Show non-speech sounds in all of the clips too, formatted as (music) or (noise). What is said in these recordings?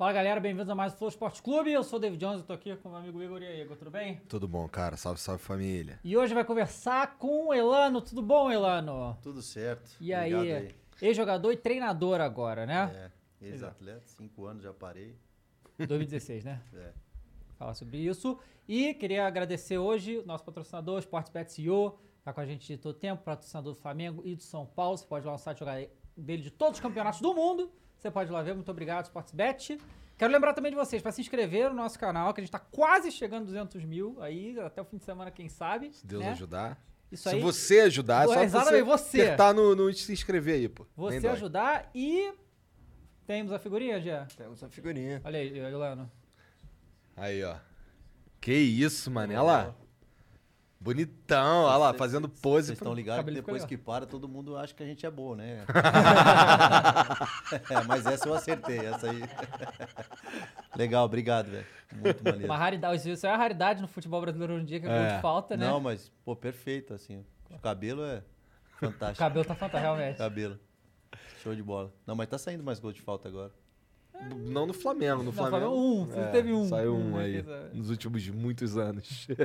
Fala galera, bem-vindos a mais um Flow Esporte Clube. Eu sou o David Jones, eu tô aqui com o meu amigo Igor. E aí, Igor, tudo bem? Tudo bom, cara. Salve, salve família. E hoje vai conversar com o Elano. Tudo bom, Elano? Tudo certo. E Obrigado aí? Ex-jogador e treinador agora, né? É, ex-atleta, cinco anos já parei. 2016, né? (laughs) É. Falar sobre isso. E queria agradecer hoje o nosso patrocinador, Sportsbet CEO, tá com a gente de todo tempo, patrocinador do Flamengo e do São Paulo. Você pode ir lá no site jogar dele de todos os campeonatos do mundo. Você pode ir lá ver. Muito obrigado, Sportsbet. Quero lembrar também de vocês, para se inscrever no nosso canal, que a gente tá quase chegando a 200 mil aí, até o fim de semana, quem sabe. Se Deus né? ajudar. Isso Se aí. você ajudar, é só você, você. apertar no, no se inscrever aí, pô. Você ajudar e. Temos a figurinha, já. Temos a figurinha. Olha aí, Elano. Aí, ó. Que isso, mano. Olha lá. Bonitão, olha lá, fazendo pose. Vocês estão ligados que depois que para, todo mundo acha que a gente é bom, né? (laughs) É, mas essa eu acertei, essa aí. (laughs) Legal, obrigado, velho. Muito maneiro. Uma raridade. Isso é a raridade no futebol brasileiro hoje em dia, que é, gol É. falta, né? Não, mas, pô, perfeito, assim. O cabelo é O fantástico. cabelo tá fantástico, realmente. Cabelo. Show de bola. Não, mas tá saindo mais gol de falta agora. Não no Flamengo, no Não, Flamengo. Flamengo, um, você teve um. Saiu Um, aí, essa- nos últimos muitos anos. (laughs)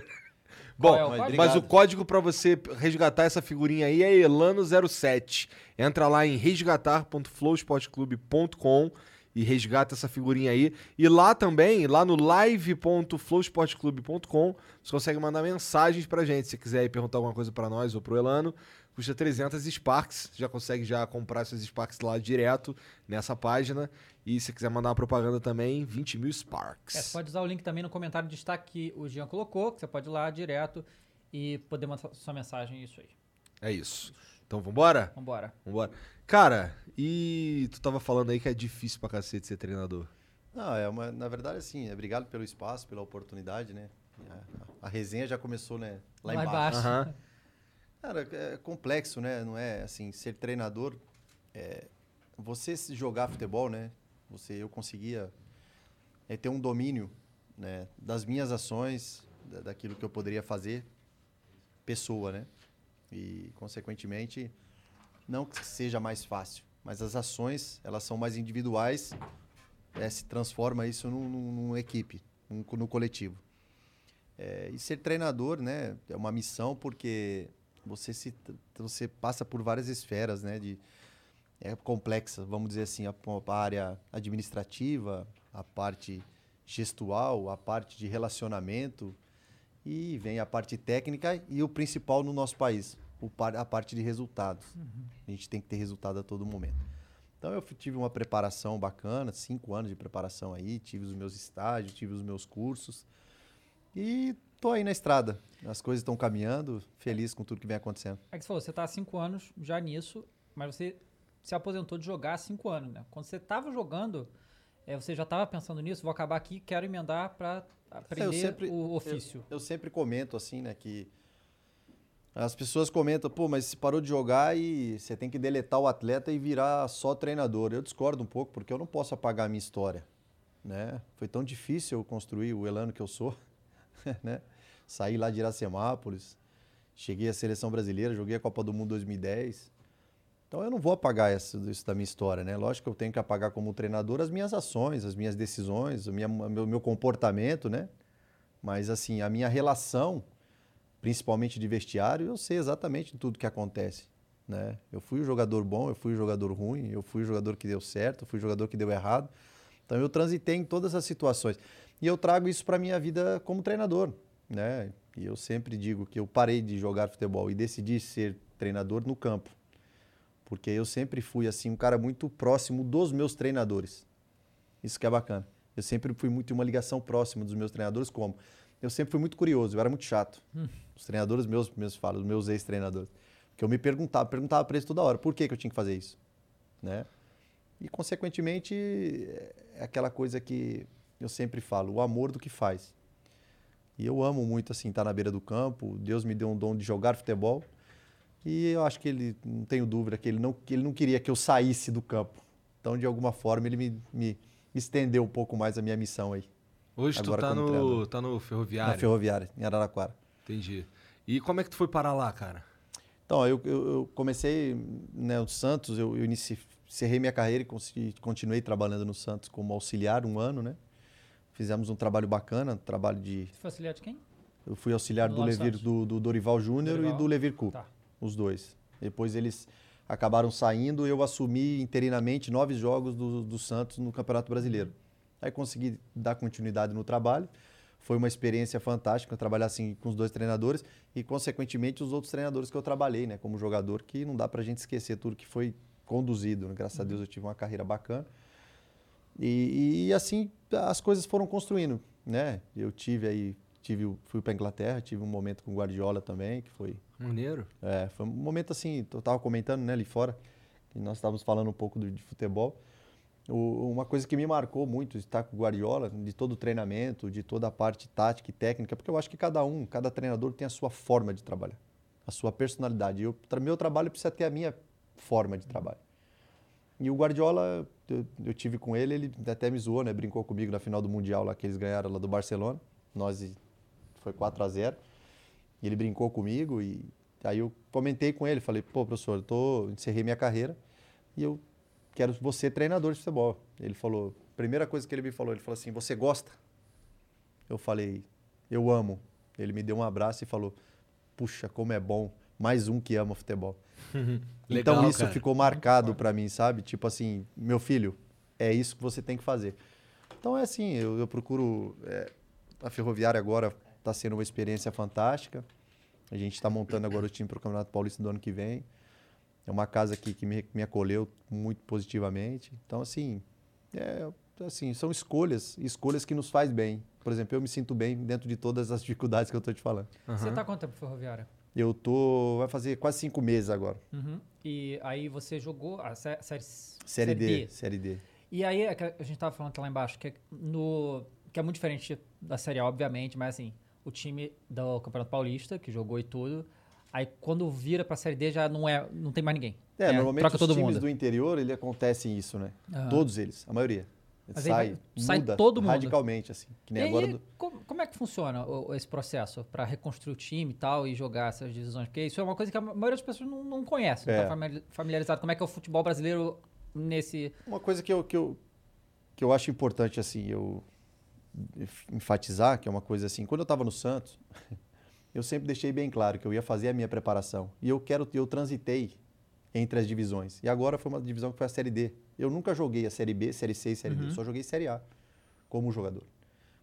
Bom, é o mas? Mas o código pra você resgatar essa figurinha aí é Elano07. Entra lá em resgatar.flowsportclube.com e resgata essa figurinha aí. E lá também, lá no live.flowsportclube.com, você consegue mandar mensagens pra gente. Se quiser aí perguntar alguma coisa pra nós ou pro Elano, custa 300 Sparks. Já consegue já comprar esses Sparks lá direto nessa página. E se quiser mandar uma propaganda também, 20 mil Sparks. É, você pode usar o link também no comentário de destaque que o Jean colocou, que você pode ir lá direto e poder mandar sua mensagem, isso aí. É isso. Então vambora? Vambora. Vambora. Cara, e tu tava falando aí que é difícil pra cacete ser treinador. Não, é uma, na verdade, assim, é, obrigado pelo espaço, pela oportunidade, né? A, a resenha já começou, né? Lá, Lá embaixo. embaixo. Aham. (laughs) Cara, é complexo, né? Não é assim, ser treinador. É, você jogar futebol, né? Você, eu conseguia é, ter um domínio né, das minhas ações, da- daquilo que eu poderia fazer, pessoa, né? E, consequentemente, não que seja mais fácil, mas as ações, elas são mais individuais, é, se transforma isso num, num- numa equipe, num, no coletivo. É, e ser treinador, né, é uma missão porque você se você passa por várias esferas, né, de é complexa, vamos dizer assim, a, a área administrativa, a parte gestual, a parte de relacionamento e vem a parte técnica e o principal no nosso país, o par- a parte de resultados. A gente tem que ter resultado a todo momento. Então eu tive uma preparação bacana, cinco anos de preparação aí, tive os meus estágios, tive os meus cursos e tô aí na estrada. As coisas estão caminhando, feliz com tudo que vem acontecendo. É que você falou, você tá há cinco anos já nisso, mas você se aposentou de jogar há cinco anos, né? Quando você tava jogando, é, você já tava pensando nisso, vou acabar aqui, quero emendar pra aprender sempre- o ofício. Eu, eu sempre comento assim, né, que as pessoas comentam, pô, mas você parou de jogar e você tem que deletar o atleta e virar só treinador. Eu discordo um pouco, porque eu não posso apagar a minha história, né? Foi tão difícil eu construir o Elano que eu sou, (laughs) né? Saí lá de Iracemápolis, cheguei à seleção brasileira, joguei a Copa do Mundo 2010. Então eu não vou apagar isso, isso da minha história, né? Lógico que eu tenho que apagar como treinador as minhas ações, as minhas decisões, o minha, meu, meu comportamento, né? Mas assim, a minha relação, principalmente de vestiário, eu sei exatamente tudo que acontece, né? Eu fui o jogador bom, eu fui o jogador ruim, eu fui o jogador que deu certo, eu fui o jogador que deu errado. Então eu transitei em todas as situações. E eu trago isso para minha vida como treinador, né? E eu sempre digo que eu parei de jogar futebol e decidi ser treinador no campo. Porque eu sempre fui assim um cara muito próximo dos meus treinadores. Isso que é bacana. Eu sempre fui muito uma ligação próxima dos meus treinadores, como? Eu sempre fui muito curioso, eu era muito chato. Os treinadores meus, meus falam, os meus ex-treinadores. Que eu me perguntava, perguntava para eles toda hora, por que, que eu tinha que fazer isso? Né? E, consequentemente, é aquela coisa que eu sempre falo, o amor do que faz. E eu amo muito, assim, estar na beira do campo. Deus me deu um dom de jogar futebol. E eu acho que ele, não tenho dúvida, que ele não, que ele não queria que eu saísse do campo. Então, de alguma forma, ele me, me estendeu um pouco mais a minha missão aí, Hoje Agora tu tá no, treinador. tá no na Ferroviário. Ferroviária, em Araraquara. Entendi. E como é que tu foi parar lá, cara? Então, eu, eu, eu comecei né, no Santos, eu, eu iniciei, encerrei minha carreira e continuei trabalhando no Santos como auxiliar um ano, né? Fizemos um trabalho bacana, trabalho de... Você foi auxiliar de quem? Eu fui auxiliar Do do, Levir, do, do Dorival Júnior e do Levir Cu, Tá. os dois. Depois eles acabaram saindo, eu assumi interinamente nove jogos do, do Santos no Campeonato Brasileiro. Aí consegui dar continuidade no trabalho. Foi uma experiência fantástica trabalhar assim com os dois treinadores e, consequentemente, os outros treinadores que eu trabalhei, né, como jogador, que não dá pra gente esquecer tudo que foi conduzido. né? Graças a Deus eu tive uma carreira bacana. E, e, assim as coisas foram construindo, né? Eu tive aí, tive, fui para Inglaterra, tive um momento com o Guardiola também, que foi, Maneiro. é, foi um momento assim, eu tava comentando, né, ali fora, que nós estávamos falando um pouco do- de futebol. O- uma coisa que me marcou muito estar com o Guardiola, de todo o treinamento, de toda a parte tática e técnica, porque eu acho que cada um, cada treinador tem a sua forma de trabalhar, a sua personalidade. Eu, tra- meu trabalho precisa ter a minha forma de trabalho. E o Guardiola, eu, eu tive com ele, ele até me zoou, né? Brincou comigo na final do Mundial lá que eles ganharam lá do Barcelona. Nós foi 4 a 0. E ele brincou comigo e aí eu comentei com ele, falei: "Pô, professor, eu tô encerrei minha carreira e eu quero você treinador de futebol". Ele falou: "Primeira coisa que ele me falou, ele falou assim: "Você gosta?" Eu falei: "Eu amo". Ele me deu um abraço e falou: "Puxa, como é bom, mais um que ama futebol". (laughs) Legal, então isso cara. ficou marcado pra mim, sabe? Tipo assim, meu filho, é isso que você tem que fazer. Então é assim, eu, eu procuro. é, a Ferroviária agora está sendo uma experiência fantástica. A gente está montando agora o time para o Campeonato Paulista do ano que vem. É uma casa aqui que me, me acolheu muito positivamente. Então, assim, é, assim, são escolhas, escolhas que nos faz bem. Por exemplo, eu me sinto bem dentro de todas as dificuldades que eu estou te falando. Você tá há quanto tempo ferroviária? Eu tô, vai fazer quase cinco meses agora. Uhum. E aí você jogou a sé- série, Série, D, Série D. E aí, é a gente tava falando aqui lá embaixo, que é, no, que é muito diferente da Série A, obviamente, mas assim, o time do Campeonato Paulista, que jogou e tudo, aí quando vira pra Série D já não, é, não tem mais ninguém. É, né? normalmente Troca os todo times mundo. do interior, ele acontece isso, né? Aham. Todos eles, a maioria. Mas sai, vai- sai todo mundo. radicalmente, assim. Que nem E agora aí, do- como, é que funciona o- esse processo para reconstruir o time e tal e jogar essas divisões? Porque isso é uma coisa que a maioria das pessoas não, não conhece, não É. tá famili- familiarizado. Como é que é o futebol brasileiro nesse... Uma coisa que eu, que, eu, que eu acho importante, assim, eu enfatizar, que é uma coisa assim, quando eu estava no Santos, (laughs) eu sempre deixei bem claro que eu ia fazer a minha preparação. E eu quero, eu transitei entre as divisões. E agora foi uma divisão que foi a Série D. Eu nunca joguei a Série B, Série C e Série D, eu só joguei Série A como jogador.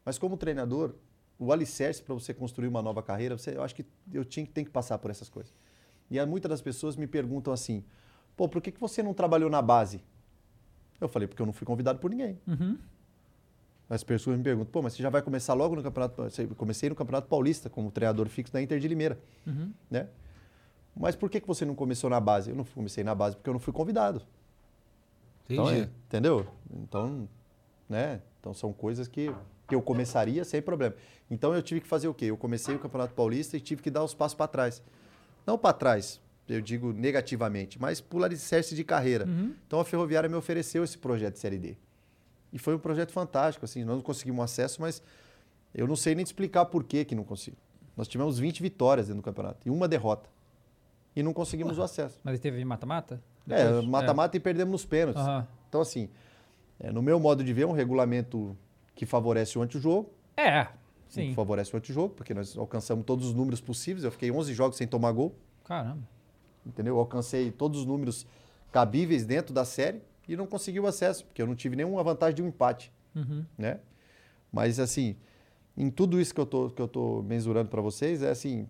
Mas como treinador, o alicerce para você construir uma nova carreira, você, eu acho que eu tinha, tem que passar por essas coisas. E muitas das pessoas me perguntam assim, pô, por que, que você não trabalhou na base? Eu falei, porque eu não fui convidado por ninguém. As pessoas me perguntam, pô, mas você já vai começar logo no Campeonato... Comecei no Campeonato Paulista como treinador fixo da Inter de Limeira, né? Mas por que, que você não começou na base? Eu não comecei na base porque eu não fui convidado. Então, Entendi. é, entendeu? Então, né? Então são coisas que, que eu começaria sem problema. Então eu tive que fazer o quê? Eu comecei o Campeonato Paulista e tive que dar os passos para trás. Não para trás, eu digo negativamente, mas por alicerce de carreira. Então a Ferroviária me ofereceu esse projeto de Série D. E foi um projeto fantástico, assim, nós não conseguimos acesso, mas eu não sei nem te explicar por que que não consigo. Nós tivemos 20 vitórias dentro do campeonato e uma derrota. E não conseguimos o acesso. Mas teve mata-mata? É, mata-mata e perdemos nos pênaltis. Aham. Então, assim, é, no meu modo de ver, é um regulamento que favorece o antijogo, É, que sim. favorece o antijogo, porque nós alcançamos todos os números possíveis. Eu fiquei 11 jogos sem tomar gol, Caramba. entendeu? Eu alcancei todos os números cabíveis dentro da série e não consegui o acesso, porque eu não tive nenhuma vantagem de um empate, Uhum. né? Mas, assim, em tudo isso que eu tô, que eu tô mensurando para vocês, é assim,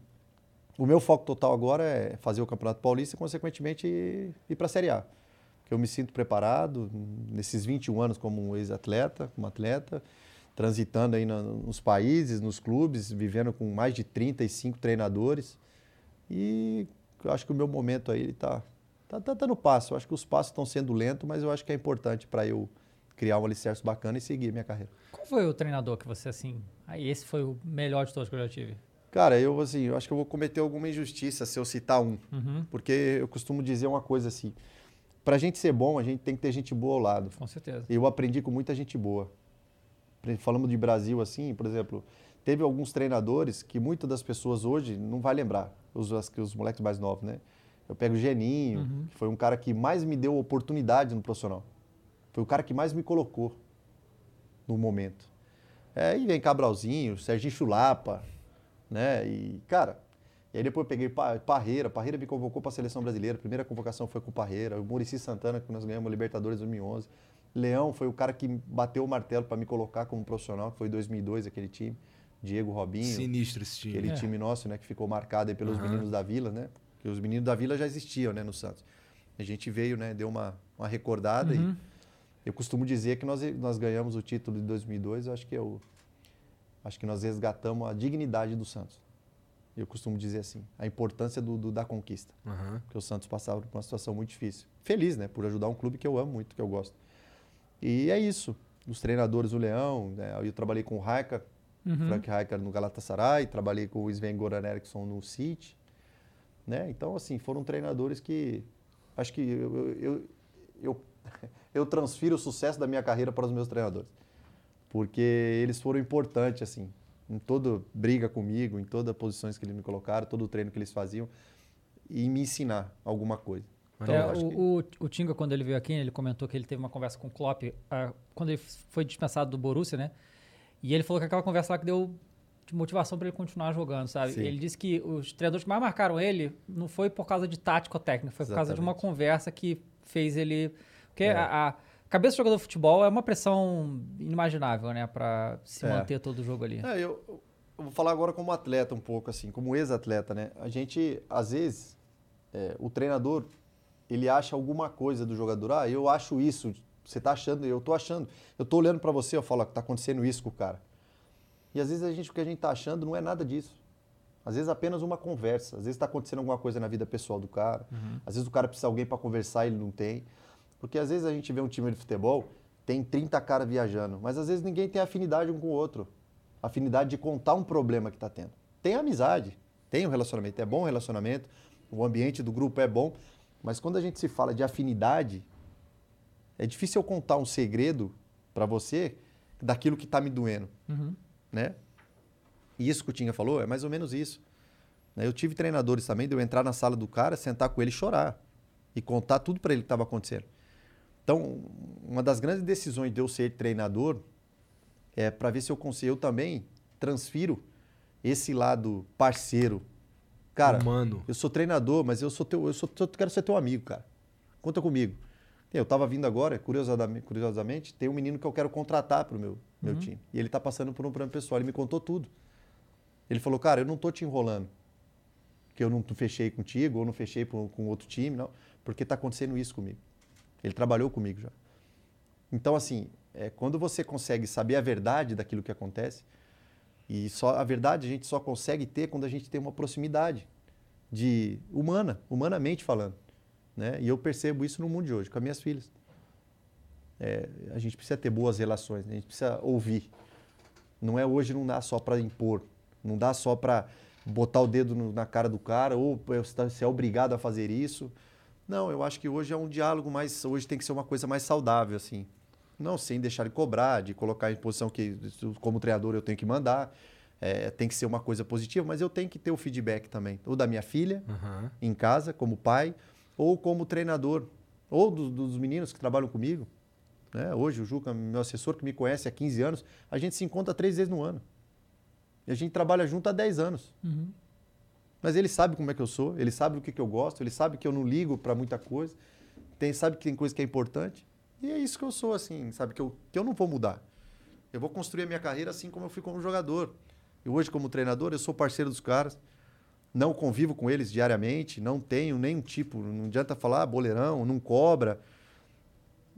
o meu foco total agora é fazer o Campeonato Paulista e, consequentemente, ir, para a Série A. Porque que eu me sinto preparado nesses 21 anos como um ex-atleta, como atleta, transitando aí nos países, nos clubes, vivendo com mais de 35 treinadores. E eu acho que o meu momento aí ele tá tá, tá dando passo. Eu acho que os passos estão sendo lentos, mas eu acho que é importante para eu criar um alicerce bacana e seguir minha carreira. Qual foi o treinador que você, assim... Esse foi o melhor de todos que eu já tive. Cara, eu assim, eu acho que eu vou cometer alguma injustiça se eu citar um. Uhum, Porque eu costumo dizer uma coisa assim: pra gente ser bom, a gente tem que ter gente boa ao lado. com certeza. E eu aprendi com muita gente boa. Falando de Brasil assim, por exemplo, teve alguns treinadores que muitas das pessoas hoje não vai lembrar, os, os moleques mais novos, né? Eu pego o Geninho, Uhum. que foi um cara que mais me deu oportunidade no profissional. Foi o cara que mais me colocou no momento. É, e vem Cabralzinho, Serginho Chulapa, né? E, cara, e aí depois eu peguei Pa- Parreira, Parreira me convocou para a seleção brasileira, a primeira convocação foi com o Parreira, o Murici Santana, que nós ganhamos Libertadores em 2011. Leão foi o cara que bateu o martelo para me colocar como profissional, que foi em 2002 aquele time. Diego Robinho, Sinistro esse time. aquele É. time nosso, né, que ficou marcado aí pelos Aham. meninos da Vila, né? Porque os meninos da Vila já existiam, né, no Santos. A gente veio, né, deu uma, uma recordada Uhum. e eu costumo dizer que nós, nós ganhamos o título de 2002, eu acho que eu acho que nós resgatamos a dignidade do Santos. Eu costumo dizer assim, a importância do, do- da conquista, Aham. porque o Santos passava por uma situação muito difícil. Feliz, né, por ajudar um clube que eu amo muito, que eu gosto. E é isso. Os treinadores, o Leão, né, eu trabalhei com o Raika, Uhum. Frank Rijkaard no Galatasaray, trabalhei com o Sven Goran Eriksson no City, né? Então, assim, foram treinadores que acho que eu, eu, eu, eu, (laughs) eu transfiro o sucesso da minha carreira para os meus treinadores, porque eles foram importantes, assim, em toda briga comigo, em todas as posições que eles me colocaram, todo o treino que eles faziam, e me ensinar alguma coisa. Então, É, eu acho que- o, o, o Tinga, quando ele veio aqui, ele comentou que ele teve uma conversa com o Klopp ah, quando ele foi dispensado do Borussia, né? E ele falou que aquela conversa lá que deu de motivação para ele continuar jogando, sabe? Sim. Ele disse que os treinadores que mais marcaram ele não foi por causa de tática ou técnica, foi por causa de uma Exatamente. conversa que fez ele. Porque É. a, a cabeça do jogador de futebol é uma pressão inimaginável, né? Para se É. manter todo o jogo ali. É, eu, eu vou falar agora como atleta um pouco, assim, como ex-atleta, né? A gente, às vezes, é, o treinador, ele acha alguma coisa do jogador. Ah, eu acho isso. Você tá achando, eu tô achando. Eu tô olhando para você, eu falo, ó, tá acontecendo isso com o cara. E às vezes a gente, o que a gente tá achando não é nada disso. Às vezes apenas uma conversa. Às vezes está acontecendo alguma coisa na vida pessoal do cara. Às vezes o cara precisa de alguém para conversar e ele não tem. Porque às vezes a gente vê um time de futebol, tem 30 caras viajando, mas às vezes ninguém tem afinidade um com o outro. Afinidade de contar um problema que está tendo. Tem amizade, tem um relacionamento, é bom o relacionamento, o ambiente do grupo é bom, mas quando a gente se fala de afinidade, é difícil eu contar um segredo para você daquilo que está me doendo Uhum. né? E isso que o Tinga falou é mais ou menos isso. né? Eu tive treinadores também de eu entrar na sala do cara, sentar com ele e chorar. E contar tudo para ele que estava acontecendo. Então, uma das grandes decisões de eu ser treinador é para ver se eu consigo. Eu também transfiro esse lado parceiro. Cara, Humano. eu sou treinador, mas eu sou teu, eu sou, eu quero ser teu amigo, cara. Conta comigo. Eu estava vindo agora, curiosamente, curiosamente, tem um menino que eu quero contratar para o meu, meu time. E ele está passando por um problema pessoal. Ele me contou tudo. Ele falou, cara, eu não tô te enrolando. Que eu não fechei contigo ou não fechei com, com outro time, não. Porque está acontecendo isso comigo. Ele trabalhou comigo já. Então, assim, é, quando você consegue saber a verdade daquilo que acontece, e só a verdade a gente só consegue ter quando a gente tem uma proximidade de humana, humanamente falando, né? E eu percebo isso no mundo de hoje com as minhas filhas. É, a gente precisa ter boas relações, né? a gente precisa ouvir. Não é hoje não dá só para impor, não dá só para botar o dedo no- na cara do cara ou tá- você é obrigado a fazer isso. Não, eu acho que hoje é um diálogo mais, hoje tem que ser uma coisa mais saudável assim. Não sem deixar de cobrar, de colocar em posição que como treinador eu tenho que mandar. É, tem que ser uma coisa positiva, mas eu tenho que ter o feedback também, ou da minha filha, Aham. em casa, como pai, ou como treinador, ou do- dos meninos que trabalham comigo. né? Hoje, o Juca, meu assessor, que me conhece há 15 anos, a gente se encontra três vezes no ano. E a gente trabalha junto há 10 anos. Uhum. Mas ele sabe como é que eu sou, ele sabe o que, que eu gosto, ele sabe que eu não ligo para muita coisa, tem, sabe que tem coisa que é importante. E é isso que eu sou, assim, sabe? Que eu, que eu não vou mudar. Eu vou construir a minha carreira assim como eu fui como jogador. E hoje, como treinador, eu sou parceiro dos caras. Não convivo com eles diariamente, não tenho nenhum tipo, não adianta falar ah, boleirão, não cobra.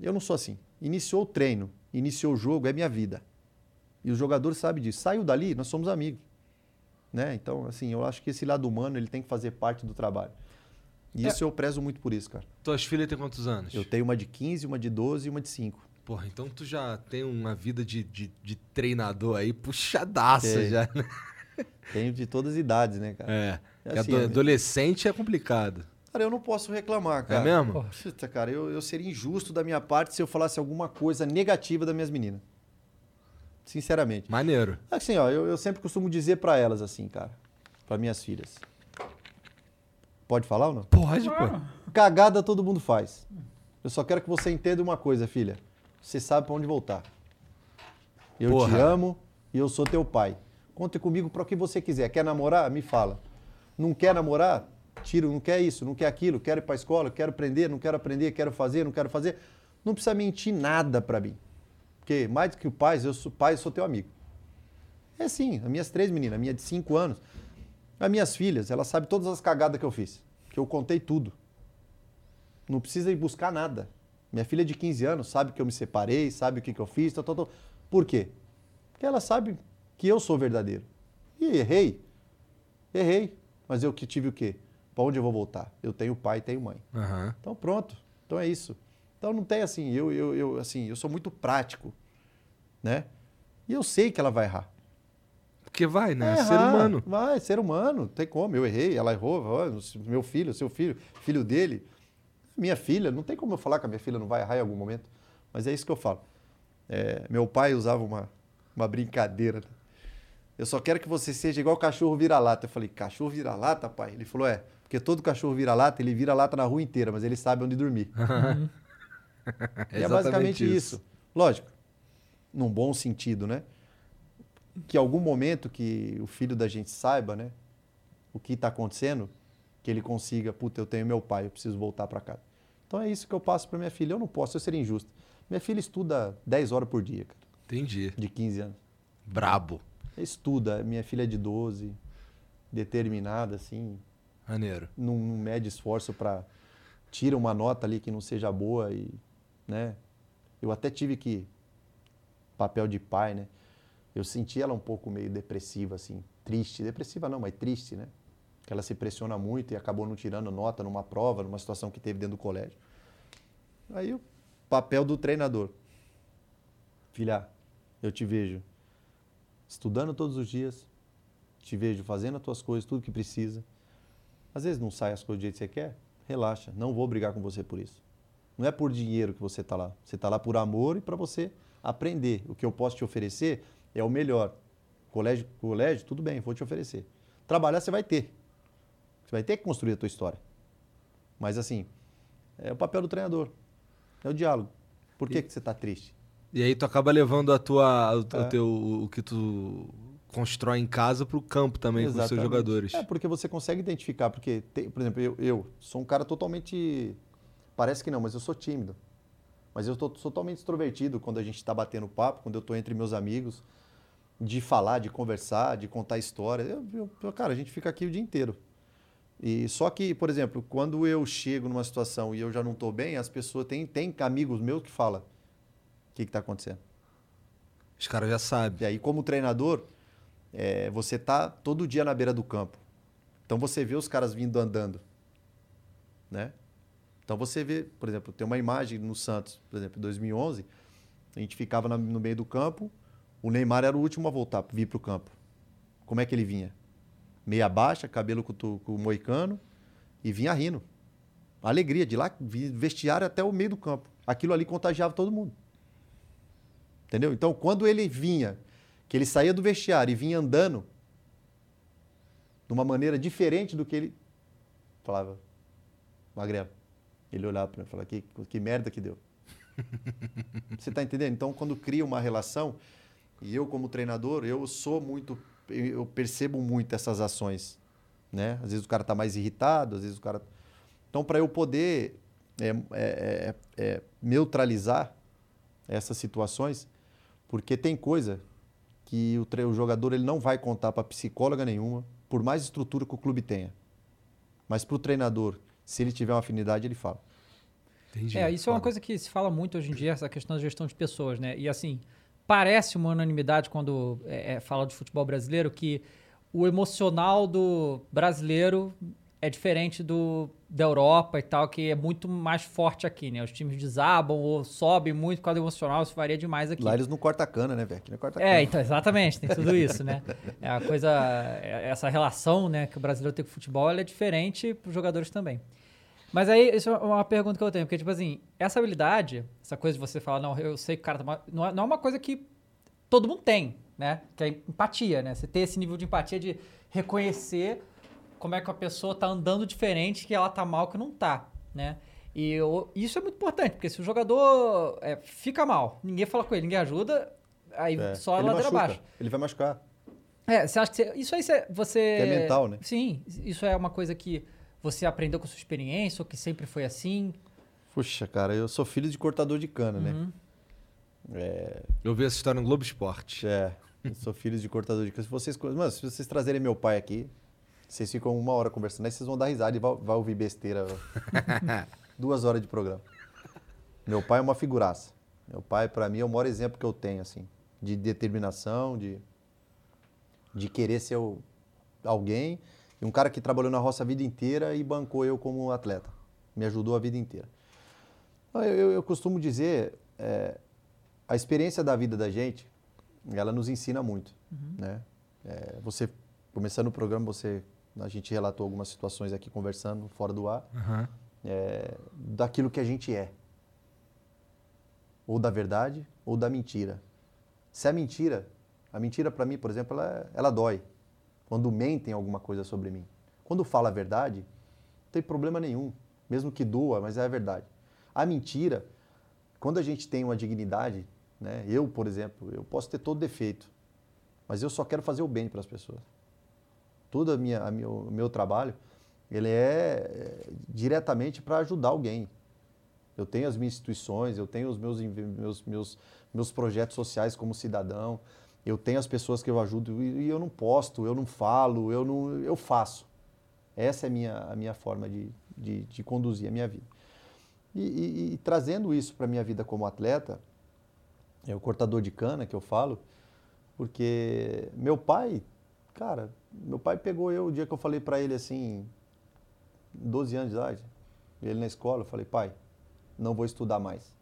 Eu não sou assim. Iniciou o treino, iniciou o jogo, é minha vida. E os jogadores sabem disso. Saiu dali, nós somos amigos. Né? Então, assim, eu acho que esse lado humano ele tem que fazer parte do trabalho. E É. isso eu prezo muito por isso, cara. Tuas filhas têm quantos anos? Eu tenho uma de 15, uma de 12 e uma de 5. Porra, então tu já tem uma vida de, de, de treinador aí puxadaça Tem. já, né? (laughs) Tenho de todas as idades, né, cara? É. É assim, é- adolescente é complicado. Cara, eu não posso reclamar, cara. É mesmo? Puta, cara, eu, eu seria injusto da minha parte se eu falasse alguma coisa negativa das minhas meninas. Sinceramente. Maneiro. Assim, ó, eu, eu sempre costumo dizer pra elas assim, cara. Pra minhas filhas. Pode falar ou não? Pode, pô. Cagada todo mundo faz. Eu só quero que você entenda uma coisa, filha. Você sabe pra onde voltar. Eu te Porra. amo e eu sou teu pai. Conte comigo para o que você quiser. Quer namorar? Me fala. Não quer namorar? Tiro, não quer isso, não quer aquilo, quero ir pra escola, quero aprender, não quero aprender, quero fazer, não quero fazer. Não precisa mentir nada pra mim. Porque mais do que o pai, eu sou pai, eu sou teu amigo. É assim, as minhas três meninas, a minha de cinco anos, as minhas filhas, elas sabem todas as cagadas que eu fiz. Que eu contei tudo. Não precisa ir buscar nada. Minha filha de 15 anos sabe que eu me separei, sabe o que, que eu fiz, tal, tal, tal. Por quê? Porque ela sabe que eu sou verdadeiro. E errei. Errei. Mas eu que tive o quê? Para onde eu vou voltar? Eu tenho pai e tenho mãe. Aham. Então pronto. Então é isso. Então não tem assim, eu, eu, eu, assim, eu sou muito prático, né? E eu sei que ela vai errar. Porque vai, né? Vai Ser humano. Vai, ser humano. Não tem como. Eu errei, ela errou. Meu filho, seu filho, filho dele. Minha filha, não tem como eu falar que a minha filha não vai errar em algum momento. Mas é isso que eu falo. É, meu pai usava uma, uma brincadeira. Eu só quero que você seja igual cachorro vira-lata. Eu falei, cachorro vira-lata, pai? Ele falou, é. Porque todo cachorro vira-lata, ele vira lata na rua inteira, mas ele sabe onde dormir. (laughs) É é basicamente isso. Lógico, num bom sentido, né? Que algum momento que o filho da gente saiba, né? O que está acontecendo, que ele consiga, puta, eu tenho meu pai, eu preciso voltar para casa. Então é isso que eu passo para minha filha. Eu não posso, eu seria injusto. Minha filha estuda 10 horas por dia, cara, Entendi. de 15 anos. Brabo. Estuda, minha filha é de 12, determinada, assim, Maneiro. não, não mede esforço para tira uma nota ali que não seja boa e, né? Eu até tive que papel de pai, né? Eu senti ela um pouco meio depressiva assim, triste, depressiva não, mas triste, né? Que ela se pressiona muito e acabou não tirando nota numa prova, numa situação que teve dentro do colégio. Aí o papel do treinador. Filha, eu te vejo estudando todos os dias, te vejo fazendo as tuas coisas, tudo que precisa. Às vezes não sai as coisas do jeito que você quer, relaxa, não vou brigar com você por isso. Não é por dinheiro que você está lá, você está lá por amor e para você aprender. O que eu posso te oferecer é o melhor. Colégio, colégio, tudo bem, vou te oferecer. Trabalhar você vai ter. Você vai ter que construir a tua história. Mas assim, é o papel do treinador. É o diálogo. Por que, que você está triste? E aí tu acaba levando a tua, o, o É. teu, o que tu constrói em casa pro campo também com os seus Exatamente. jogadores. É, porque você consegue identificar. Porque, tem- por exemplo, eu, eu sou um cara totalmente. Parece que não, mas eu sou tímido. Mas eu tô, sou totalmente extrovertido quando a gente está batendo papo, quando eu estou entre meus amigos, de falar, de conversar, de contar história. Eu, eu- eu- cara, a gente fica aqui o dia inteiro. E só que, por exemplo, quando eu chego numa situação e eu já não estou bem, as pessoas têm, têm amigos meus que falam: o que está acontecendo? Os caras já sabem. E aí, como treinador, é, você tá todo dia na beira do campo. Então você vê os caras vindo andando, né? Então você vê, por exemplo, tem uma imagem no Santos, por exemplo, em 2011, a gente ficava no meio do campo, o Neymar era o último a voltar, vir para o campo. Como é que ele vinha? Meia baixa, cabelo com, o moicano e vinha rindo. Alegria, de lá, vestiário até o meio do campo. Aquilo ali contagiava todo mundo. Entendeu? Então, quando ele vinha, que ele saía do vestiário e vinha andando de uma maneira diferente do que ele falava, Magrelo. Ele olhava para mim e falava, que, que merda que deu. (laughs) Você está entendendo? Então, quando cria uma relação, e eu como treinador, eu sou muito, eu percebo muito essas ações, né? Às vezes o cara está mais irritado, às vezes o cara... Então, para eu poder é, é, é, é, neutralizar essas situações, porque tem coisa que o, tre- o jogador ele não vai contar para psicóloga nenhuma, por mais estrutura que o clube tenha. Mas para o treinador, se ele tiver uma afinidade, ele fala. Entendi. É, isso é uma coisa que se fala muito hoje em dia, essa questão da gestão de pessoas, né? E assim, parece uma unanimidade quando é, é, fala de futebol brasileiro que o emocional do brasileiro é diferente do da Europa e tal, que é muito mais forte aqui, né? Os times desabam ou sobem muito por causa emocional, isso varia demais aqui. Lá eles não cortam a cana, né, velho? Aqui não corta a É, cana. então, exatamente, tem tudo isso, né? (laughs) É a coisa, é- essa relação, né, que o brasileiro tem com o futebol, ela é diferente para os jogadores também. Mas aí, isso é uma pergunta que eu tenho, porque, tipo assim, essa habilidade, essa coisa de você falar, não, eu sei que o cara tá mal, não é, não é uma coisa que todo mundo tem, né? Que é empatia, né? Você ter esse nível de empatia de reconhecer como é que a pessoa tá andando diferente, que ela tá mal, que não tá, né? E eu- isso é muito importante, porque se o jogador é, fica mal, ninguém fala com ele, ninguém ajuda, aí É. só a Ele ladeira machuca, abaixo. Ele vai machucar. É, você acha que você- isso aí você, você. é mental, né? Sim, isso é uma coisa que você aprendeu com sua experiência ou que sempre foi assim? Puxa, cara, eu sou filho de cortador de cana, né? Uhum. É, Eu vi essa história no Globo Esporte. é, eu sou filho de cortador de cana. Se vocês, mano, se vocês trazerem meu pai aqui, vocês ficam uma hora conversando, aí vocês vão dar risada e vai, vai ouvir besteira. (laughs) Duas horas de programa. Meu pai é uma figuraça. Meu pai, pra mim, é o maior exemplo que eu tenho, assim, de determinação, de, de querer ser o- alguém. E um cara que trabalhou na roça a vida inteira e bancou eu como atleta. Me ajudou a vida inteira. Eu, eu- eu costumo dizer, é, a experiência da vida da gente, ela nos ensina muito, né? É, você, começando o programa, você, a gente relatou algumas situações aqui conversando fora do ar, Aham. é, daquilo que a gente é. Ou da verdade, ou da mentira. Se é mentira, a mentira para mim, por exemplo, ela, ela dói. Quando mentem alguma coisa sobre mim. Quando fala a verdade, não tem problema nenhum. Mesmo que doa, mas é a verdade. A mentira, quando a gente tem uma dignidade, né? eu, por exemplo, eu posso ter todo defeito, mas eu só quero fazer o bem para as pessoas. Todo a minha, a meu, o meu trabalho, ele é, é, diretamente para ajudar alguém. Eu tenho as minhas instituições, eu tenho os meus, meus, meus, meus projetos sociais como cidadão, eu tenho as pessoas que eu ajudo e, e eu não posto, eu não falo, eu, não, eu faço. Essa é a minha, a minha forma de, de, de conduzir a minha vida. E, e- e trazendo isso para a minha vida como atleta, é o cortador de cana que eu falo, porque meu pai, cara, meu pai pegou eu o dia que eu falei para ele assim, 12 anos de idade, ele na escola, eu falei, pai, não vou estudar mais.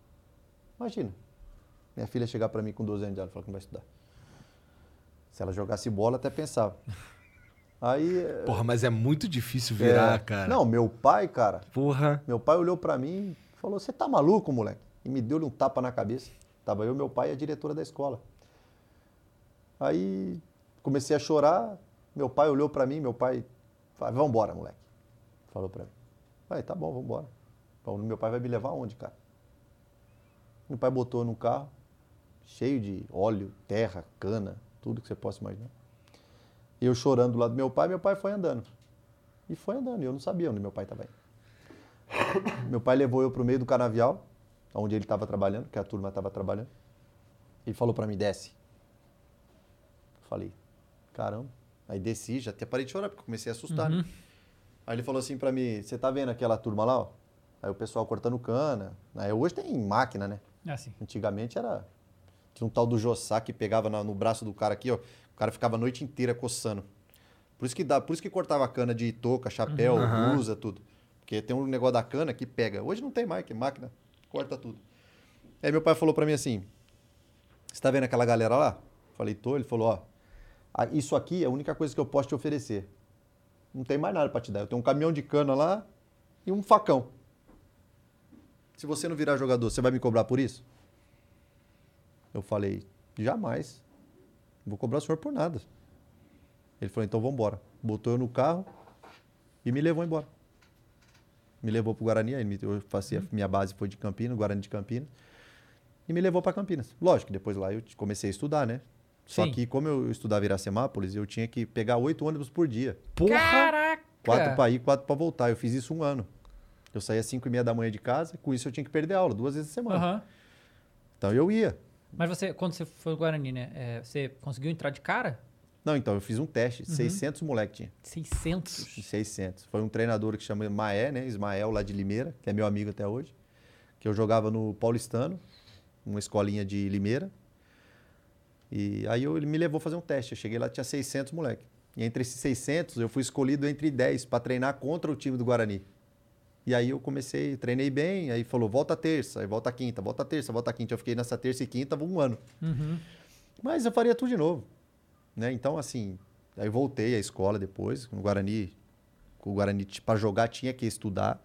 Imagina, minha filha chegar para mim com 12 anos de idade e falar que não vai estudar. Se ela jogasse bola, até pensava. (laughs) Aí. Porra, mas é muito difícil virar, é, cara. Não, meu pai, cara, Porra. meu pai olhou pra mim e falou: Você tá maluco, moleque? E me deu um tapa na cabeça. Tava eu, meu pai e a diretora da escola. Aí comecei a chorar. Meu pai olhou pra mim, meu pai falou: Vambora, moleque. Falou pra mim. Falei: Tá bom, vambora. Falei, meu pai vai me levar aonde, cara? Meu pai botou no carro, cheio de óleo, terra, cana, tudo que você possa imaginar. Eu chorando do lado do meu pai, meu pai foi andando. E foi andando, e eu não sabia onde meu pai estava indo. Meu pai levou eu para o meio do canavial, onde ele estava trabalhando, que a turma estava trabalhando. Ele falou para mim, desce. Falei, caramba. Aí desci, já até parei de chorar, porque comecei a assustar, né? Aí ele falou assim para mim, você tá vendo aquela turma lá, ó? Aí o pessoal cortando cana. Aí hoje tem máquina, né? É assim. Antigamente era. Tinha um tal do Jossá que pegava na- no braço do cara aqui, ó. O cara ficava a noite inteira coçando. Por isso que, dá, por isso que cortava a cana de touca, chapéu, Aham. blusa, tudo. Porque tem um negócio da cana que pega. Hoje não tem mais, que máquina corta tudo. Aí meu pai falou pra mim assim: Você tá vendo aquela galera lá? Falei, tô. Ele falou: Ó, isso aqui é a única coisa que eu posso te oferecer. Não tem mais nada pra te dar. Eu tenho um caminhão de cana lá e um facão. Se você não virar jogador, você vai me cobrar por isso? Eu falei, jamais. Não vou cobrar o senhor por nada. Ele falou, então vamos embora. Botou eu no carro e me levou embora. Me levou pro Guarani, aí me- eu fazia, minha base foi de Campinas, Guarani de Campinas. E me levou para Campinas. Lógico depois lá eu comecei a estudar, né? Só Sim. que como eu estudava em Iracemápolis, eu tinha que pegar oito ônibus por dia. Porra. Caraca! Quatro para ir, quatro para voltar. Eu fiz isso um ano. Eu saía às cinco e meia da manhã de casa, com isso eu tinha que perder aula duas vezes a semana. Aham. Então eu ia. Mas você, quando você foi ao Guarani, né? é, você conseguiu entrar de cara? Não, então eu fiz um teste. 600 moleque tinha. 600. 600. Foi um treinador que chama Maé, né? Ismael, lá de Limeira, que é meu amigo até hoje. que eu jogava no Paulistano, uma escolinha de Limeira. E aí eu, ele me levou fazer um teste. Eu cheguei lá, tinha 600 moleque. E entre esses 600, eu fui escolhido entre 10 para treinar contra o time do Guarani. E aí eu comecei, treinei bem, aí falou, volta terça, aí volta quinta, volta terça, volta quinta. Eu fiquei nessa terça e quinta um ano. Uhum. Mas eu faria tudo de novo. Né? Então, assim, aí voltei à escola depois, no Guarani. O Guarani, para jogar, tinha que estudar.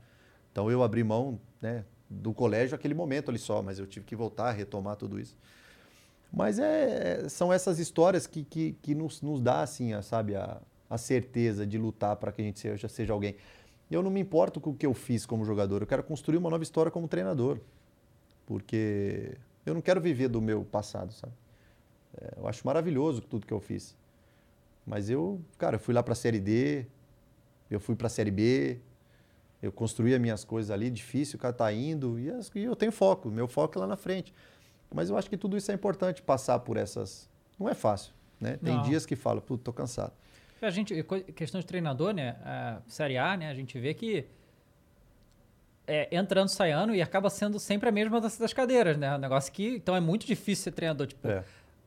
Então eu abri mão né, do colégio aquele momento ali só, mas eu tive que voltar, retomar tudo isso. Mas é, são essas histórias que, que, que nos, nos dá, assim, a, sabe, a, a certeza de lutar para que a gente seja, seja alguém. Eu não me importo com o que eu fiz como jogador, eu quero construir uma nova história como treinador. Porque eu não quero viver do meu passado, sabe? É, eu acho maravilhoso tudo que eu fiz. Mas eu, cara, eu fui lá para a Série D, eu fui para a Série B, eu construí as minhas coisas ali, difícil, o cara tá indo, e, e eu tenho foco, meu foco é lá na frente. Mas eu acho que tudo isso é importante, passar por essas... Não é fácil, né? Tem Não. dias que fala, puto, tô cansado. A gente, questão de treinador, né? A Série A, né? A gente vê que é, entrando, saindo e acaba sendo sempre a mesma das, das cadeiras, né? Um negócio que. Então é muito difícil ser treinador. Tipo, É.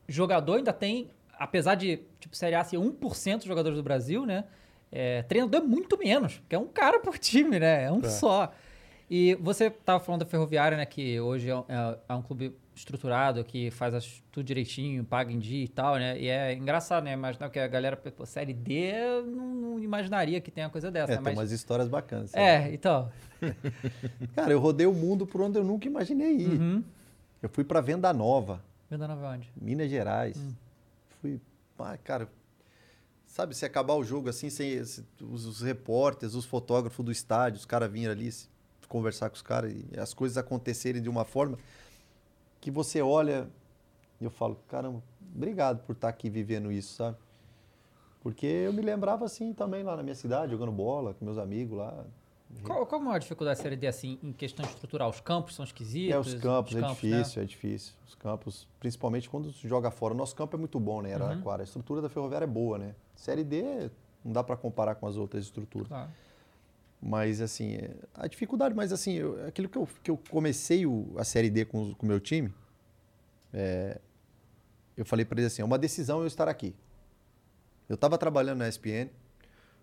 jogador ainda tem, apesar de, tipo, Série A ser 1% dos jogadores do Brasil, né? É, treinador é muito menos, porque é um cara por time, né? É um É. só. E você estava falando da Ferroviária, né? Que hoje é, um- é- é um clube estruturado, que faz as- tudo direitinho, paga em dia e tal, né? E é engraçado, né? Imaginar que a galera, pô, Série D, não, não imaginaria que tem uma coisa dessa, É, né? tem Mas, umas histórias bacanas. sabe? é, então. (laughs) Cara, eu rodei o mundo por onde eu nunca imaginei ir. Uhum. Eu fui para Venda Nova, Venda Nova onde? Minas Gerais. Hum. Fui, ah, cara, sabe, se acabar o jogo assim, sem os, os repórteres, os fotógrafos do estádio, os caras virem ali se- conversar com os caras e as coisas acontecerem de uma forma que você olha e eu falo, caramba, obrigado por estar aqui vivendo isso, sabe? Porque eu me lembrava assim também lá na minha cidade, jogando bola com meus amigos lá. Qual, qual a maior dificuldade da Série D, assim, em questão estrutural? Os campos são esquisitos? É, os campos, é né? difícil, é difícil. Os campos, principalmente quando se joga fora. O nosso campo é muito bom, né, Uhum. Araraquara? A estrutura da Ferroviária é boa, né? Série D não dá para comparar com as outras estruturas. Claro. Mas, assim, a dificuldade, mas, assim, eu- aquilo que eu, que eu comecei o- a Série D com o meu time, é, eu falei para eles assim, é uma decisão eu estar aqui. Eu estava trabalhando na ESPN,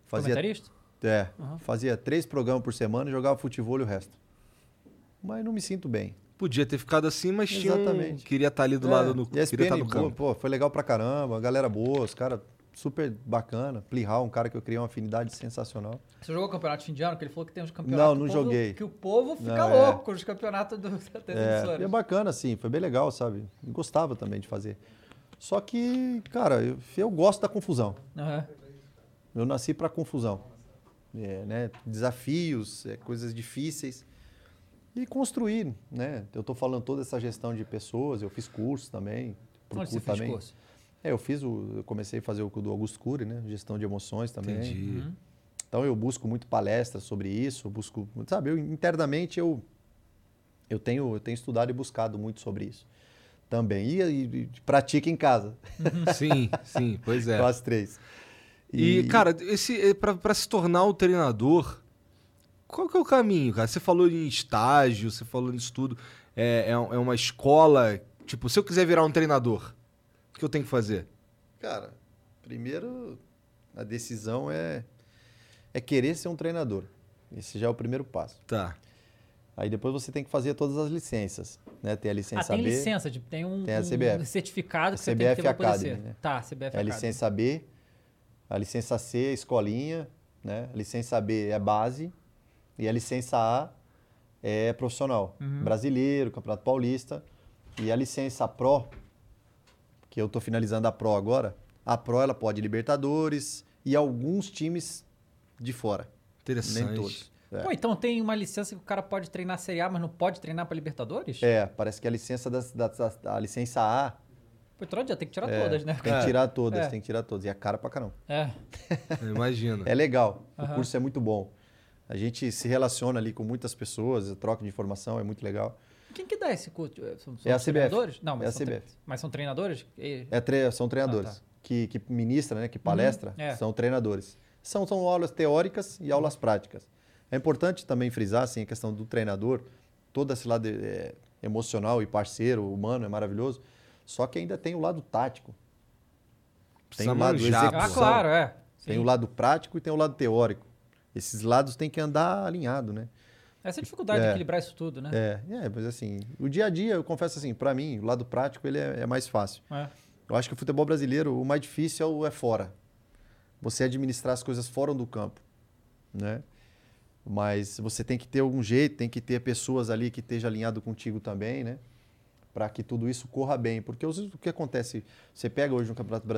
fazia, Comentarista? é, Uhum. fazia três programas por semana e jogava futebol e o resto. Mas não me sinto bem. Podia ter ficado assim, mas tinha um... Exatamente. Queria estar ali do É, lado no... e a Queria ESPN, estar no pô, campo. pô, foi legal pra caramba, a galera boa, os caras super bacana. Plihal, um cara que eu criei uma afinidade sensacional. Você jogou o campeonato de fim de ano? Que ele falou que tem uns campeonatos. Não, não povo- joguei. Que o povo fica Não, é. louco nos campeonatos do, (laughs) das É, emissoras. é bacana, assim, foi bem legal, sabe? E gostava também de fazer. Só que, cara, eu, eu gosto da confusão. Aham. Eu nasci pra confusão. É, né? Desafios, é, coisas difíceis. E construir, né? Eu tô falando toda essa gestão de pessoas, eu fiz curso também. Onde você procuro fez também. curso? É, eu fiz o. Eu comecei a fazer o do Augusto Cury, né? Gestão de emoções também. Entendi. Uhum. Então eu busco muito palestras sobre isso, busco, sabe, eu internamente eu eu tenho eu tenho estudado e buscado muito sobre isso também. E, e, e pratico em casa, (laughs) Sim, sim, pois é. quase três. E, cara, esse pra, pra se tornar o treinador, qual que é o caminho, cara? Você falou em estágio, você falou nisso tudo. É, é, um- é uma escola. Tipo, se eu quiser virar um treinador, que eu tenho que fazer? Cara, primeiro a decisão é é querer ser um treinador. Esse já é o primeiro passo. Tá. Aí depois você tem que fazer todas as licenças, né? Tem a Ah, licença tem B, licença, tipo, tem um, Tem a um CBF. certificado que A você tem que ter CBF pra poder Academy, né? Tá, CBF é a Academy. licença B, a licença C é escolinha, né? A licença B é base e a licença A é profissional, Uhum. brasileiro, Campeonato Paulista e a licença Pro, que eu estou finalizando a Pro agora, a Pro ela pode Libertadores e alguns times de fora, Interessante. nem todos. É. Pô, então tem uma licença que o cara pode treinar a Série A, mas não pode treinar pra Libertadores? É, parece que a licença das, das- das- a licença A Pô, então adianta, tem que tirar é, todas, né? tem que tirar todas, É. tem que tirar todas e a cara pra caramba. É. (laughs) Imagina. É legal, Aham. o curso é muito bom. A gente se relaciona ali com muitas pessoas, a troca de informação é muito legal. Quem que dá esse curso? São, É a CBF. treinadores? Não, mas, É a são tre- CBF. mas são treinadores? E- É tre- são treinadores Ah, tá. que, que ministra, né, que palestra, é. são treinadores. São, são aulas teóricas e aulas práticas. É importante também frisar assim, a questão do treinador. todo esse lado é, emocional e parceiro, humano, é maravilhoso. Só que ainda tem o lado tático. Tem Precisa o lado manjar, Ah, execução. claro, é. Tem Sim. o lado prático e tem o lado teórico. Esses lados têm que andar alinhado, né? Essa é a dificuldade de É. equilibrar isso tudo, né? É, é, mas assim, o dia a dia, eu confesso assim, pra mim, o lado prático ele é, é mais fácil. É. Eu acho que o futebol brasileiro, o mais difícil é, o- é fora. Você administrar as coisas fora do campo, né? Mas você tem que ter algum jeito, tem que ter pessoas ali que estejam alinhado contigo também, né? Para que tudo isso corra bem. Porque o que acontece? Você pega hoje no Campeonato Brasileiro.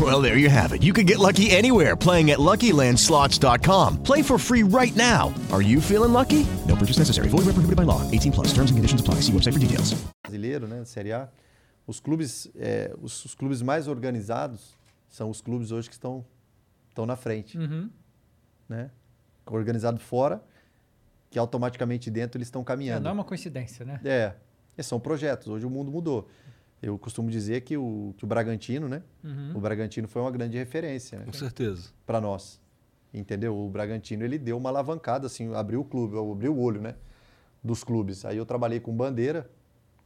Well, there you have it. You can get lucky anywhere playing at LuckyLandSlots.com. Play for free right now. Are you feeling lucky? No purchase necessary. Void where prohibited by law. 18 plus. Terms and conditions apply. See website for details. brasileiro, né, Série A, os clubes, é, os, os clubes mais organizados são os clubes hoje que estão, estão na frente, Uhum. né? Organizado fora, que automaticamente dentro eles estão É, caminhando. não é uma coincidência, né? É, são projetos. Hoje o mundo mudou. Eu costumo dizer que o, que o Bragantino, né? Uhum. O Bragantino foi uma grande referência né, Com certeza. para nós. Entendeu? O Bragantino ele deu uma alavancada, assim, abriu o clube, abriu o olho, né? Dos clubes. Aí eu trabalhei com Bandeira,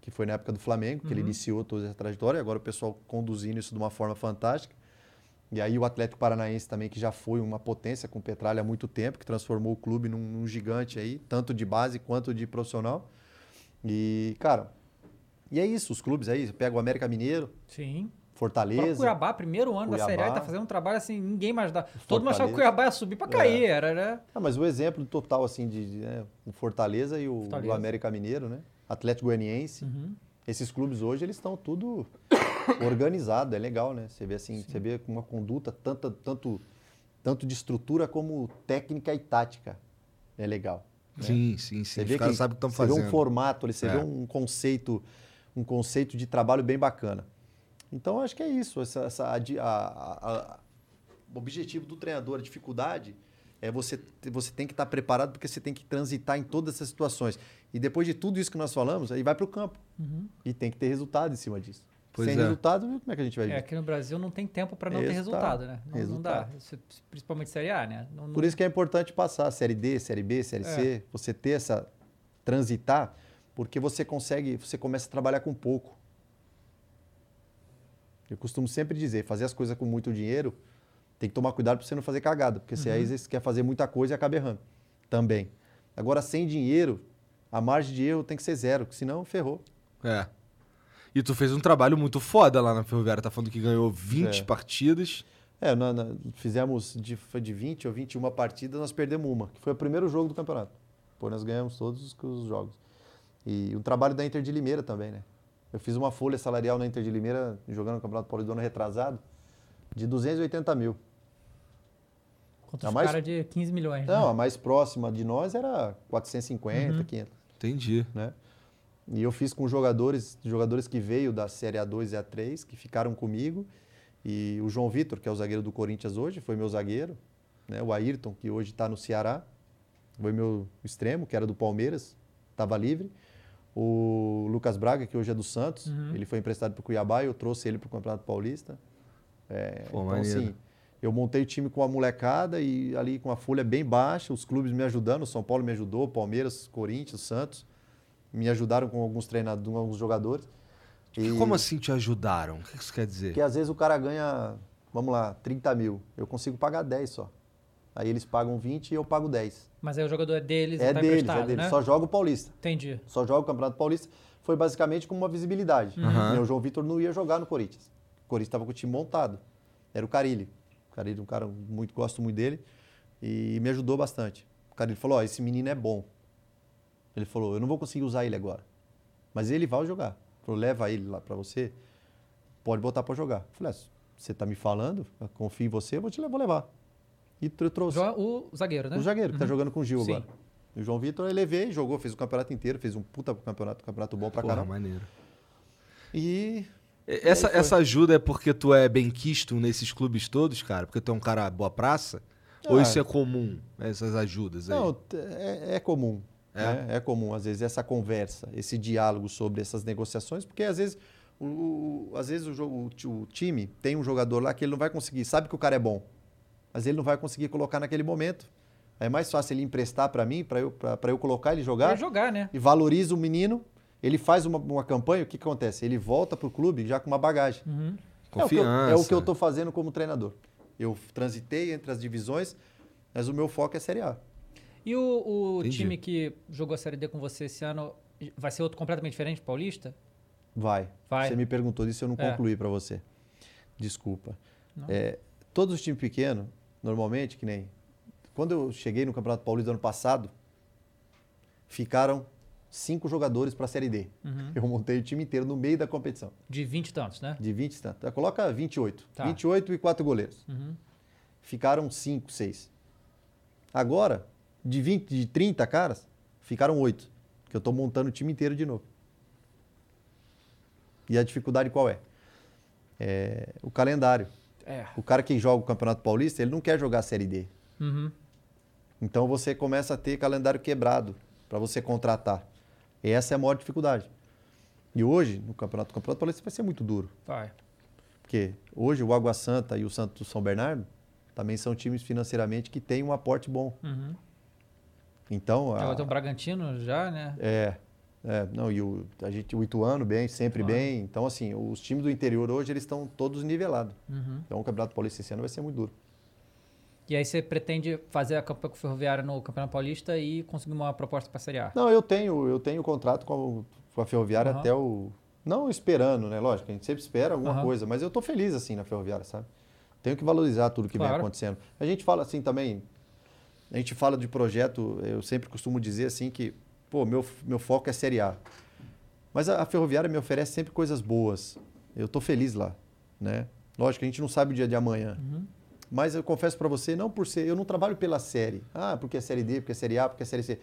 que foi na época do Flamengo, que ele iniciou toda essa trajetória, e agora o pessoal conduzindo isso de uma forma fantástica. E aí o Atlético Paranaense também, que já foi uma potência com o Petralha há muito tempo, que transformou o clube num, num gigante aí, tanto de base quanto de profissional. E, cara, e é isso, os clubes aí, pega o América Mineiro, Sim. O Fortaleza. Cuiabá, primeiro ano da Cuiabá. Série A, tá fazendo um trabalho assim, ninguém mais dá. Todo mundo achava que o Fortaleza. Cuiabá ia subir pra cair, era, né? Ah, mas o exemplo total, assim, de, de, né, o Fortaleza e o, Fortaleza. o América Mineiro, né? Atlético Goianiense. Uhum. Esses clubes hoje, eles estão tudo (coughs) organizado, é legal, né? Você vê assim, você vê uma conduta tanta, tanto, tanto de estrutura como técnica e tática. É legal. Sim, sim, sim. Você Os vê caras que sabem o que estão você vê fazendo. um formato, você É. vê um conceito, um conceito de trabalho bem bacana. Então, acho que é isso. Essa, essa, a, a- a- o objetivo do treinador, a dificuldade, é você, você tem que estar preparado porque você tem que transitar em todas essas situações. E depois de tudo isso que nós falamos, aí vai para o campo. E tem que ter resultado em cima disso. Pois Sem é. resultado, como é que a gente vai É, ver? aqui no Brasil não tem tempo pra não ter Resultado. resultado, né? Não, não dá. Resultado. Isso- Principalmente Série A, né? Não- Por não- isso que é importante passar Série D, Série B, Série É. C, você ter essa transitar, porque você consegue, você começa a trabalhar com pouco. Eu costumo sempre dizer, fazer as coisas com muito dinheiro, tem que tomar cuidado para você não fazer cagada, porque você, aí você quer fazer muita coisa e acaba errando também. Agora, sem dinheiro, a margem de erro tem que ser zero, senão ferrou. É. E tu fez um trabalho muito foda lá na Ferroviária. Tá falando que ganhou 20 É. partidas. É, na- na- fizemos de, foi de 20 ou 21 partidas, nós perdemos uma, que foi o primeiro jogo do campeonato. Pô, nós ganhamos todos os, os jogos. E o trabalho da Inter de Limeira também, né? Eu fiz uma folha salarial na Inter de Limeira, jogando no Campeonato Paulista do ano retrasado, de 280 mil. Contra a os mais- caras de 15 milhões. Não, né? a mais próxima de nós era 450, 500, Entendi. né? E eu fiz com jogadores, jogadores que veio da Série A2 e A3, que ficaram comigo. E o João Vitor, que é o zagueiro do Corinthians hoje, foi meu zagueiro. Né? O Ayrton, que hoje está no Ceará, foi meu extremo, que era do Palmeiras, estava livre. O Lucas Braga, que hoje é do Santos, ele foi emprestado para o Cuiabá e eu trouxe ele para o Campeonato Paulista. É, Pô, então, maneiro. assim, eu montei o time com a molecada e ali com a folha bem baixa, os clubes me ajudando, o São Paulo me ajudou, Palmeiras, Corinthians, Santos, me ajudaram com alguns treinadores, com alguns jogadores. E como assim te ajudaram? O que isso quer dizer? Porque às vezes o cara ganha, vamos lá, 30 mil, eu consigo pagar 10 só. Aí eles pagam 20 e eu pago 10. Mas aí o jogador é deles, É tá deles, é deles. né? Só joga o Paulista. Entendi. Só joga o Campeonato Paulista. Foi basicamente como uma visibilidade. Uhum. O João Vitor não ia jogar no Corinthians. O Corinthians estava com o time montado. Era o Carilli. O Carilli é um cara muito, gosto muito dele. E me ajudou bastante. O Carilli falou, ó, esse menino é bom. Ele falou, eu não vou conseguir usar ele agora. Mas ele vai jogar. Ele falou, leva ele lá para você. Pode botar para jogar. Eu falei, ah, você tá me falando, eu confio em você, eu vou te levar. E tr- trouxe. O zagueiro, né? O zagueiro, que tá jogando com o Gil Sim. agora. E o João Vitor, eu levei, jogou, fez o campeonato inteiro, fez um puta campeonato, campeonato bom pra Porra, caramba. maneiro. E Essa, foi. essa ajuda é porque tu é bem quisto nesses clubes todos, cara? Porque tu é um cara boa praça? Ou Ah. isso é comum, essas ajudas aí? Não, é, é comum. É? né? É comum, às vezes, essa conversa, esse diálogo sobre essas negociações, porque às vezes o, o- às vezes o, jogo, o o time tem um jogador lá que ele não vai conseguir, sabe que o cara é bom, mas ele não vai conseguir colocar naquele momento. É mais fácil ele emprestar para mim, para eu, pra- pra eu colocar ele jogar Pra jogar, né? e valoriza o menino. Ele faz uma, uma campanha, o que, que acontece? Ele volta pro clube já com uma bagagem. É o, que eu, Confiança. é o que eu tô fazendo como treinador. Eu transitei entre as divisões, mas o meu foco é Série A. E o, o time que jogou a Série D com você esse ano vai ser outro completamente diferente, Paulista? Vai. Vai. Você me perguntou disso, eu não É. concluí para você. Desculpa. É, todos os times pequenos, normalmente, que nem. Quando eu cheguei no Campeonato Paulista do ano passado, ficaram cinco jogadores para a Série D. Uhum. Eu montei o time inteiro no meio da competição. De 20 e tantos, né? De 20 e tanto. Coloca 28. Tá. 28 e quatro goleiros. Uhum. Ficaram 5, 6. Agora, de 20, de 30 caras, ficaram 8. Que eu estou montando o time inteiro de novo. E a dificuldade qual é? É o calendário. É. O cara que joga o Campeonato Paulista, ele não quer jogar a Série D. Uhum. Então você começa a ter calendário quebrado para você contratar. E essa é a maior dificuldade. E hoje, no Campeonato, o Campeonato Paulista vai ser muito duro. Vai. Porque hoje o Água Santa e o Santo São Bernardo também são times financeiramente que têm um aporte bom. Uhum. Então, a- tem o Bragantino já, né? é, é, não, e o, a gente, o Ituano bem, sempre Claro. bem. Então, assim, os times do interior hoje eles estão todos nivelados. Uhum. Então, o Campeonato Paulista esse ano vai ser muito duro. E aí você pretende fazer a campanha com o Ferroviária no Campeonato Paulista e conseguir uma proposta para a Série A? Não, eu tenho, eu tenho contrato com a, com a Ferroviária Aham. até o. Não esperando, né? Lógico, a gente sempre espera alguma Aham. coisa, mas eu tô feliz assim na Ferroviária, sabe? Tenho que valorizar tudo que vem Claro. acontecendo. A gente fala assim também, a gente fala de projeto, eu sempre costumo dizer assim que, pô, meu, meu foco é Série A. Mas a, a Ferroviária me oferece sempre coisas boas. Eu tô feliz lá, né? Lógico, a gente não sabe o dia de amanhã. Mas eu confesso para você, não por ser, eu não trabalho pela série. Ah, porque é série D, porque é série A, porque é série C.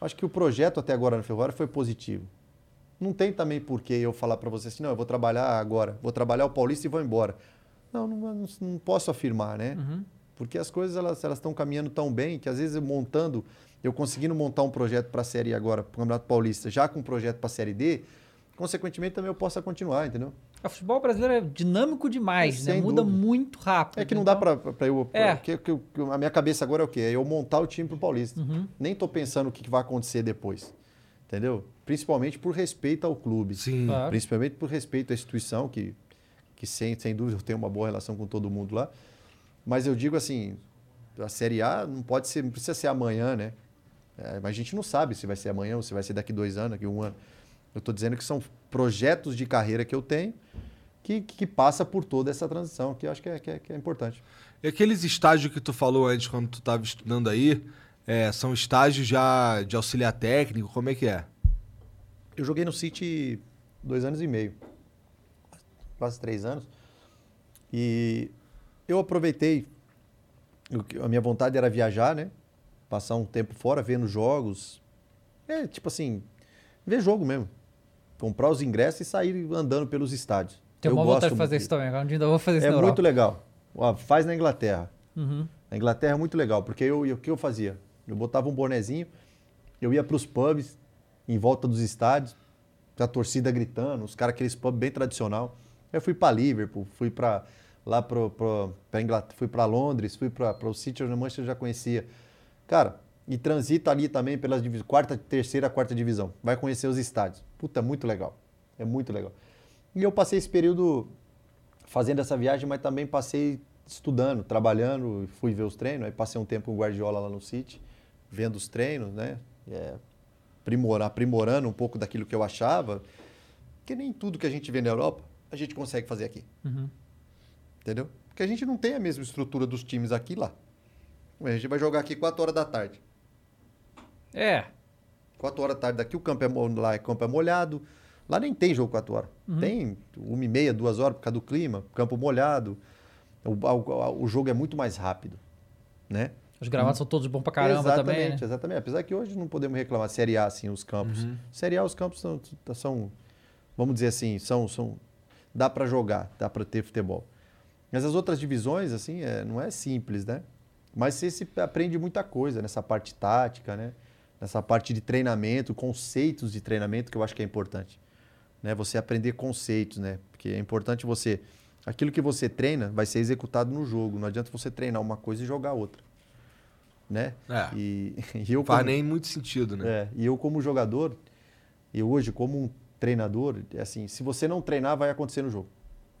Acho que o projeto até agora na Ferroviária foi positivo. Não tem também por que eu falar para você assim, não, eu vou trabalhar agora, vou trabalhar o Paulista e vou embora. Não, não, não- posso afirmar, né? Uhum. Porque as coisas elas elas estão caminhando tão bem que às vezes montando, eu conseguindo montar um projeto para a série agora, para o Campeonato Paulista, já com um projeto para a série D, consequentemente também eu possa continuar, entendeu? O futebol brasileiro é dinâmico demais, É, né? Muda dúvida. muito rápido. É que não dá então- para eu. pra- É. que- que- que a minha cabeça agora é o quê? É eu montar o time pro Paulista. Uhum. Nem tô pensando o que que vai acontecer depois. Entendeu? Principalmente por respeito ao clube. Sim. Claro. Principalmente por respeito à instituição, que, que sem, sem dúvida eu tenho uma boa relação com todo mundo lá. Mas eu digo assim, a Série A não pode ser, não precisa ser amanhã, né? É, mas a gente não sabe se vai ser amanhã ou se vai ser daqui dois anos, daqui um ano. Eu estou dizendo que são projetos de carreira que eu tenho que, que passa por toda essa transição, que eu acho que é, que é, que é importante. E aqueles estágios que tu falou antes, quando tu estava estudando aí, é, são estágios já de auxiliar técnico? Como é que é? Eu joguei no City dois anos e meio, quase três anos. E eu aproveitei. A minha vontade era viajar, né? Passar um tempo fora, vendo jogos. É, tipo assim, ver jogo mesmo. Comprar os ingressos e sair andando pelos estádios. Tenho Eu uma vontade de fazer muito isso também. Agora um dia ainda vou fazer isso É muito Europa. legal. Ó, faz na Inglaterra. Uhum. Na Inglaterra é muito legal, porque eu, eu- o que eu fazia? Eu botava um bonezinho, eu ia para os pubs, em volta dos estádios, a torcida gritando, os caras, aqueles pubs bem tradicional. Eu fui para Liverpool, fui para lá pra Inglaterra, fui para Londres, fui para o City of Manchester, eu já conhecia. Cara, e transita ali também pelas divisões, quarta, terceira, quarta divisão. Vai conhecer os estádios. Puta, é muito legal. É muito legal. E eu passei esse período fazendo essa viagem, mas também passei estudando, trabalhando, fui ver os treinos, aí passei um tempo com o Guardiola lá no City, vendo os treinos, né? É, aprimora- aprimorando um pouco daquilo que eu achava, que nem tudo que a gente vê na Europa a gente consegue fazer aqui. Uhum. Entendeu? Porque a gente não tem a mesma estrutura dos times aqui e lá. A gente vai jogar aqui 4 horas da tarde. É. 4 horas da tarde daqui, o campo é, lá, o campo é molhado. Lá nem tem jogo 4 horas. Uhum. Tem uma e meia, duas horas por causa do clima, campo molhado. O, o- o jogo é muito mais rápido, né? Os gravados são todos bons pra caramba exatamente, também. né? Exatamente, Apesar que hoje não podemos reclamar Série A, assim, os campos. Série A, os campos são, são vamos dizer assim, são, são dá para jogar, dá para ter futebol. Mas as outras divisões, assim, é, não é simples, né? Mas você se aprende muita coisa nessa parte tática, né? Nessa parte de treinamento, conceitos de treinamento, que eu acho que é importante. Né? Você aprender conceitos, né? Porque é importante você. Aquilo que você treina vai ser executado no jogo. Não adianta você treinar uma coisa e jogar outra. Né? É. E, (laughs) e eu Faz como- nem muito sentido, né? é, e eu como jogador, e hoje como um treinador, é assim, se você não treinar, vai acontecer no jogo.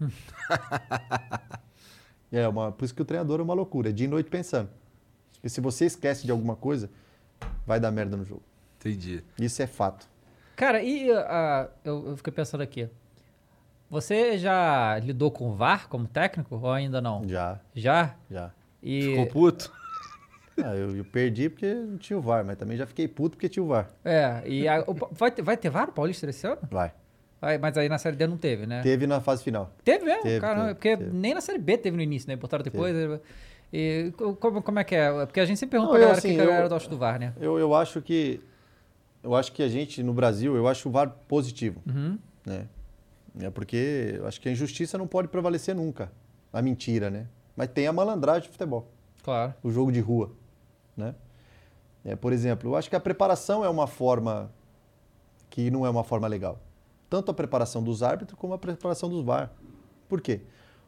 (laughs) é, uma, por isso que o treinador é uma loucura, é dia e noite pensando. Porque se você esquece de alguma coisa, vai dar merda no jogo. Entendi. Isso é fato. Cara, e ah, eu, eu fiquei pensando aqui. Você já lidou com o VAR como técnico ou ainda não? Já, Já? já. E, Ficou puto? (laughs) Ah, eu, eu perdi porque não tinha o VAR, mas também já fiquei puto porque tinha o VAR. É, e a- o- vai, ter, vai ter VAR no Paulista esse ano? Vai. Vai, mas aí na Série D não teve, né? Teve na fase final. Teve mesmo, Teve, caramba, teve, porque teve. nem na Série B teve no início, né? Botaram depois. E co- como, como é que é? Porque a gente sempre pergunta Não, pra galera assim, que que a eu- galera gosta do VAR, né? Eu, eu acho que eu acho que a gente no Brasil, eu acho o VAR positivo, Uhum. né? É porque eu acho que a injustiça não pode prevalecer nunca, a mentira, né? Mas tem a malandragem de futebol, Claro. o jogo de rua, né? É, por exemplo, eu acho que a preparação é uma forma que não é uma forma legal. Tanto a preparação dos árbitros como a preparação dos VAR. Por quê?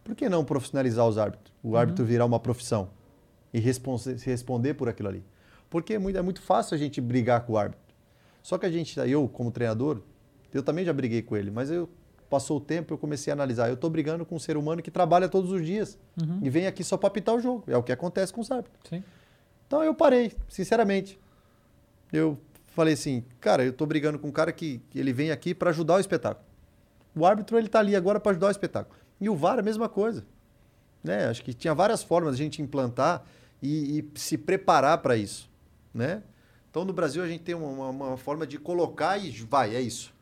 Por que não profissionalizar os árbitros? O árbitro virar uma profissão e response- responder por aquilo ali. Porque é muito, é muito fácil a gente brigar com o árbitro. Só que a gente, eu como treinador, eu também já briguei com ele, mas eu passou o tempo eu comecei a analisar. Eu estou brigando com um ser humano que trabalha todos os dias e vem aqui só para apitar o jogo. É o que acontece com os árbitros. Sim. Então eu parei, sinceramente. Eu falei assim, cara, eu tô brigando com um cara que, que ele vem aqui para ajudar o espetáculo. O árbitro ele tá ali agora para ajudar o espetáculo. E o VAR a mesma coisa. Né? Acho que tinha várias formas de a gente implantar e, e se preparar para isso, né? Então no Brasil a gente tem uma, uma- forma de colocar e vai, é isso.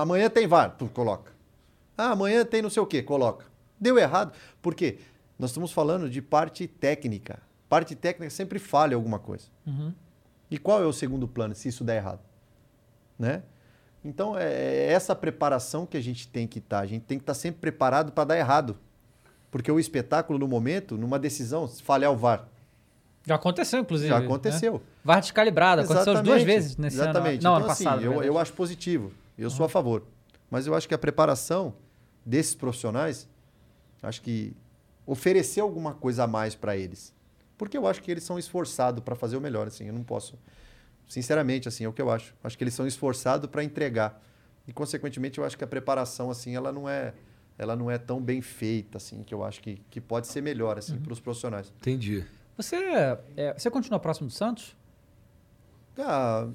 Amanhã tem VAR, coloca. Ah, amanhã tem não sei o quê, coloca. Deu errado. Por quê? Nós estamos falando de parte técnica. Parte técnica sempre falha alguma coisa. Uhum. E qual é o segundo plano se isso der errado? Né? Então é é essa preparação que a gente tem que estar. A gente tem que estar sempre preparado para dar errado. Porque o espetáculo, no momento, numa decisão, se falhar o VAR. Já aconteceu, inclusive. Já né? aconteceu. VAR descalibrado. Aconteceu as duas Exatamente, vezes nesse Exatamente. ano. Não, então, ano assim, passado. eu, na eu verdade. acho positivo. Eu sou a favor. Mas eu acho que a preparação desses profissionais, acho que oferecer alguma coisa a mais para eles. Porque eu acho que eles são esforçados para fazer o melhor, assim, eu não posso. Sinceramente, assim, é o que eu acho. Acho que eles são esforçados para entregar. E consequentemente, eu acho que a preparação assim, ela não é ela não é tão bem feita assim, que eu acho que, que pode ser melhor assim para os profissionais. Entendi. Você, é, você continua próximo do Santos? Ah, não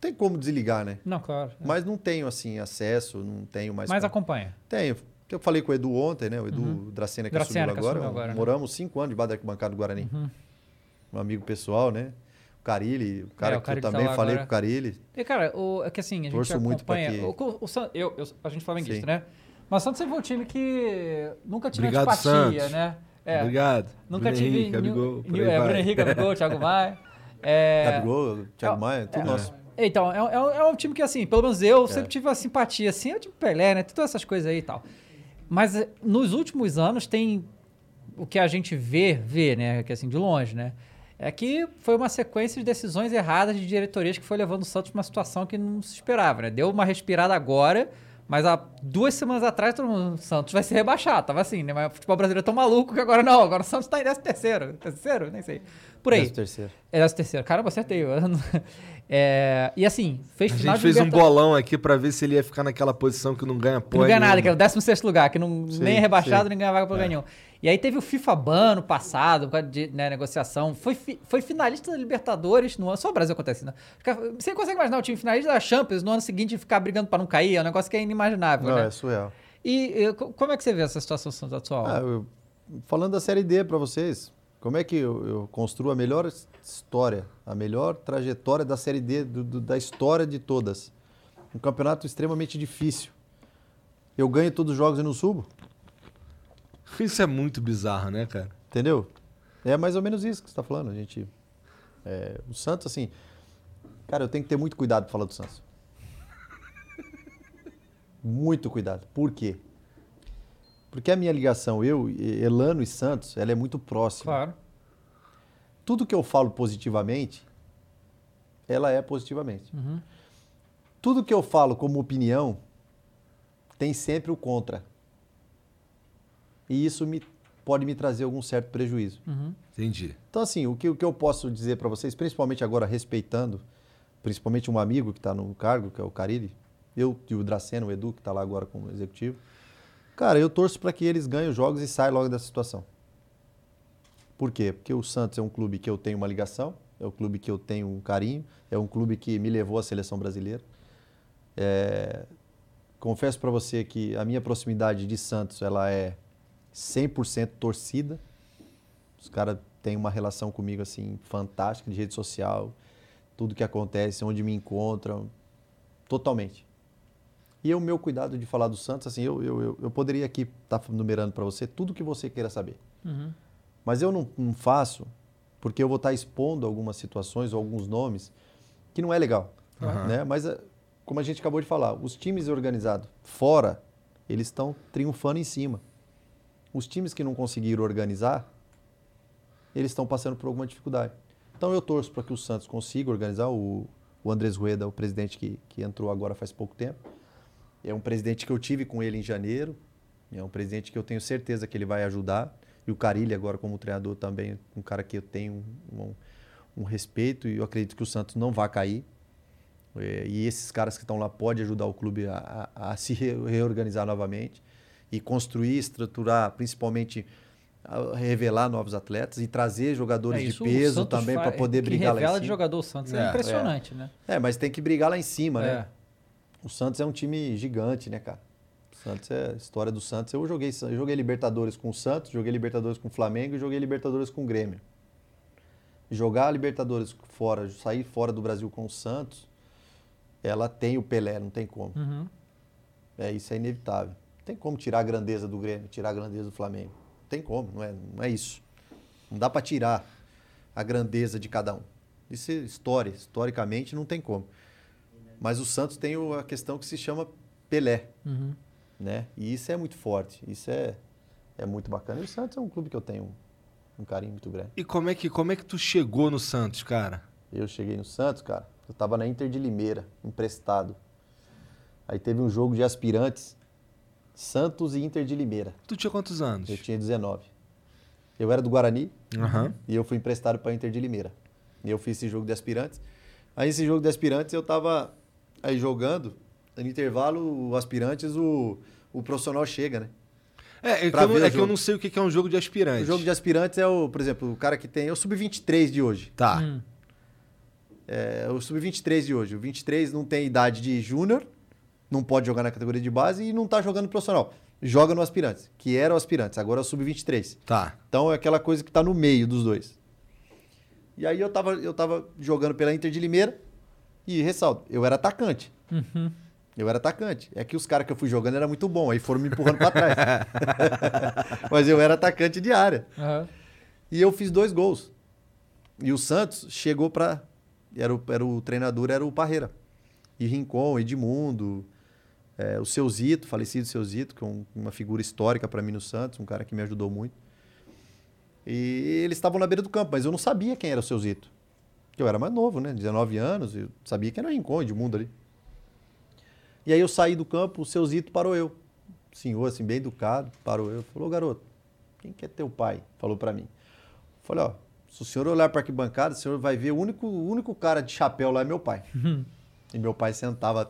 tem como desligar, né? Não, claro. Mas não tenho assim acesso, não tenho mais. Mas como. acompanha. Tenho. Eu falei com o Edu ontem, né? O Edu Dracena que Dracena, assumiu que agora. assumiu agora, né? Moramos cinco anos debaixo da arquibancada do Guarani. Um amigo pessoal, né? O Carilli, o cara É, o que eu tá também falei agora. com o Carilli. E, cara, o, é que assim, a gente Torço muito pra acompanha... que- O, o, San- eu, eu- a gente flamenguista, Sim. né? Mas o Santos sempre foi um time que nunca tive Obrigado, antipatia, Santos. né? É, Obrigado. Nunca Bruno tive... Henrique, Gabigol, Nil- por Nil- aí é. Bruno Henrique, Gabigol, (laughs) Thiago Maia. É, Gabigol, Thiago é, Maia, tudo é, nosso. Então, é, é, é um time que, assim, pelo menos eu sempre tive uma simpatia, assim, é o time Pelé, né? Todas essas coisas aí e tal. Mas eh, nos últimos anos tem o que a gente vê, vê, né? Que assim, de longe, né? É que foi uma sequência de decisões erradas de diretorias que foi levando o Santos para uma situação que não se esperava, né? Deu uma respirada agora, mas há duas semanas atrás todo mundo, o Santos vai ser rebaixado. Tava assim, né? Mas o futebol brasileiro é tão maluco que agora não, agora o Santos tá em 13 terceiro, terceiro, nem sei. Por aí. Décimo terceiro. É 13 terceiro. Caramba, acertei. eu. É, e assim, fez A gente de fez um bolão aqui pra ver se ele ia ficar naquela posição que não ganha Que porra não ganha nada, que nenhuma. era o 16 lugar, que não, Sim, nem é rebaixado, sim. nem ganha vaga pra lugar nenhum. E aí teve o FIFA Ban no passado, de né, negociação. Foi, foi finalista da Libertadores no ano. Só o Brasil acontece, né? Você consegue imaginar o time finalista da Champions no ano seguinte ficar brigando pra não cair? É um negócio que é inimaginável, Não, né? é surreal. E, e co- como é que você vê essa situação atual? Ah, eu- falando da Série D para vocês, como é que eu, eu construo a melhor história, a melhor trajetória da Série D, do- do- da história de todas? Um campeonato extremamente difícil. Eu ganho todos os jogos e não subo? Isso é muito bizarro, né, cara? Entendeu? É mais ou menos isso que você está falando. A gente, é, o Santos, assim, cara, eu tenho que ter muito cuidado para falar do Santos. muito cuidado. Por quê? Porque a minha ligação, eu, Elano e Santos, ela é muito próxima. Claro. Tudo que eu falo positivamente, ela é positivamente. Uhum. Tudo que eu falo como opinião, tem sempre o contra. E isso me, pode me trazer algum certo prejuízo. Uhum. Entendi. Então, assim, o que, o que eu posso dizer para vocês, principalmente agora respeitando, principalmente um amigo que está no cargo, que é o Carilli, eu e o Dracena, o Edu, que está lá agora como executivo, cara, eu torço para que eles ganhem os jogos e saiam logo dessa situação. Por quê? Porque o Santos é um clube que eu tenho uma ligação, é um clube que eu tenho um carinho, é um clube que me levou à seleção brasileira. É, confesso para você que a minha proximidade de Santos ela é 100% torcida. Os caras têm uma relação comigo assim fantástica de rede social, tudo que acontece, onde me encontram, totalmente. E o meu cuidado de falar do Santos, assim, eu, eu, eu, poderia aqui estar tá numerando para você tudo que você queira saber. Uhum. Mas eu não, não, faço porque eu vou estar tá expondo algumas situações ou alguns nomes que não é legal. Uhum. Né? Mas, como a gente acabou de falar, os times organizados fora, eles estão triunfando em cima. Os times que não conseguiram organizar, eles estão passando por alguma dificuldade. Então eu torço para que o Santos consiga organizar. O, o Andrés Rueda, o presidente que, que entrou agora faz pouco tempo, é um presidente que eu tive com ele em janeiro. É um presidente que eu tenho certeza que ele vai ajudar. E o Carilli agora como treinador também, um cara que eu tenho um, um, um respeito e eu acredito que o Santos não vai cair. É, e esses caras que estão lá podem ajudar o clube a, a, a se reorganizar novamente e construir, estruturar, principalmente revelar novos atletas e trazer jogadores é, de peso também para poder brigar lá em cima. de jogador Santos é, é impressionante, é. né? É, mas tem que brigar lá em cima, é. né? O Santos é um time gigante, né, cara? O Santos é a história do Santos. Eu joguei, eu joguei Libertadores com o Santos, joguei Libertadores com o Flamengo e joguei Libertadores com o Grêmio. Jogar Libertadores fora, sair fora do Brasil com o Santos, ela tem o Pelé, não tem como. Uhum. É, isso é inevitável. Não tem como tirar a grandeza do Grêmio, tirar a grandeza do Flamengo. Não tem como, não é, não é isso. Não dá para tirar a grandeza de cada um. Isso é história, historicamente não tem como. Mas o Santos tem a questão que se chama Pelé, uhum. né? E isso é muito forte, isso é, é muito bacana. E o Santos é um clube que eu tenho um carinho muito grande. E como é que, como é que tu chegou no Santos, cara? Eu cheguei no Santos, cara, eu tava na Inter de Limeira, emprestado. Aí teve um jogo de aspirantes, Santos e Inter de Limeira. Tu tinha quantos anos? Eu tinha 19. Eu era do Guarani uhum. e eu fui emprestado para Inter de Limeira. E eu fiz esse jogo de aspirantes. Aí esse jogo de aspirantes eu tava aí jogando, no intervalo, o aspirantes, o, o profissional chega, né? É, é, que, eu não, é que eu, não, sei o que é um jogo de aspirantes. O jogo de aspirantes é o, por exemplo, o cara que tem. É o sub-23 de hoje. Tá. Hum. É o sub-23 de hoje. O 23 não tem idade de júnior, não pode jogar na categoria de base e não tá jogando profissional. Joga no aspirantes, que era o aspirantes, agora é o sub-23. Tá. Então é aquela coisa que tá no meio dos dois. E aí eu tava, eu tava jogando pela Inter de Limeira e ressalto, eu era atacante. Uhum. Eu era atacante. É que os caras que eu fui jogando era muito bom, aí foram me empurrando para trás. (laughs) Mas eu era atacante de área. Uhum. E eu fiz dois gols. E o Santos chegou para era o, era o treinador era o Parreira. E Rincon, Edmundo, é, o Seu Zito, falecido Seu Zito, que é um, uma figura histórica para mim no Santos, um cara que me ajudou muito. E eles estavam na beira do campo, mas eu não sabia quem era o Seu Zito. Eu era mais novo, né? 19 anos, eu sabia que era o Rincon, Edmundo ali. E aí eu saí do campo, o Seu Zito parou eu. O senhor, assim, bem educado, parou eu. Falou, garoto, quem que é teu pai? Falou para mim. Falei, ó, se o senhor olhar para arquibancada, o senhor vai ver o único, o único cara de chapéu lá é meu pai. Uhum. E meu pai sentava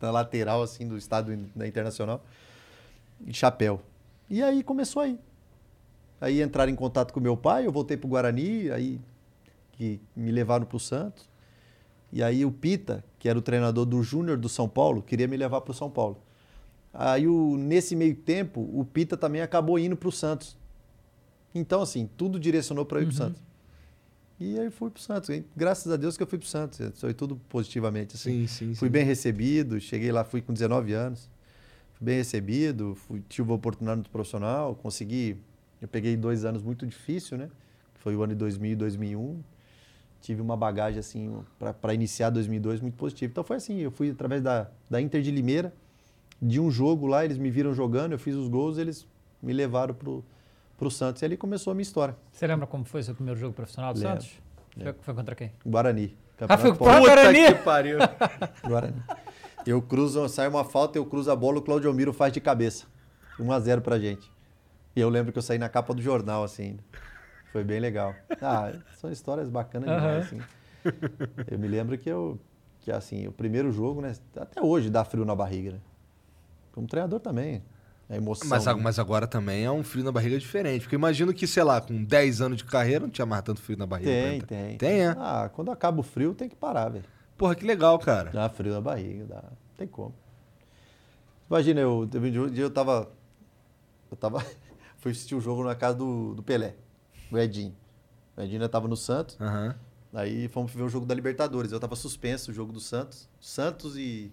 na lateral assim do estádio da Internacional, de chapéu. E aí começou aí. Aí entraram em contato com meu pai, eu voltei pro Guarani, aí que me levaram pro Santos. E aí o Pita, que era o treinador do Júnior do São Paulo, queria me levar pro São Paulo. Aí o, nesse meio tempo, o Pita também acabou indo pro Santos. Então assim, tudo direcionou para ir pro Uhum. Santos. E aí fui pro Santos. E graças a Deus que eu fui pro Santos. Foi tudo positivamente. Assim. Sim, sim, Fui sim. bem recebido. Cheguei lá, fui com 19 anos. Fui bem recebido. Fui, tive uma oportunidade no profissional. Consegui. Eu peguei dois anos muito difícil, né? Foi o ano de 2000 e 2001. Tive uma bagagem, assim, para iniciar 2002 muito positiva. Então foi assim: eu fui através da, da Inter de Limeira. De um jogo lá, eles me viram jogando. Eu fiz os gols. Eles me levaram pro, pro Santos. E ali começou a minha história. Você lembra como foi o seu primeiro jogo profissional do Lembro, Santos? Foi, foi contra quem? Guarani. Ah, foi Campeonato pro Paulista. Guarani? que pariu. (laughs) Guarani. Eu cruzo, sai uma falta, eu cruzo a bola, o Claudio Miro faz de cabeça. 1x0 pra gente. E eu lembro que eu saí na capa do jornal, assim. Foi bem legal. (laughs) Ah, são histórias bacanas demais, assim. Eu me lembro que eu, que assim, o primeiro jogo, né? Até hoje dá frio na barriga, né? Como treinador também. É emoção. Mas, a- né? mas agora também é um frio na barriga diferente. Porque imagino que, sei lá, com 10 anos de carreira não tinha mais tanto frio na barriga. Tem, pra- tem. Tem, é? Ah, quando acaba o frio, tem que parar, velho. Porra, que legal, cara. Dá frio na barriga, dá. Não tem como. Imagina, eu, teve um dia eu tava. Eu tava. (laughs) fui assistir o jogo na casa do, do Pelé, o Edinho. O Edinho ainda tava no Santos. Aham. Aí fomos ver o jogo da Libertadores. Eu tava suspenso o jogo do Santos. Santos e.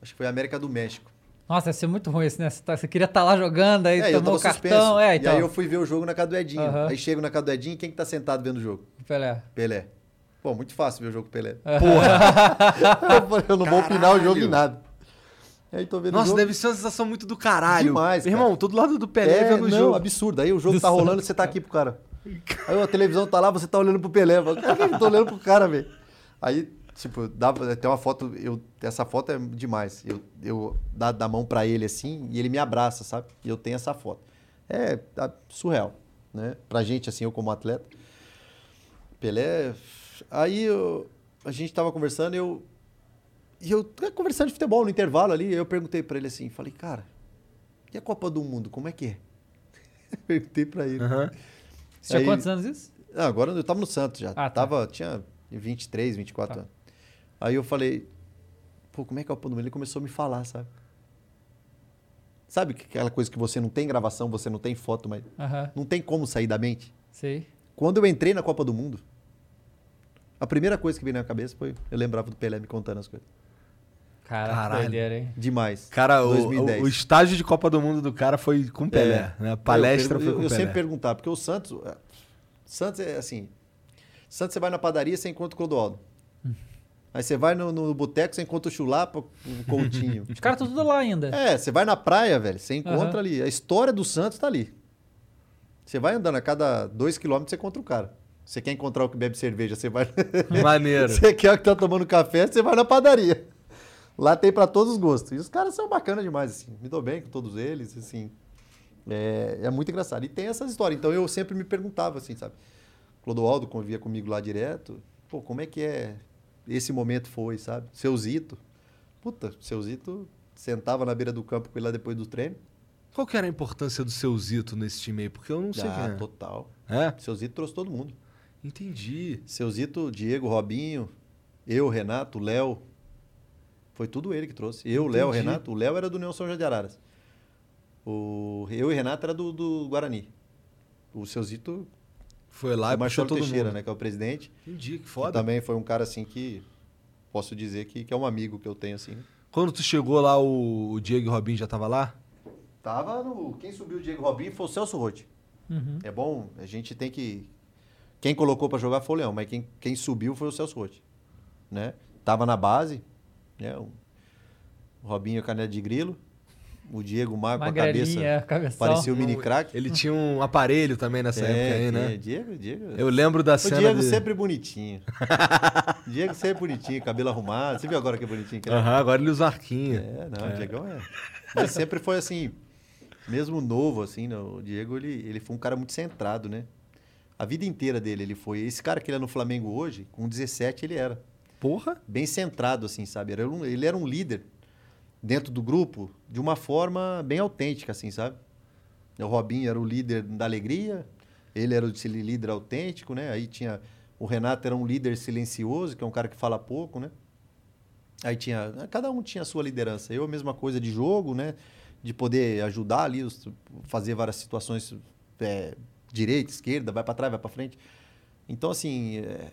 Acho que foi a América do México. Nossa, ia ser muito ruim esse, né? Você, tá- queria estar lá jogando, aí é, eu tomou tava o cartão. suspenso. É, então. E aí eu fui ver o jogo na casa do Edinho. Aham. Aí chego na casa do Edinho e quem que tá sentado vendo o jogo? Pelé. Pelé. Pô, muito fácil ver o jogo com o Pelé. (laughs) Porra. (laughs) eu não vou opinar o jogo em Caralho. Aí tô vendo Nossa, jogo. deve ser uma sensação muito do caralho. Demais, cara. Irmão, todo lado do Pelé É, vendo o jogo. absurdo. Aí o jogo Do tá rolando, Santos, você tá aqui pro cara. Aí a televisão tá lá, você tá olhando pro Pelé. Eu tô olhando pro cara, velho? Aí, tipo, dá, tem uma foto, eu, essa foto é demais. Eu, eu dá da mão pra ele assim e ele me abraça, sabe? E eu tenho essa foto. É tá surreal, né? Pra gente, assim, eu como atleta. Pelé. Aí eu- a gente tava conversando e eu. E eu conversando de futebol no intervalo ali, eu perguntei pra ele assim, falei, cara, e a Copa do Mundo, como é que é? (laughs) perguntei pra ele. Aham. Você tinha Aí- quantos anos isso? Ah, agora eu tava no Santos já. Ah, tá. tava, tinha 23, 24 Tá. anos. Aí eu falei, pô, como é que é a Copa do Mundo? Ele começou a me falar, sabe? Sabe que- aquela coisa que você não tem gravação, você não tem foto, mas Aham, não tem como sair da mente? sei. Quando eu entrei na Copa do Mundo, a primeira coisa que veio na minha cabeça foi, eu lembrava do Pelé me contando as coisas. Caraca, Caralho. doideira, hein? Demais. Cara, o, 2010. o, o estágio de Copa do Mundo do cara foi com o Pelé, É. né? A palestra eu, foi eu, com o eu Pelé. sempre perguntava, porque o Santos. é, Santos é assim. Santos você vai na padaria, você encontra o Clodoaldo. Aí você vai no, no boteco, você encontra o Chulapa, o Coutinho. (laughs) Os caras estão tudo lá ainda. é, você vai na praia, velho, você encontra Aham. ali. A história do Santos tá ali. Você vai andando, a cada dois quilômetros você encontra o cara. Você quer encontrar o que bebe cerveja, você vai. Maneiro. (laughs) Você quer o que tá tomando café, você vai na padaria. Lá tem pra todos os gostos. E os caras são bacanas demais, assim. Me dou bem com todos eles, assim. É, é muito engraçado. E tem essas histórias. Então eu sempre me perguntava, assim, sabe? Clodoaldo convivia comigo lá direto. Pô, como é que é esse momento foi, sabe? Seu Zito. Puta, seu Zito sentava na beira do campo com ele lá depois do treino. Qual que era a importância do seu Zito nesse time aí? Porque eu não sei ah, quem é. total. É? Seu Zito trouxe todo mundo. Entendi. Seu Zito, Diego, Robinho, eu, Renato, Léo. Foi tudo ele que trouxe. Eu, Léo. Renato. O Léo era do União São João de Araras. O, eu e Renato era do, do Guarani. O seu Zito, Foi lá o e puxou todo Teixeira, mundo. né? Que é o presidente. Entendi, que Que foda. também foi um cara assim que posso dizer que, que é um amigo que eu tenho assim. Quando tu chegou lá, o, o Diego o Robinho já tava lá? Tava no. Quem subiu o Diego Robinho foi o Celso Rotti. Uhum. É bom, a gente tem que. Quem colocou pra jogar foi o Leão, mas quem, quem subiu foi o Celso Rotti. Né? Tava na base, né? O o Robinho caneta de grilo, o Diego Mago com a cabeça. Cabeção. Parecia o mini crack. Ele tinha um aparelho também nessa época aí, é, né? Diego, Diego. Eu lembro da o cena Diego de... sempre bonitinho. (laughs) Diego sempre bonitinho, cabelo arrumado. Você viu agora que é bonitinho? que é? Aham, agora ele usa arquinho. É, não, o Diegão é. Mas sempre foi assim, mesmo novo, assim, né? o Diego, ele, ele foi um cara muito centrado, né? A vida inteira dele, ele foi. Esse cara que ele é no Flamengo hoje, com 17 ele era. Porra. Bem centrado, assim, sabe? Era um- ele era um líder dentro do grupo de uma forma bem autêntica, assim, sabe? O Robinho era o líder da alegria, ele era o líder autêntico, né? Aí tinha. O Renato era um líder silencioso, que é um cara que fala pouco, né? Aí tinha. Cada um tinha a sua liderança. Eu, a mesma coisa de jogo, né? De poder ajudar ali, fazer várias situações é, direita, esquerda, vai para trás, vai para frente. Então, assim, é,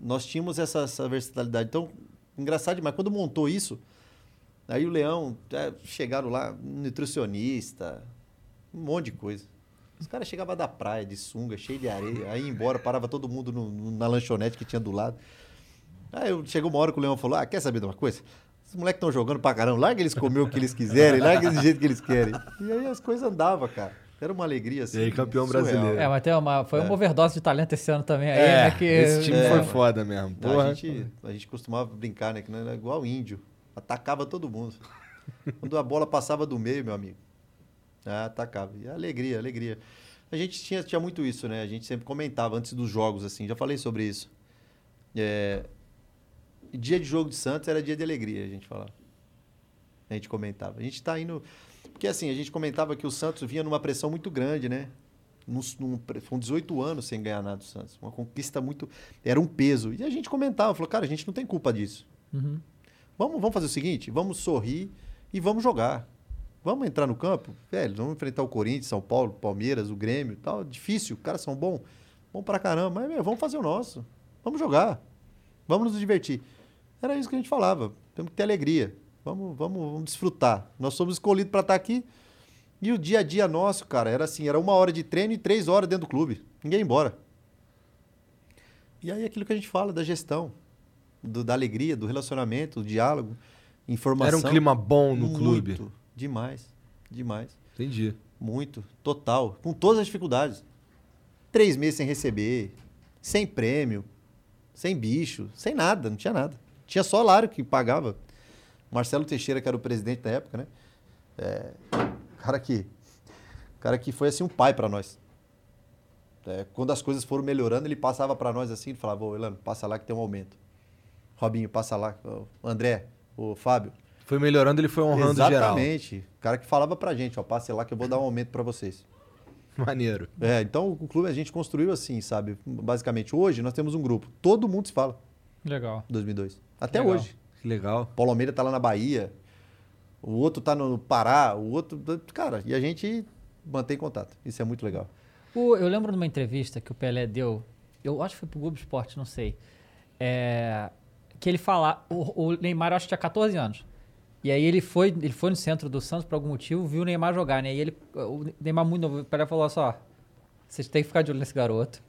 nós tínhamos essa, essa versatilidade. Então, engraçado demais. Quando montou isso, aí o Leão, é, chegaram lá, nutricionista, um monte de coisa. Os caras chegavam da praia, de sunga, cheio de areia, aí ia embora, parava todo mundo no- no- na lanchonete que tinha do lado. Aí eu- chegou uma hora que o Leão falou: Ah, quer saber de uma coisa? Os moleques estão jogando pra caramba, larga eles comer o que eles quiserem, larga eles do jeito que eles querem. E aí as coisas andavam, cara. Era uma alegria assim. E aí, campeão surreal. brasileiro. É, mas tem uma, foi uma É. overdose de talento esse ano também aí, É, né? Que, esse time É, foi foda mesmo. Não, Porra. a, gente, a gente costumava brincar, né? Que não era igual índio. Atacava todo mundo. Quando a bola passava do meio, meu amigo. Ah, atacava. E alegria, alegria. A gente tinha, tinha muito isso, né? A gente sempre comentava antes dos jogos, assim. Já falei sobre isso. É, dia de jogo de Santos era dia de alegria, a gente falava. A gente comentava. A gente tá indo. Porque assim, a gente comentava que o Santos vinha numa pressão muito grande, né? Num, num, foram 18 anos sem ganhar nada do Santos. Uma conquista muito. Era um peso. E a gente comentava, falou, cara, a gente não tem culpa disso. Uhum. Vamos, vamos fazer o seguinte: vamos sorrir e vamos jogar. Vamos entrar no campo? Velho, vamos enfrentar o Corinthians, São Paulo, Palmeiras, o Grêmio tal. Difícil, os caras são bons. Bom pra caramba. Mas, meu, vamos fazer o nosso. Vamos jogar. Vamos nos divertir. Era isso que a gente falava. Temos que ter alegria. Vamos, vamos, vamos desfrutar. Nós somos escolhidos para estar aqui. E o dia a dia nosso, cara, era assim: era uma hora de treino e três horas dentro do clube. Ninguém ia embora. E aí aquilo que a gente fala da gestão, do- da alegria, do relacionamento, do diálogo, informação. Era um clima bom no clube. Muito. Demais. Demais. Entendi. Muito. Total. Com todas as dificuldades. Três meses sem receber, sem prêmio, sem bicho, sem nada, não tinha nada. Tinha só Lário que pagava. Marcelo Teixeira, que era o presidente da época, né? É, cara que, cara que foi assim um pai para nós. É, quando as coisas foram melhorando, ele passava para nós assim e falava: Ô, Elano, passa lá que tem um aumento. Robinho, passa lá. Ô, André, o Fábio, Foi melhorando, ele foi honrando geral. Exatamente. O cara que falava pra gente, ó, passe lá que eu vou dar um aumento pra vocês. (laughs) Maneiro. É, então o clube a gente construiu assim, sabe? Basicamente, hoje nós temos um grupo. Todo mundo se fala, Legal. 2002. Até Legal. hoje. Que legal. Paulo Almeida tá lá na Bahia, o outro tá no Pará, o outro... Cara, e a gente mantém contato. Isso é muito legal. O- eu lembro de uma entrevista que o Pelé deu, eu acho que foi pro Globo Esporte, não sei. É, que ele fala, o, o Neymar eu acho que tinha 14 anos. E aí ele foi, ele foi no centro do Santos por algum motivo, viu o Neymar jogar, né? E ele, o Neymar muito novo, o Pelé falou assim, ó, vocês têm que ficar de olho nesse garoto,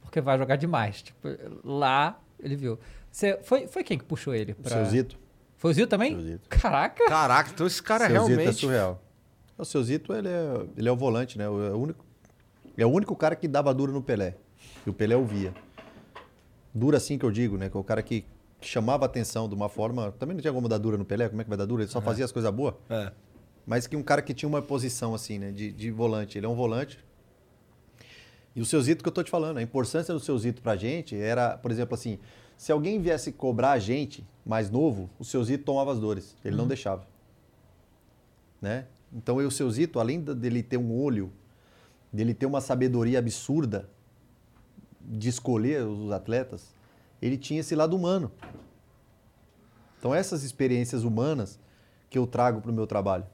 porque vai jogar demais. Tipo, lá ele viu. Você, foi, foi quem que puxou ele? O Pra... seu Zito. Foi o Zito também? Seu Zito. Caraca! Caraca, então esse cara Seu Zito é realmente. surreal. O seu Zito, ele é, ele é o volante, né? É o, único, é o único cara que dava dura no Pelé. E o Pelé ouvia. Dura assim que eu digo, né? Que é o cara que chamava atenção de uma forma... Também não tinha como dar dura no Pelé, como é que vai dar dura? Ele só fazia as coisas boas. É. Mas que um cara que tinha uma posição assim, né? De, de volante. Ele é um volante. E o seu Zito que eu tô te falando, a importância do seu Zito pra gente era, por exemplo, assim, se alguém viesse cobrar a gente mais novo, o seu Zito tomava as dores. Ele não deixava. Né? Então, eu, o seu Zito, além dele ter um olho, dele ter uma sabedoria absurda de escolher os atletas, ele tinha esse lado humano. Então, essas experiências humanas que eu trago pro meu trabalho.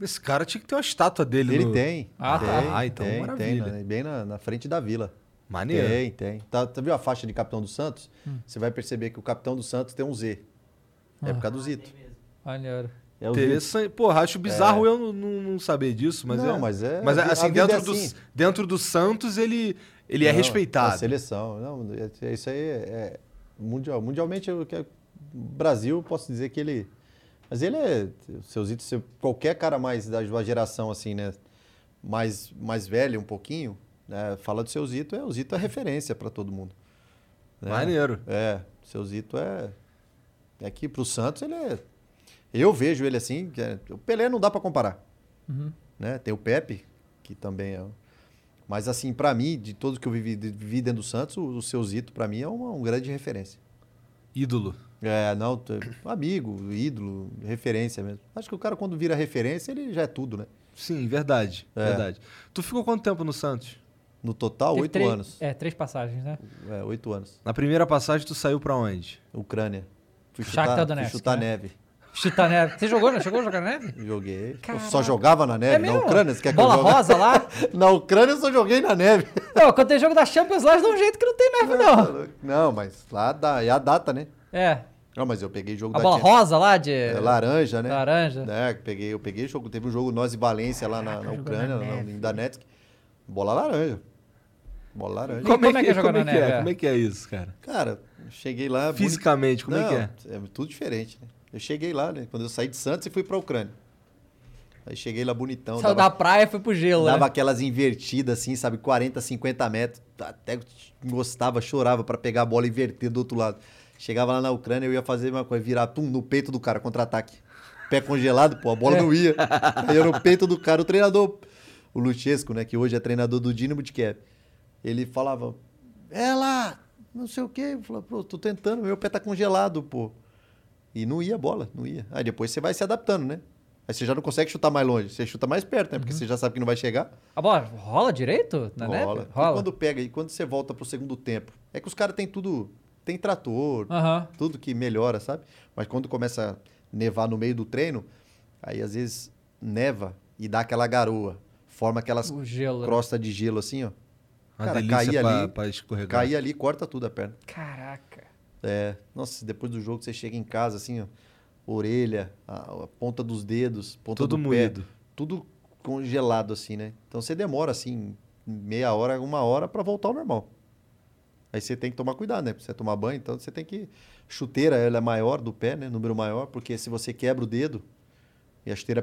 Esse cara tinha que ter uma estátua dele Ele no... tem. Ah, tem, tá. Ah, então, tem, maravilha. tem, né? bem na, na frente da vila. Maneiro. Tem, tem. Tá, tá viu a faixa de capitão do Santos? Você vai perceber que o capitão do Santos tem um Z. É por causa do Zito. Maneiro. É o Zito. Interessante. Porra, acho bizarro eu não, não- não saber disso, mas Não, é. mas é- Mas vi- assim, vida dentro, é do, assim. dentro do Santos, ele, ele é Não, respeitado. A seleção. Não, é- é- isso aí é, é mundial. Mundialmente, é- Brasil, posso dizer que ele. Mas ele é. O seu Zito, qualquer cara mais da uma geração assim, né? Mais, mais velho um pouquinho, né? Fala do seu Zito, é, o Zito é referência para todo mundo. né? Maneiro. É, o seu Zito é. É que pro Santos ele é. Eu vejo ele assim. é- o Pelé não dá para comparar. Né? Tem o Pepe, que também é. Mas assim, para mim, de todos que eu vivi, vivi dentro do Santos, o, o seu Zito, para mim, é uma, um grande referência. Ídolo. É, não, amigo, ídolo, referência mesmo. Acho que o cara, quando vira referência, ele já é tudo, né? Sim, verdade. É. Verdade. Tu ficou quanto tempo no Santos? No total, oito anos. É, três passagens, né? É, oito anos. Na primeira passagem, tu saiu pra onde? Ucrânia. Fui Shakhtar chutar, fui Donetsk, chutar né? neve. Chutar neve. Você jogou, não? Chegou a jogar neve? Joguei. Eu Caraca. só jogava na neve. É na? Ucrânia, você quer que Bola eu jogue? rosa lá? (laughs) Na Ucrânia eu só joguei na neve. (laughs) Pô, quando tem jogo da Champions lá, eles dão um jeito que não tem neve, não. Não, mas lá dá, é a data, né? É. Não, mas eu peguei jogo A da bola Champions. rosa lá de. É, laranja, né? Laranja. É, peguei, eu peguei jogo. Teve um jogo nós e Valência lá na, na Ucrânia, na na, em Donetsk. Bola laranja. Bola laranja. Como é que é jogar como na é que neve, é? é? Como é que é isso, cara? Cara, cheguei lá. Fisicamente, como é Não, que é? É tudo diferente, né? Eu cheguei lá, né? Quando eu saí de Santos e fui pra Ucrânia. Aí cheguei lá bonitão. Saiu da praia e foi pro gelo, Dava né? aquelas invertidas assim, sabe? 40, 50 metros. Até gostava, chorava pra pegar a bola e inverter do outro lado. Chegava lá na Ucrânia, eu ia fazer uma coisa, virar pum, no peito do cara, contra-ataque. Pé congelado, pô, a bola não ia. (laughs) Aí eu no peito do cara, o treinador, o Luchesco, né? Que hoje é treinador do Dinamo de Kiev. Ele falava, é lá, não sei o quê. Eu falava, pô, tô tentando, meu pé tá congelado, pô. E não ia a bola, não ia. Aí depois você vai se adaptando, né? Aí você já não consegue chutar mais longe, você chuta mais perto, né? Porque você já sabe que não vai chegar. A bola rola direito na neve? rola. E Rola. quando pega, e quando você volta pro segundo tempo? É que os caras têm tudo. Tem trator, Aham. tudo que melhora, sabe? Mas quando começa a nevar no meio do treino, aí às vezes neva e dá aquela garoa. Forma aquelas né? crostas de gelo assim, ó. Uma Cara, cair ali, pra escorregar. cair ali, corta tudo a perna. Caraca. É, nossa, depois do jogo você chega em casa assim, ó, orelha, a, a ponta dos dedos, ponta Tudo do moído. pé, tudo congelado assim, né? Então você demora assim meia hora, uma hora pra voltar ao normal. Aí você tem que tomar cuidado, né? Pra você tomar banho, então você tem que chuteira, ela é maior do pé, né? Número maior, porque se você quebra o dedo e a chuteira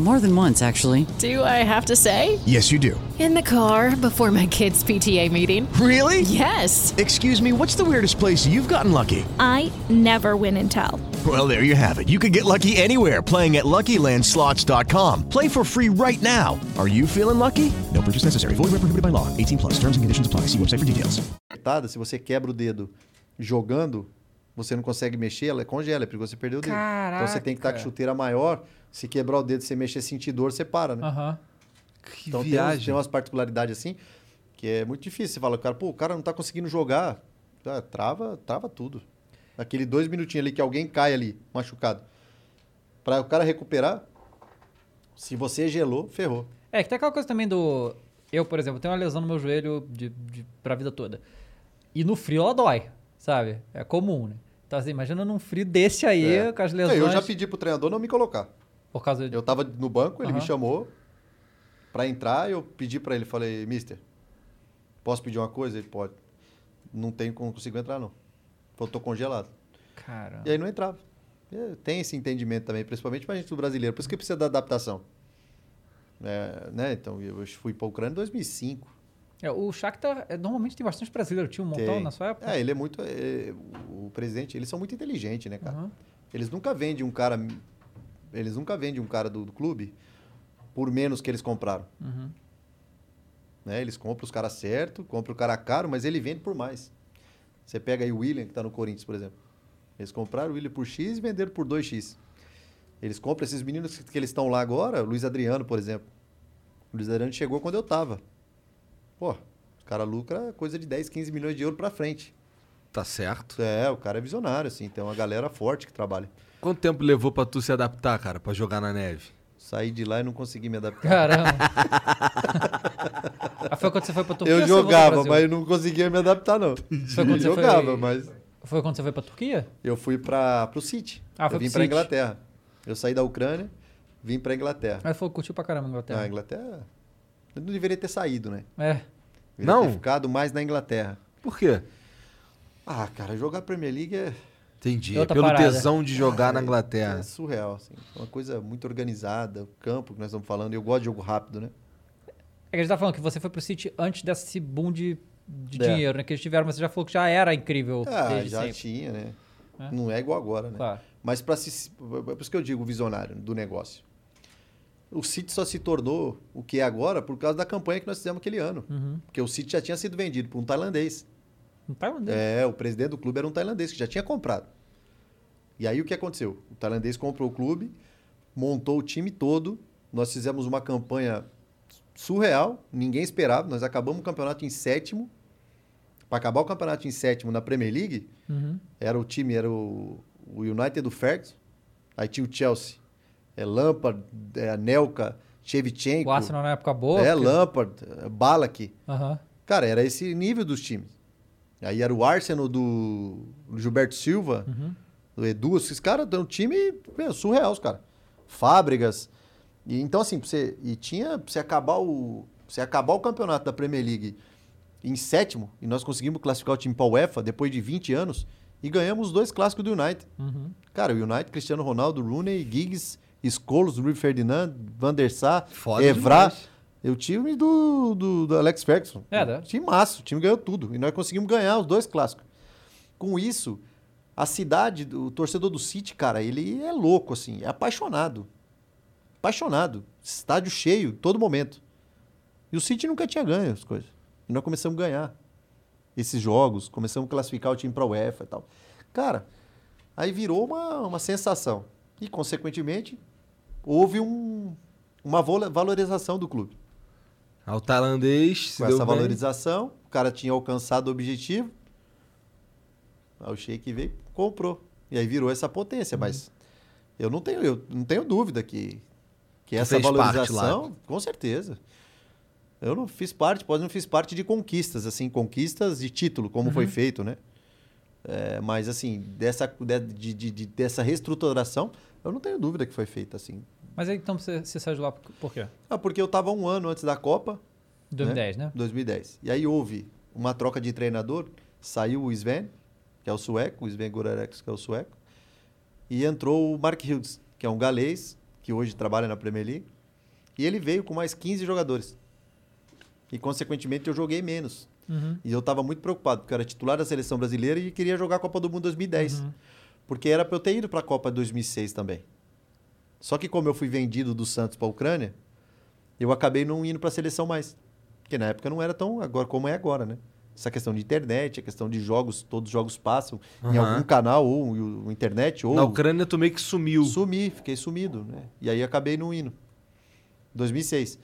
More than once, actually. Do I have to say? Yes, you do. In the car before my kids' PTA meeting. Really? Yes. Excuse me, what's the weirdest place you've gotten lucky? I never win and tell. Well, there you have it. You can get lucky anywhere playing at LuckyLandSlots.com. Play for free right now. Are you feeling lucky? No purchase necessary. Void where prohibited by law. 18 plus. Terms and conditions apply. See website for details. apertada, se você quebra o dedo jogando, você não consegue mexer, ela congela, é perigoso você perder o dedo. Então você tem que estar com Caraca. chuteira maior. Se quebrar o dedo, você mexer, sentir dor, você para, né? Aham. Que Então tem, uns- viagem. tem umas particularidades assim que é muito difícil. Você fala, cara, pô, o cara não tá conseguindo jogar. Ah, trava, trava tudo. Aquele dois minutinhos ali que alguém cai ali, machucado. Pra o cara recuperar, se você gelou, ferrou. É, que tem aquela coisa também do. Eu, por exemplo, tenho uma lesão no meu joelho de, de, pra vida toda. E no frio ela dói, sabe? É comum, né? Então, assim, imagina num frio desse aí, É. com as Não, lesões. Eu já pedi pro treinador não me colocar. Por causa de. Eu tava no banco, ele me Aham. chamou pra entrar, eu pedi pra ele, falei, mister, posso pedir uma coisa? Ele pode. Não tenho como consigo entrar, não. Falei, tô congelado. Caramba. E aí não entrava. É, Tem esse entendimento também, principalmente pra gente do brasileiro. Por isso que precisa da adaptação. É, né? Então, eu fui pra Ucrânia em 2005. É, o Shakhtar é, normalmente tem bastante brasileiro. Tinha um montão Tem. na sua época? É, ele é muito. é, o presidente, eles são muito inteligentes, né, cara? Aham. Eles nunca vendem um cara. Eles nunca vendem um cara do, do clube por menos que eles compraram. Uhum. Né? Eles compram os caras certo, compram o cara caro, mas ele vende por mais. Você pega aí o William, que tá no Corinthians, por exemplo. Eles compraram o William por X e venderam por 2X. Eles compram esses meninos que, que eles estão lá agora, o Luiz Adriano, por exemplo. O Luiz Adriano chegou quando eu tava. Pô, o cara lucra coisa de 10, 15 milhões de euros pra frente. Tá certo. É, o cara é visionário, assim. Tem uma galera forte que trabalha. Quanto tempo levou pra tu se adaptar, cara, pra jogar na neve? Saí de lá e não consegui me adaptar. Caramba. (laughs) ah, foi quando você foi pra Turquia? Eu jogava, mas eu não conseguia me adaptar, não. Foi quando você jogava, foi- mas Foi quando você foi pra Turquia? eu fui para pro City. Ah, eu foi vim pro pra City. Inglaterra. Eu saí da Ucrânia, vim pra Inglaterra. Aí foi, curtiu pra caramba a Ah, Inglaterra. a Inglaterra. Eu não deveria ter saído, né? É. Deveria Não? ter ficado mais na Inglaterra. Por quê? Ah, cara, jogar Premier League é, Entendi. Outra Pelo parada. tesão de jogar na é Inglaterra. surreal, assim. Uma coisa muito organizada, o campo que nós estamos falando. Eu gosto de jogo rápido, né? É que a gente tá falando que você foi pro City antes desse boom de, de É. dinheiro, né? Que eles tiveram, mas você já falou que já era incrível Ah, desde já sempre. tinha, né? É. Não é igual agora, né? Claro. Mas para se. É por isso que eu digo visionário do negócio. O City só se tornou o que é agora por causa da campanha que nós fizemos aquele ano. Uhum. Porque o City já tinha sido vendido por um tailandês. Tá mandando. É, o presidente do clube era um tailandês que já tinha comprado. E aí o que aconteceu? O tailandês comprou o clube, montou o time todo. Nós fizemos uma campanha surreal, ninguém esperava. Nós acabamos o campeonato em sétimo. Para acabar o campeonato em sétimo na Premier League, Uhum. era o time, era o, o United do Ferguson. Aí tinha o Chelsea. É Lampard, é, Anelka, Shevchenko. O Arsenal na época boa. É, porque- Lampard, Balak. Aham. Cara, era esse nível dos times. Aí era o Arsenal do Gilberto Silva, Uhum. do Edu. Esses caras dão um time meu, surreal, os caras. Fábricas. E, então, assim, você, e tinha, você acabar o. Você acabar o campeonato da Premier League em sétimo e nós conseguimos classificar o time para a UEFA depois de 20 anos e ganhamos os dois clássicos do United. Uhum. Cara, o United, Cristiano Ronaldo, Rooney, Giggs, Scholes, Rui Ferdinand, Van der Sar, Evra. demais. E o time do, do, do Alex Ferguson. É, né? Time massa, o time ganhou tudo. E nós conseguimos ganhar os dois clássicos. Com isso, a cidade, o torcedor do City, cara, ele é louco, assim, é apaixonado. Apaixonado. Estádio cheio, todo momento. E o City nunca tinha ganho as coisas. E nós começamos a ganhar esses jogos, começamos a classificar o time para a UEFA e tal. Cara, aí virou uma, uma sensação. E, consequentemente, houve um, uma valorização do clube. Aí o tailandês Com essa bem. valorização, o cara tinha alcançado o objetivo. Aí o Sheik veio e comprou. E aí virou essa potência, Uhum. mas eu não tenho, eu não tenho dúvida que, que essa valorização, com certeza. Eu não fiz parte, pode não fiz parte de conquistas, assim, conquistas de título, como foi feito, né? É, mas assim, dessa, de, de- de- de- dessa reestruturação, eu não tenho dúvida que foi feita, assim. Mas aí então você, você saiu de lá por, quê? Ah, porque eu estava um ano antes da Copa, 2010, né? 2010. E aí houve uma troca de treinador, saiu o Sven, que é o sueco, o Sven Gorerex, que é o sueco, e entrou o Mark Hughes, que é um galês, que hoje trabalha na Premier League, e ele veio com mais 15 jogadores. E, consequentemente, eu joguei menos. Uhum. E eu estava muito preocupado, porque eu era titular da seleção brasileira e queria jogar a Copa do Mundo 2010. Porque era para eu ter ido para a Copa 2006 também. Só que como eu fui vendido do Santos para a Ucrânia, eu acabei não indo para a seleção mais. Porque na época não era tão agora como é agora, né? Essa questão de internet, a questão de jogos, todos os jogos passam em Aham. algum canal, ou o internet, ou Na Ucrânia tu meio que sumiu. Sumi, fiquei sumido, né? E aí acabei não indo. 2006.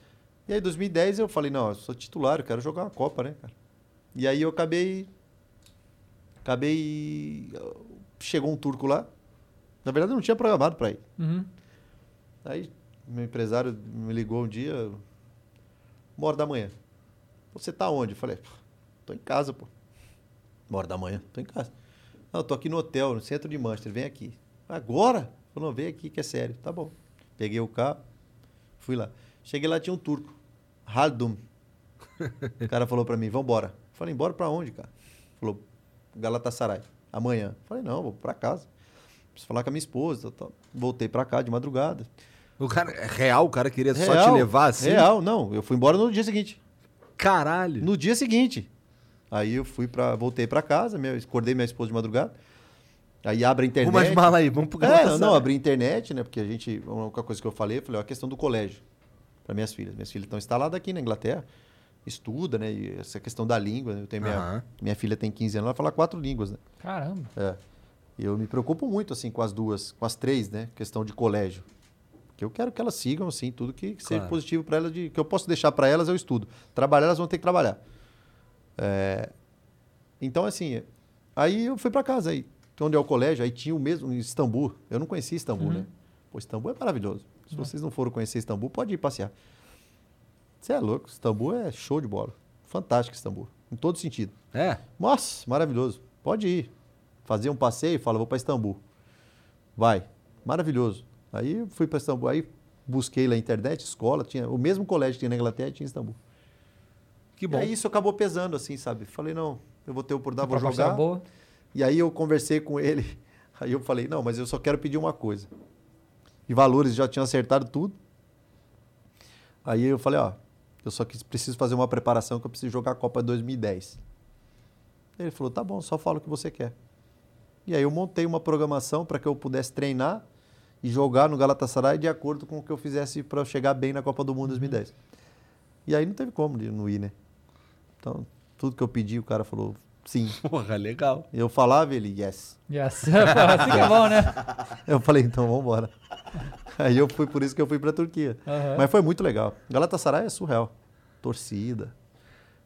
E aí 2010 eu falei, não, eu sou titular, eu quero jogar uma Copa, né, cara? E aí eu acabei acabei chegou um turco lá. Na verdade eu não tinha programado para ir. Uhum. Aí meu empresário me ligou um dia, uma hora da manhã. Você tá onde? Eu falei, tô em casa, pô. Uma hora da manhã, tô em casa. Não, tô aqui no hotel, no centro de Manchester, vem aqui. Agora? Falou, não, vem aqui que é sério. Tá bom. Peguei o carro, fui lá. Cheguei lá, tinha um turco, Haldum. O cara falou pra mim, vambora. Falei, embora pra onde, cara? Falou, Galatasaray, amanhã. Falei, não, vou pra casa. Preciso falar com a minha esposa. tal, tal. Voltei pra cá de madrugada. O cara, é real, o cara queria só Real, te levar assim? Real, não. Eu fui embora no dia seguinte. Caralho. No dia seguinte. Aí eu fui para voltei pra casa, minha, acordei minha esposa de madrugada. Aí abre a internet. Vamos mais mala aí, vamos pro É, não, abri a internet, né? Porque a gente, a única coisa que eu falei, eu falei, ó, a questão do colégio para minhas filhas. Minhas filhas estão instaladas aqui na Inglaterra, estuda, né? E essa questão da língua, né? eu tenho minha, minha filha tem 15 anos, ela fala quatro línguas, né? Caramba. É. E eu me preocupo muito, assim, com as duas, com as três, né? Questão de colégio. Porque eu quero que elas sigam, assim, tudo que, que seja Claro. positivo para elas, de, que eu posso deixar para elas, eu estudo. Trabalhar, elas vão ter que trabalhar. É, Então, assim, aí eu fui para casa, aí, onde é o colégio, aí tinha o mesmo, em Istambul. Eu não conhecia Istambul, né? Pô, Istambul é maravilhoso. Se vocês não foram conhecer Istambul, pode ir passear. Você é louco, Istambul é show de bola. Fantástico Istambul, em todo sentido. É. Nossa, maravilhoso. Pode ir. Fazer um passeio, fala, vou para Istambul. Vai. Maravilhoso. Aí fui para Istambul. Aí busquei lá na internet, escola, tinha o mesmo colégio que tinha na Inglaterra, tinha em Istambul. Que E bom. aí isso acabou pesando, assim, sabe? Falei, não, eu vou ter oportunidade, vou jogar. boa. E aí eu conversei com ele. (laughs) Aí eu falei, não, mas eu só quero pedir uma coisa. E valores já tinham acertado tudo. Aí eu falei, ó, eu só preciso fazer uma preparação que eu preciso jogar a Copa 2010. Ele falou, tá bom, só fala o que você quer. E aí eu montei uma programação para que eu pudesse treinar e jogar no Galatasaray de acordo com o que eu fizesse para chegar bem na Copa do Mundo 2010. E aí não teve como de não ir, né? Então, tudo que eu pedi, o cara falou sim. (laughs) Porra, legal. Eu falava, ele, yes. Yes. (laughs) Assim que é (laughs) bom, né? Eu falei, então vamos embora. Aí eu fui, por isso que eu fui pra Turquia. Aham. Mas foi muito legal. Galatasaray é surreal. Torcida.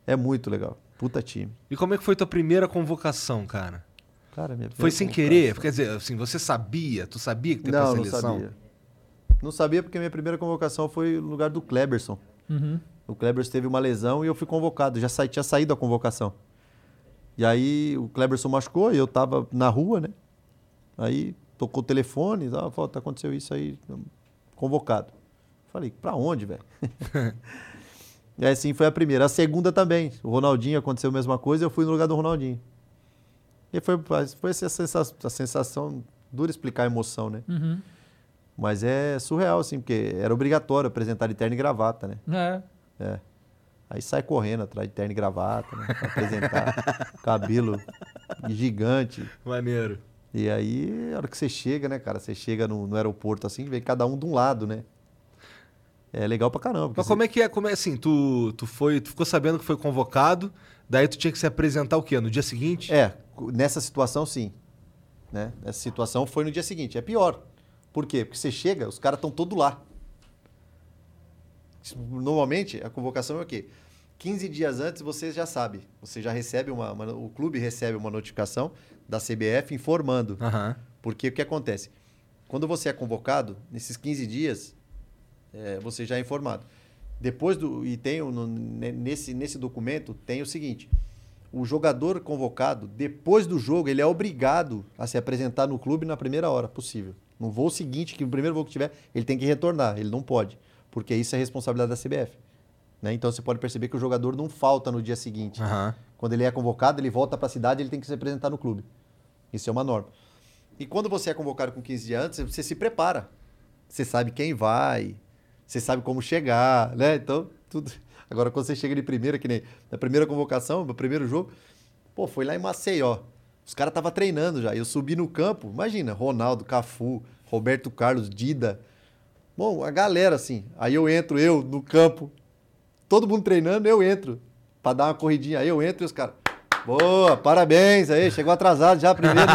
É muito legal. Puta time. E como é que foi tua primeira convocação, cara? Cara, minha Foi primeira sem querer? Quer dizer, assim, você sabia? Tu sabia que tem pra Não, não seleção? sabia. Não sabia porque minha primeira convocação foi no lugar do Kleberson. Uhum. O Kleberson teve uma lesão e eu fui convocado. Já saí, tinha saído a convocação. E aí o Kleberson machucou e eu tava na rua, né? Aí tocou o telefone, ah, falou, tá aconteceu isso aí, convocado. Falei, pra onde, velho? (laughs) E assim foi a primeira. A segunda também. O Ronaldinho aconteceu a mesma coisa, eu fui no lugar do Ronaldinho. E foi, foi essa sensação, a sensação, dura explicar a emoção, né? Uhum. Mas é surreal, assim, porque era obrigatório apresentar de terno e gravata, né? É. É. Aí sai correndo atrás de terno e gravata, né? Pra apresentar. (laughs) cabelo gigante. Maneiro. E aí, a hora que você chega, né, cara? Você chega no, no aeroporto assim, vem cada um de um lado, né? É legal pra caramba. Mas como é que é? Como é assim? Tu, tu, foi, tu ficou sabendo que foi convocado, daí tu tinha que se apresentar o quê? No dia seguinte? É, nessa situação sim. Né? Essa situação foi no dia seguinte. É pior. Por quê? Porque você chega, os caras estão todos lá. Normalmente, a convocação é o quê? 15 dias antes você já sabe. Você já recebe uma, uma- O clube recebe uma notificação da CBF informando. Aham. Porque o que acontece? Quando você é convocado, nesses 15 dias, é, você já é informado. Depois do. E tem no- ne- nesse, nesse documento tem o seguinte: o jogador convocado, depois do jogo, ele é obrigado a se apresentar no clube na primeira hora possível. No voo seguinte, que o primeiro voo que tiver, ele tem que retornar, ele não pode. Porque isso é responsabilidade da CBF. né? Então você pode perceber que o jogador não falta no dia seguinte. Aham. Quando ele é convocado, ele volta para a cidade, ele tem que se apresentar no clube. Isso é uma norma. E quando você é convocado com 15 dias antes, você se prepara. Você sabe quem vai, você sabe como chegar, né? Então, tudo. Agora, quando você chega de primeira, que nem na primeira convocação, no primeiro jogo, pô, foi lá em Maceió. Os caras estavam treinando já. Eu subi no campo, imagina, Ronaldo, Cafu, Roberto Carlos, Dida. Bom, a galera, assim. Aí eu entro, eu, no campo, todo mundo treinando, eu entro. Pra dar uma corridinha. Aí eu entro e os caras. Boa, parabéns aí, chegou atrasado já, primeiro. (laughs)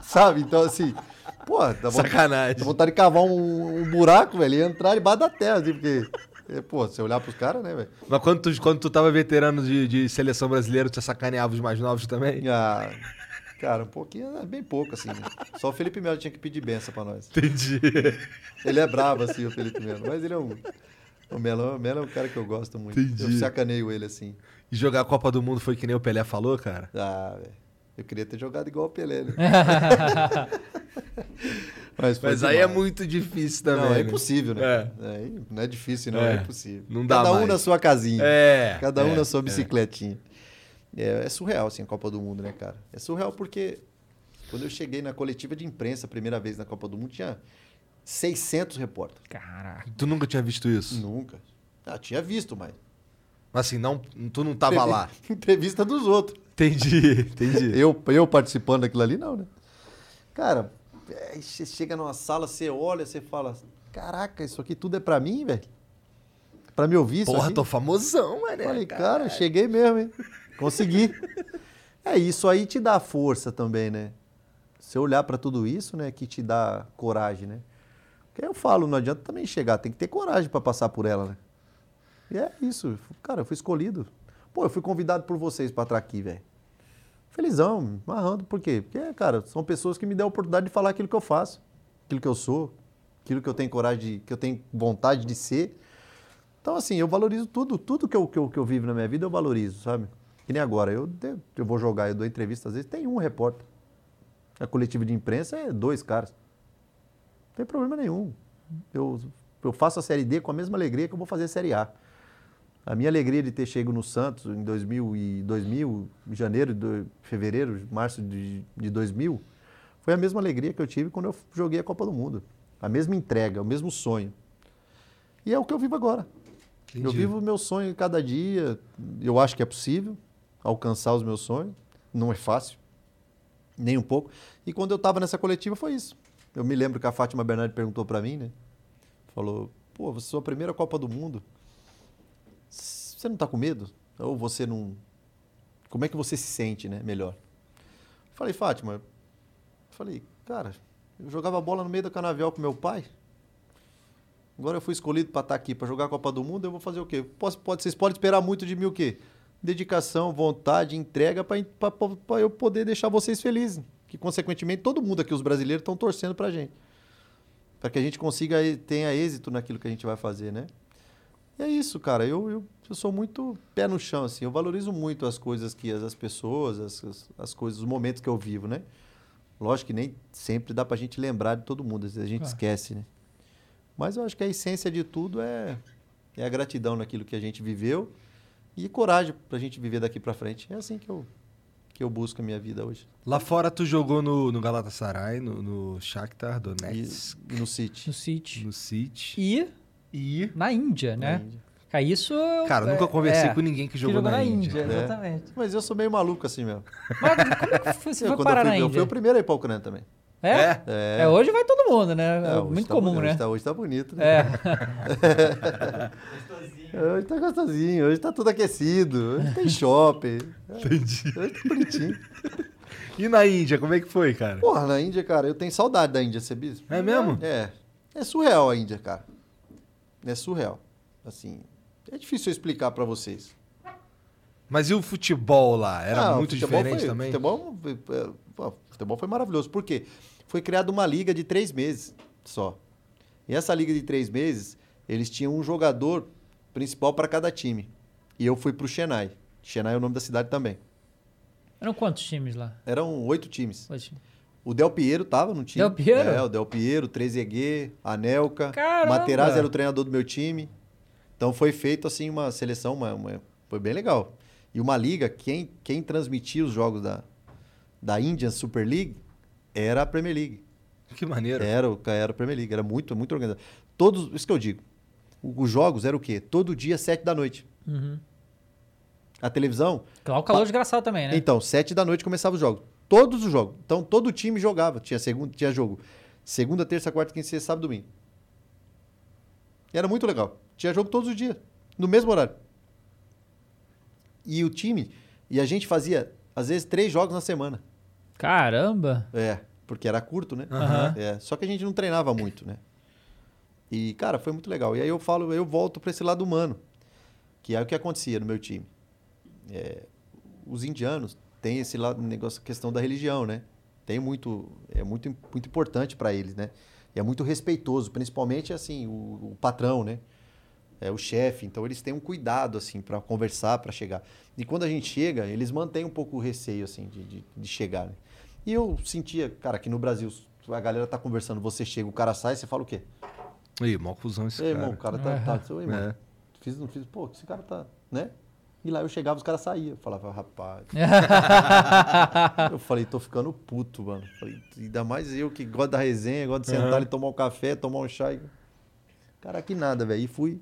Sabe? Então, assim, pô, dá vontade, Sacanagem. dá vontade de cavar um, um buraco, velho, e entrar debaixo da terra, assim, porque, é, pô, você olhar pros caras, né, velho? Mas quando tu, quando tu tava veterano de, de seleção brasileira, tu sacaneava os mais novos também? Ah, cara, um pouquinho, é bem pouco, assim. né? Só o Felipe Melo tinha que pedir benção pra nós. Entendi. Ele é bravo, assim, o Felipe Melo, mas ele é um. O Melo, o Melo é um cara que eu gosto muito. Entendi. Eu sacaneio ele, assim. E jogar a Copa do Mundo foi que nem o Pelé falou, cara? Ah, velho. Eu queria ter jogado igual o Pelé, né? (laughs) Mas, Mas aí é muito difícil também. Não, é né? impossível, né? É. É, não é difícil, não. É. É, impossível. Não dá Cada um mais. na sua casinha. É, Cada um é, na sua é. bicicletinha. É, é surreal, assim, a Copa do Mundo, né, cara? É surreal porque quando eu cheguei na coletiva de imprensa a primeira vez na Copa do Mundo, tinha 600 repórteres. Caraca. Tu nunca tinha visto isso? Nunca. Ah, tinha visto, mas... Mas assim, não, tu não tava lá. (laughs) Entrevista dos outros. Entendi, (laughs) entendi. Eu, eu participando daquilo ali, não, né? Cara, é, você chega numa sala, você olha, você fala: Caraca, isso aqui tudo é pra mim, velho? Pra me ouvir isso Porra, aqui? tô famosão, mano. Falei, cara, cheguei mesmo, hein? Consegui. é, isso aí te dá força também, né? Você olhar pra tudo isso, né, que te dá coragem, né? Porque eu falo, não adianta também chegar, tem que ter coragem pra passar por ela, né? E é isso. Cara, eu fui escolhido. Pô, eu fui convidado por vocês pra estar aqui, velho. Felizão, me amarrando. Por quê? Porque, cara, são pessoas que me dão a oportunidade de falar aquilo que eu faço, aquilo que eu sou, aquilo que eu tenho coragem, de, que eu tenho vontade de ser. Então, assim, eu valorizo tudo, tudo que eu, que eu, que eu vivo na minha vida, eu valorizo, sabe? Que nem agora, eu, eu vou jogar, eu dou entrevista, às vezes tem um repórter. A coletiva de imprensa é dois caras. Não tem problema nenhum. Eu, eu faço a Série D com a mesma alegria que eu vou fazer a Série A. A minha alegria de ter chego no Santos em 2000, e 2000 em janeiro, de fevereiro, março de, de 2000, foi a mesma alegria que eu tive quando eu joguei a Copa do Mundo. A mesma entrega, o mesmo sonho. E é o que eu vivo agora. Eu Entendi. vivo o meu sonho cada dia. Eu acho que é possível alcançar os meus sonhos. Não é fácil, nem um pouco. E quando eu estava nessa coletiva foi isso. Eu me lembro que a Fátima Bernardi perguntou para mim, né? Falou: "Pô, você é sua primeira Copa do Mundo. Você não tá com medo? Ou você não Como é que você se sente, né, melhor?" Falei: "Fátima, falei: "Cara, eu jogava bola no meio da canavial com meu pai. Agora eu fui escolhido para estar aqui para jogar a Copa do Mundo, eu vou fazer o quê? Posso, pode, vocês podem esperar muito de mim o quê? Dedicação, vontade, entrega para eu poder deixar vocês felizes. Que, consequentemente, todo mundo aqui, os brasileiros, estão torcendo para a gente. Para que a gente consiga tenha êxito naquilo que a gente vai fazer, né? E é isso, cara. Eu, eu, eu sou muito pé no chão, assim. Eu valorizo muito as coisas que as, as pessoas, as, as, as coisas, os momentos que eu vivo, né? Lógico que nem sempre dá pra gente lembrar de todo mundo. Às vezes a gente Claro. esquece, né? Mas eu acho que a essência de tudo é, é a gratidão naquilo que a gente viveu e coragem pra gente viver daqui pra frente. É assim que eu, que eu busco a minha vida hoje. Lá fora tu jogou no, no Galatasaray, no, no Shakhtar Donetsk, e no City. No City. no City. E E... na Índia, né? Na Índia. Cara, isso... Cara, eu nunca é- conversei é, com ninguém que que jogou, na, Índia. né? Exatamente. Mas eu sou meio maluco assim mesmo. Mas como é que foi- você Eu, foi quando parar eu, fui, na eu Índia? fui o primeiro a ir pra Ucrânia também. É? É? É. É, hoje vai todo mundo, né? É, É, muito tá comum, bonito, né? Hoje tá, hoje tá bonito, né? É. (laughs) Hoje tá gostosinho, hoje tá tudo aquecido, hoje tem shopping. (laughs) Entendi. Hoje tá bonitinho. E na Índia, como é que foi, cara? Porra, na Índia, cara, eu tenho saudade da Índia, sabia? É mesmo? É. É surreal a Índia, cara. É surreal. Assim, é difícil eu explicar pra vocês. Mas e o futebol lá? Era Ah, o muito futebol diferente foi- também? Futebol, é, futebol foi maravilhoso. Por quê? Foi criada uma liga de três meses só. E essa liga de três meses, eles tinham um jogador principal para cada time. E eu fui pro Chennai. Chennai é o nome da cidade também. Eram quantos times lá? Eram oito times. Hoje? O Del Piero tava no time. Del Piero? É, o Del Piero, o Trezeguet, a Nelka. Caramba! Materazzi era o treinador do meu time. Então foi feito assim uma seleção, uma, uma- foi bem legal. E uma liga, quem, quem transmitia os jogos da, da Indian Super League era a Premier League. Que maneiro. Era, o- era a Premier League, era muito, muito organizado. Todos, isso que eu digo. Os jogos eram o quê? Todo dia, sete da noite. Uhum. A televisão, Lá o calor desgraçado também, né? então, sete da noite começava os jogos. Todos os jogos. Então, todo time jogava. Tinha, segundo, tinha jogo segunda, terça, quarta, quinta, sexta, sábado, domingo. E era muito legal. Tinha jogo todos os dias. No mesmo horário. E o time... E a gente fazia, às vezes, três jogos na semana. Caramba! É, porque era curto, né? Aham. É, só que a gente não treinava muito, né? E, cara, foi muito legal. E aí eu falo, eu volto para esse lado humano, que é o que acontecia no meu time. É, os indianos têm esse lado, negócio, questão da religião, né? Tem muito, é muito, muito importante para eles, né? E é muito respeitoso, principalmente assim o, o patrão, né? É o chefe. Então eles têm um cuidado assim para conversar, para chegar. E quando a gente chega, eles mantêm um pouco o receio assim de, de, de chegar. Né? E eu sentia, cara, que no Brasil a galera tá conversando, você chega, o cara sai, você fala o quê? Ih, mó cuzão esse Ei, cara. irmão, o cara tá. tá Oi, (laughs) irmão. É. Fiz, não fiz. Pô, esse cara tá. Né? E lá eu chegava, os caras saíam. Eu falava, rapaz. (laughs) eu falei, tô ficando puto, mano. Falei, ainda mais eu que gosto da resenha, gosto de sentar e tomar um café, tomar um chá. e- Cara, que nada, velho. E fui.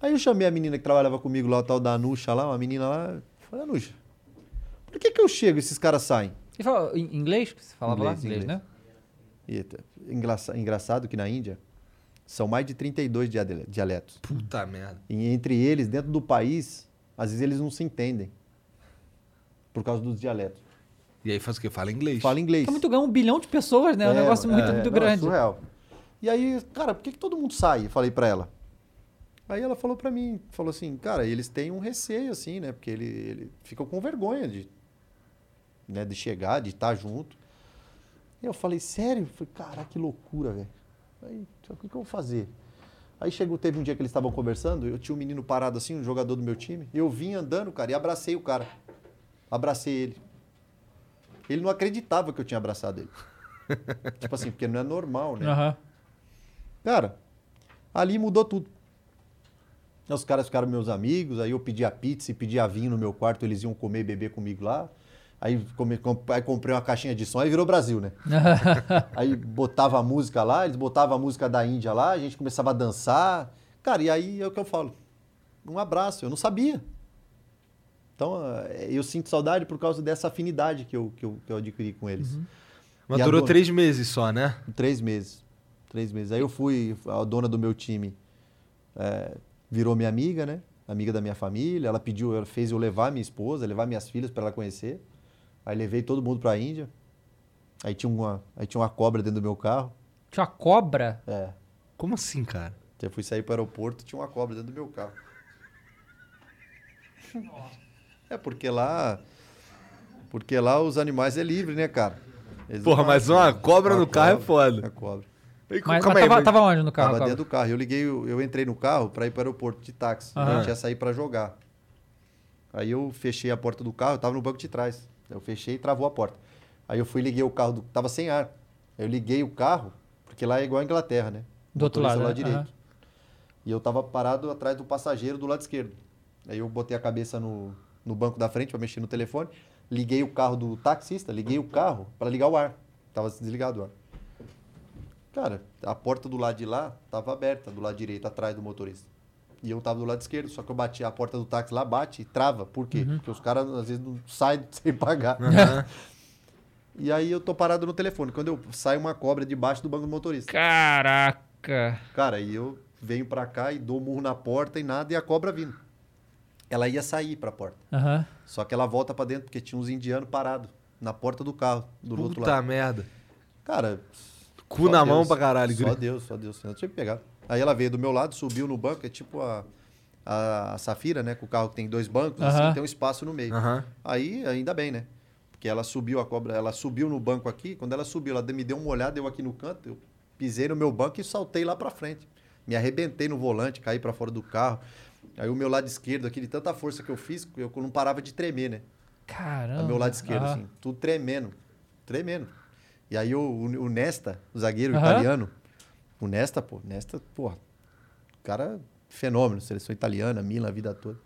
Aí eu chamei a menina que trabalhava comigo lá, o tal da Anuxa lá, uma menina lá. Falei, Anuxa, por que que eu chego e esses caras saem? E fala, em inglês? que Você falava Inglês, lá? Inglês, inglês. né? Eita, engraça- engraçado que na Índia são mais de 32 diale- dialetos. Puta merda. E entre eles, dentro do país, às vezes eles não se entendem. Por causa dos dialetos. E aí faz o quê? Fala inglês. Fala inglês. É muito grande, um bilhão de pessoas, né? É um negócio muito, é, muito não, é grande. surreal. E aí, cara, por que, que todo mundo sai? Eu Falei pra ela. Aí ela falou pra mim, falou assim, cara, eles têm um receio, assim, né? Porque ele, ele ficam com vergonha de, né, de chegar, de estar junto. E eu falei, sério? Eu falei, cara, que loucura, velho. Aí, o que, que eu vou fazer? Aí chegou, teve um dia que eles estavam conversando, eu tinha um menino parado assim, um jogador do meu time, e eu vim andando, cara, e abracei o cara. Abracei ele. Ele não acreditava que eu tinha abraçado ele. (laughs) tipo assim, porque não é normal, né? Aham. Cara, ali mudou tudo. Os caras ficaram meus amigos, aí eu pedia pizza e pedia vinho no meu quarto, eles iam comer e beber comigo lá. Aí, come- com- aí comprei uma caixinha de som, aí virou Brasil, né? (laughs) aí botava a música lá, eles botavam a música da Índia lá, a gente começava a dançar. Cara, e aí é o que eu falo. Um abraço, eu não sabia. Então, eh, eu sinto saudade por causa dessa afinidade que eu, que eu, que eu adquiri com eles. Mas E a durou dona- três meses só, né? Três meses. Três meses. Aí eu fui, a dona do meu time eh, virou minha amiga, né? Amiga da minha família. Ela pediu, ela fez eu levar minha esposa, levar minhas filhas para ela conhecer. Aí levei todo mundo para a Índia. Aí tinha, uma, aí tinha uma cobra dentro do meu carro. Tinha uma cobra. É. Como assim, cara? Eu fui sair para o aeroporto, tinha uma cobra dentro do meu carro. É porque lá. Porque lá os animais é livre, né, cara? Eles Porra, não mas uma cobra Uma no carro é cobra, foda. Uma cobra. E, Mas, calma mas aí, tava, mas- tava onde no carro? Tava cobra? dentro do carro. Eu liguei, o- eu entrei no carro para ir para o aeroporto de táxi. Aham. A gente ia sair para jogar. Aí eu fechei a porta do carro, eu tava no banco de trás. Eu fechei e travou a porta. Aí eu fui e liguei o carro, do, tava sem ar. Aí eu liguei o carro, porque lá é igual a Inglaterra, né? Do outro lado, lá né? direito. E eu tava parado atrás do passageiro do lado esquerdo. Aí eu botei a cabeça no, no banco da frente para mexer no telefone, liguei o carro do taxista, liguei o carro para ligar o ar. Tava desligado o ar. Cara, a porta do lado de lá tava aberta, do lado direito, atrás do motorista. E eu tava do lado esquerdo, só que eu bati a porta do táxi lá, bate e trava. Por quê? Porque os caras às vezes não saem (laughs) sem pagar. E aí eu tô parado no telefone. Quando eu saio uma cobra debaixo do banco do motorista. Caraca. Cara, e eu venho pra cá e dou murro na porta e nada, e a cobra vindo. Ela ia sair pra porta. Aham. Só que ela volta pra dentro, porque tinha uns indianos parados na porta do carro, do outro Puta lado. merda. Cara, Cu na mão Deus. pra caralho, Só. Deus, só Deus. Eu tinha que pegar. Aí ela veio do meu lado, subiu no banco, é tipo a, a, a Safira, né? Com o carro que tem dois bancos, Aham. assim, tem um espaço no meio. Aham. Aí, ainda bem, né? Porque ela subiu a cobra, ela subiu no banco aqui, quando ela subiu, ela me deu uma olhada, eu aqui no canto, eu pisei no meu banco e saltei lá pra frente. Me arrebentei no volante, caí pra fora do carro. Aí o meu lado esquerdo aqui, de tanta força que eu fiz, eu não parava de tremer, né? Caramba. Do meu lado esquerdo, Aham. assim, tudo tremendo. Tremendo. E aí o, o, o Nesta, o zagueiro Aham. italiano, o Nesta, pô, Nesta, porra, cara, fenômeno, seleção italiana, Milan a vida toda.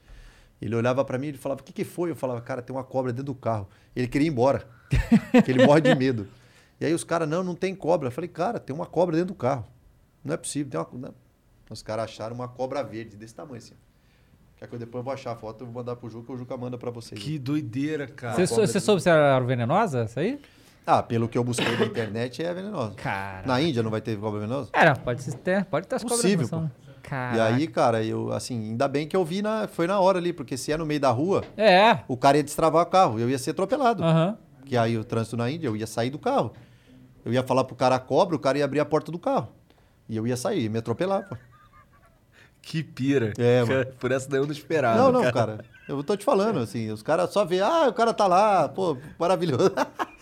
Ele olhava pra mim e falava, o que que foi? Eu falava, cara, tem uma cobra dentro do carro. Ele queria ir embora, (laughs) porque ele morre de medo. E aí os caras, não, não tem cobra. Eu falei, cara, tem uma cobra dentro do carro. Não é possível, tem uma... Não. Os caras acharam uma cobra verde, desse tamanho assim. Quer que eu depois eu vou achar a foto, eu vou mandar pro Juca, o Juca manda pra vocês. Que doideira, cara. Você, sou- você soube se era venenosa essa aí? Ah, pelo que eu busquei na internet, é venenosa. Cara. Na Índia não vai ter cobra venenosa? É, não, pode ser- ter, pode ter as cobras Possível, que são. E Caraca. aí, cara, eu, assim, ainda bem que eu vi, na, foi na hora ali, porque se é no meio da rua, É. o cara ia destravar o carro, eu ia ser atropelado. Aham. Porque aí o trânsito na Índia, eu ia sair do carro. Eu ia falar pro cara cobra, o cara ia abrir a porta do carro. E eu ia sair, ia me atropelar, pô. Que pira. É, (laughs) mano. Por essa daí eu não esperava. não, não, cara. Eu tô te falando, assim, os caras só vê, ah, o cara tá lá, pô, maravilhoso. (laughs)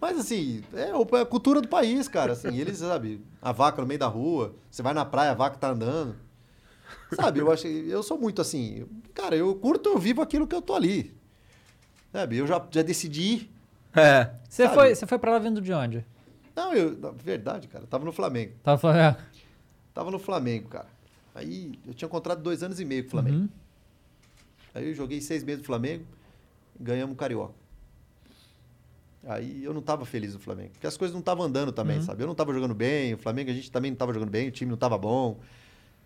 Mas assim, é o- é a cultura do país, cara. Assim, eles, sabe, a vaca no meio da rua, você vai na praia, a vaca tá andando. Sabe, eu acho eu sou muito assim, cara, eu curto, eu vivo aquilo que eu tô ali. Sabe, eu já, já decidi. É. Você foi, você foi pra lá vindo de onde? Não, eu, na verdade, cara, eu tava no Flamengo. Tava falando. é. Tava no Flamengo, cara. Aí eu tinha contrato dois anos e meio com o Flamengo. Uhum. Aí eu joguei seis meses no Flamengo, ganhamos o Carioca. Aí eu não tava feliz no Flamengo, porque as coisas não estavam andando também, Uhum. sabe? Eu não tava jogando bem, o Flamengo a gente também não tava jogando bem, o time não tava bom.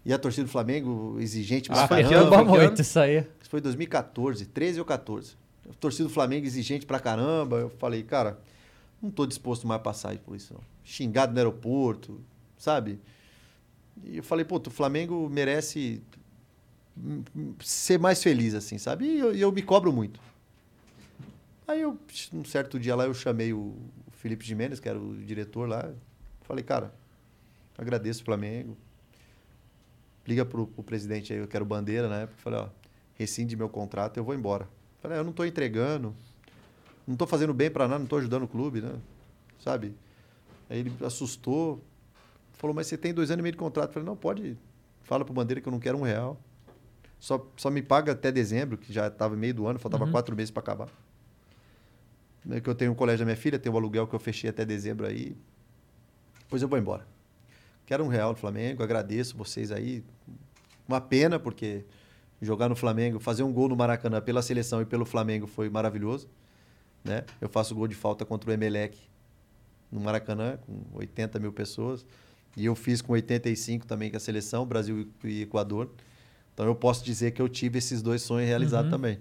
E a torcida do Flamengo exigente pra Ah, foi caramba. muito isso aí. Isso foi 2014, 13 ou 14. A torcida do Flamengo exigente pra caramba. Eu falei, cara, não tô disposto mais a passar por isso, não. Xingado no aeroporto, sabe? E eu falei, pô, o Flamengo merece ser mais feliz, assim, sabe? E eu, e eu me cobro muito. Aí, eu, um certo dia lá, eu chamei o, Felipe Jimenez, que era o diretor lá. Falei, cara, agradeço o Flamengo. Liga pro, pro presidente aí, eu quero bandeira na época. Falei, ó, rescinde meu contrato, eu vou embora. Falei, "Ah, eu não tô entregando, não tô fazendo bem para nada, não tô ajudando o clube, né? Sabe? Aí ele assustou, falou, mas você tem dois anos e meio de contrato. Falei, não, pode, fala pro bandeira que eu não quero um real. Só, só me paga até dezembro, que já estava meio do ano, faltava Uhum. quatro meses para acabar. É que eu tenho o colégio da minha filha, tenho o aluguel que eu fechei até dezembro aí. Depois eu vou embora. Quero um real do Flamengo, agradeço vocês aí. Uma pena, porque jogar no Flamengo, fazer um gol no Maracanã pela seleção e pelo Flamengo foi maravilhoso. Né? Eu faço gol de falta contra o Emelec no Maracanã, com 80 mil pessoas. E eu fiz com 85 também com a seleção, Brasil e Equador. Então eu posso dizer que eu tive esses dois sonhos realizados Uhum. também.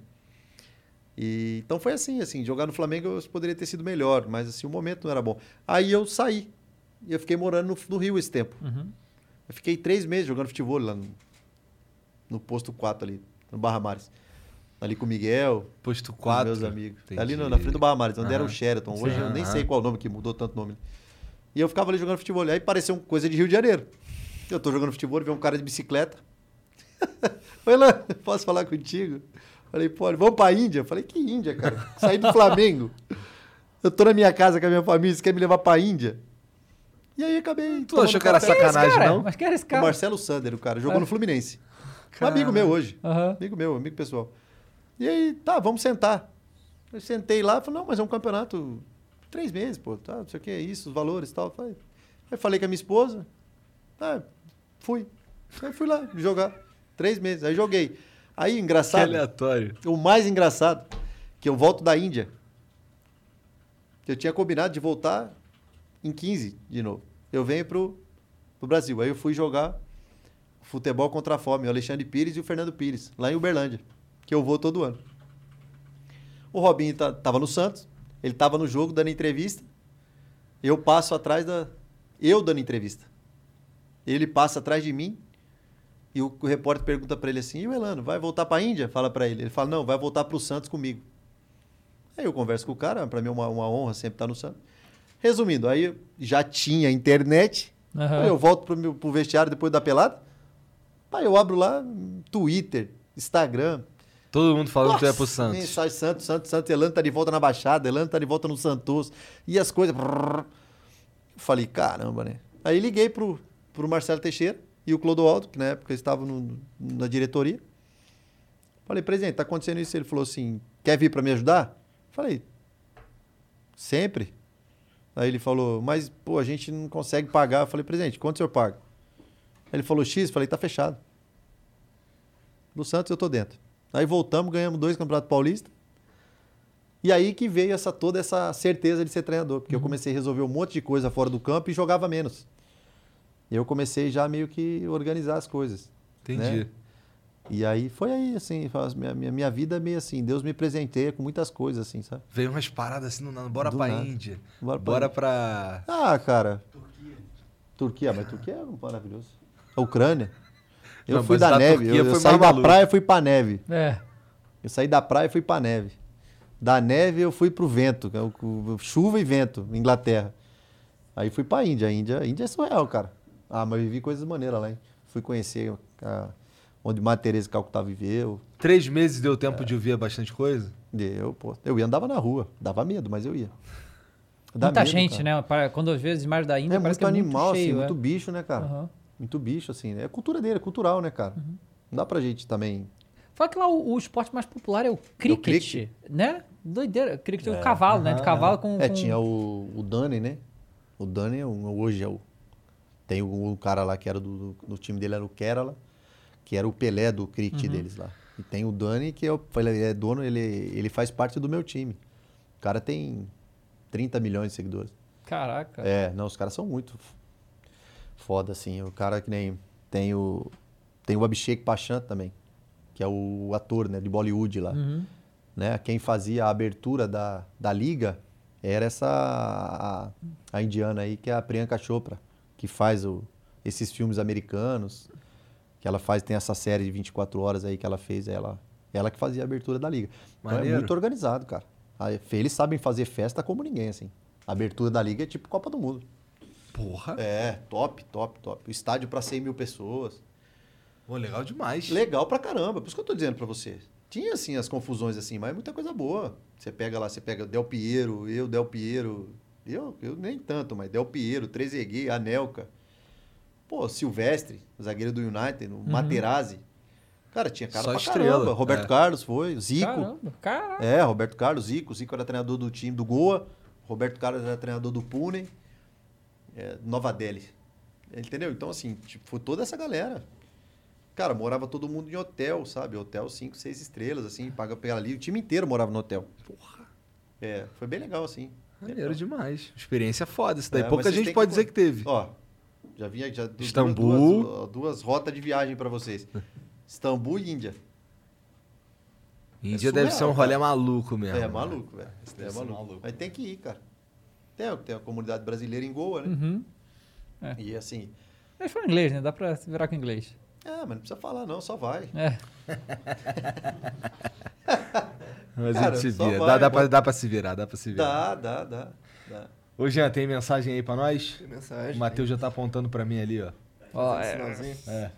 E, então foi assim, assim, jogar no Flamengo eu poderia ter sido melhor, mas assim, o momento não era bom. Aí eu saí. E eu fiquei morando no, no Rio esse tempo. Uhum. Eu fiquei três meses jogando futebol lá no, no posto 4 ali, no Barra Mares. Ali com o Miguel, Posto com 4. meus amigos. Entendi. Ali na, na frente do Barra Mares, onde era o. Sheraton. Hoje Sim, eu nem sei qual o nome que mudou tanto nome. E eu ficava ali jogando futebol. Aí parecia uma coisa de Rio de Janeiro. Eu tô jogando futebol, vi um cara de bicicleta. (laughs) Oi, Lan, posso falar contigo? Falei, pô, vamos pra Índia? Falei, que Índia, cara? Saí do Flamengo. Eu tô na minha casa com a minha família, você quer me levar pra Índia? E aí acabei. Tu achou que era sacanagem, cara, não? Mas que era esse O cara? Marcelo Sander, o cara, jogou É. no Fluminense. Um amigo meu hoje. Aham. Amigo meu, amigo pessoal. E aí, tá, vamos sentar. Eu sentei lá, falei, não, mas é um campeonato três meses, pô, tá, não sei o que, isso, os valores e tal. Falei, aí falei com a minha esposa, ah, fui. Aí fui lá jogar. Três meses. Aí joguei. Aí, Que engraçado. aleatório. O mais engraçado, que eu volto da Índia. Eu tinha combinado de voltar em 15 de novo. Eu venho pro, pro Brasil. Aí eu fui jogar futebol contra a fome, o Alexandre Pires e o Fernando Pires, lá em Uberlândia, que eu vou todo ano. O Robinho tá- tava no Santos, ele tava no jogo dando entrevista. Eu passo atrás da. Eu dando entrevista. Ele passa atrás de mim e o, o repórter pergunta pra ele assim: e o Elano, vai voltar pra Índia? Fala pra ele. Ele fala: não, vai voltar pro Santos comigo. Aí eu converso com o cara, pra mim é uma, uma honra sempre estar no Santos. Resumindo, aí já tinha internet, aí eu volto pro, pro vestiário depois da pelada. Aí eu abro lá Twitter, Instagram. Todo mundo falando que tu é pro Nossa, Santos. Mensagem Santos, Santos, Santos. Elano tá de volta na Baixada, Elano tá de volta no Santos. E as coisas. brrr. Eu falei, caramba, né? Aí liguei pro, pro Marcelo Teixeira e o Clodoaldo, que na época eles estavam no- na diretoria. Falei, presidente, tá acontecendo isso. Ele falou assim: quer vir para me ajudar? Falei, sempre. Aí ele falou, mas, pô, a gente não consegue pagar. Eu falei, presidente, quanto o senhor paga? Ele falou, X. Falei, tá fechado. No Santos eu tô dentro. Aí voltamos, ganhamos dois Campeonatos Paulistas. E aí que veio essa toda essa certeza de ser treinador, porque eu comecei a resolver um monte de coisa fora do campo e jogava menos. E eu comecei já meio que organizar as coisas. Entendi. né? E aí foi aí, assim, minha, minha, minha vida é meio assim, Deus me presenteia com muitas coisas, assim, sabe? Veio umas paradas assim, nada. Bora Do pra nada. Índia. Bora pra Bora Índia. pra. Ah, cara. Turquia. Turquia, mas Turquia é maravilhoso. A Ucrânia. Eu Não, fui da da neve, Turquia eu, eu saí da praia e fui pra neve. É. Eu saí da praia e fui pra neve. Da neve eu fui pro vento, é chuva e vento, Inglaterra. Aí fui pra Índia. A Índia, a Índia é surreal, cara. Ah, mas eu vivi coisas maneiras lá, hein? Fui conhecer a- onde Madre Teresa de Calcutá viveu. Três meses deu tempo de ouvir bastante coisa? Deu, pô. Eu ia andava na rua. Dava medo, mas eu ia. Dá Muita medo, gente, cara. né? Para- Quando às vezes mais da Índia, É parece muito que é animal, muito cheio, assim, é. muito bicho, né, cara? Aham. Muito bicho, assim. É cultura dele, é cultural, né, cara? Uhum. Não dá pra gente também. Fala que lá o, o esporte mais popular é o cricket, cricket? né? Doideira. Cricket é o cavalo, né? De cavalo com... É, com- tinha o, o Dani, né? O Dani é um- hoje é o. Tem o, o cara lá que era do, do, do time dele, era o Kerala, que era o Pelé do cricket Uhum. deles lá. E tem o Dani, que é, ele é dono, ele, ele faz parte do meu time. O cara tem 30 milhões de seguidores. Caraca. É, não, os caras são muito foda, assim. O cara que nem. Tem o. Tem o Abhishek Bachchan também, que é o ator, né, de Bollywood lá. Uhum. Né? Quem fazia a abertura da, da liga era essa. A, a indiana aí, que é a Priyanka Chopra, que faz o, esses filmes americanos. Que ela faz, tem essa série de 24 horas aí que ela fez, ela, ela que fazia a abertura da liga. Então é muito organizado, cara. Eles sabem fazer festa como ninguém, assim. A abertura da liga é tipo Copa do Mundo. Porra. É, top, top, top. O estádio para 100 mil pessoas. Pô, legal demais. Legal pra caramba. Por isso que eu tô dizendo pra você. Tinha, assim, as confusões, assim, mas muita coisa boa. Você pega lá, você pega Del Piero, eu, Del Piero. Eu, eu nem tanto, mas Del Piero, Trezeguet, Anelka. Pô, Silvestre, zagueiro do United, o Materazzi. Cara, tinha cara Só pra estrela, caramba. Roberto é. Carlos foi, Zico. Caramba, caramba. É, Roberto Carlos, Zico. Zico era treinador do time do Goa. Roberto Carlos era treinador do Pune. É, Nova Delhi. Entendeu? Então, assim, tipo, foi toda essa galera. Cara, morava todo mundo em hotel, sabe? Hotel 5, 6 estrelas, assim, paga pela ali. O time inteiro morava no hotel. Porra. É, foi bem legal, assim. Maneiro demais. Experiência foda. Isso daí É, pouca gente pode que- dizer que teve. Ó, já vinha já Istambul. Duas, duas, duas rotas de viagem pra vocês. (laughs) Istambul e Índia. Índia é deve ser um surreal, rolê cara. maluco mesmo. É né? maluco, velho. É maluco. Mas tem que ir, cara. Tem, tem a comunidade brasileira em Goa, né? Uhum. É. E assim. Mas foi inglês, né? Dá pra se virar com inglês. É, mas não precisa falar, não, só vai. É. (laughs) Mas a Cara, gente se vira. vai, dá, dá, pra, bota- dá pra se virar, dá pra se virar. Dá, dá, dá. dá. Ô, Jean, tem mensagem aí pra nós? Tem mensagem. O Matheus já tá apontando pra mim ali, ó. Ó, Fazer é. sinalzinho? É.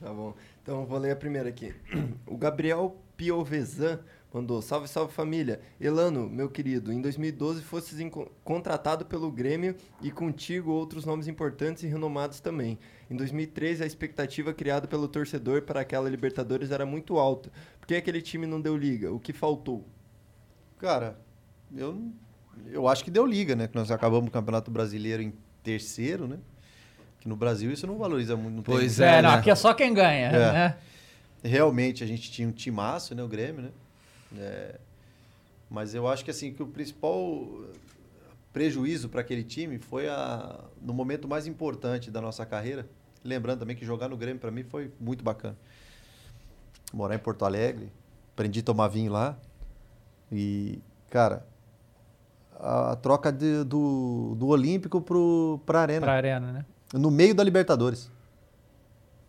Tá bom. Então vou ler a primeira aqui. (clears throat) O Gabriel Piovesan mandou: Salve, salve família. Elano, meu querido, em 2012 fosses contratado pelo Grêmio e contigo outros nomes importantes e renomados também. Em 2013, a expectativa criada pelo torcedor para aquela Libertadores era muito alta. Por que aquele time não deu liga? O que faltou? Cara, eu, eu acho que deu liga, né? Que nós acabamos o Campeonato Brasileiro em terceiro, né? Que no Brasil isso não valoriza muito. Não tem Pois É, É, não, né? aqui é só quem ganha, É. né? Realmente a gente tinha um timaço, né? O Grêmio, né? É, mas eu acho que assim que o principal prejuízo para aquele time foi a, no momento mais importante da nossa carreira. Lembrando também que jogar no Grêmio para mim foi muito bacana. Morar em Porto Alegre, aprendi a tomar vinho lá e cara a, troca de- do, do Olímpico pro para arena Pra arena, né? no meio da Libertadores.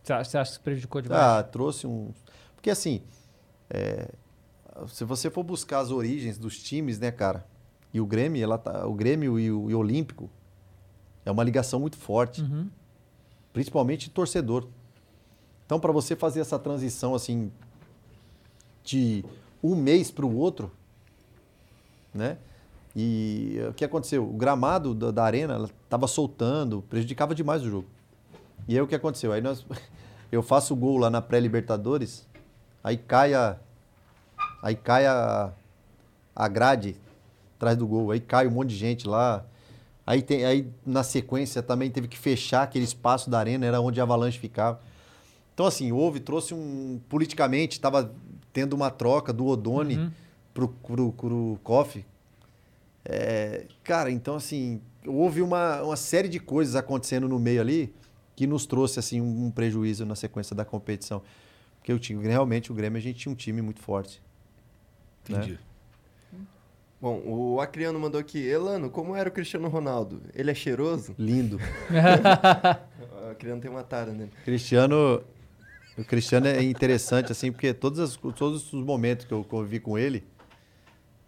Você acha, você acha que se prejudicou demais? Ah, trouxe um. Porque assim, é, se você for buscar as origens dos times, né, cara? E o Grêmio, ela tá, o Grêmio e o, e o Olímpico é uma ligação muito forte, Uhum. Principalmente torcedor. Então, para você fazer essa transição assim de um mês para o outro, né? E eh, o que aconteceu? O gramado da, da arena estava soltando, prejudicava demais o jogo. E aí o que aconteceu? Aí nós, (laughs) eu faço o gol lá na pré-Libertadores, aí cai a, aí cai a, a grade atrás do gol, aí cai um monte de gente lá. Aí, tem, aí na sequência também teve que fechar aquele espaço da arena, era onde a Avalanche ficava. Então assim, houve, trouxe um politicamente, estava tendo uma troca do Odone Uhum. pro, pro, pro Koff. É, cara, então assim, houve uma, uma série de coisas acontecendo no meio ali que nos trouxe assim um, um prejuízo na sequência da competição. Porque o time, realmente o Grêmio a gente tinha um time muito forte. né? Bom, o Acriano mandou aqui. Elano, como era o Cristiano Ronaldo? Ele é cheiroso? Lindo. (laughs) O Acriano tem uma tara nele. Cristiano, o Cristiano é interessante assim, porque todos, as- todos os momentos que eu convivi com ele,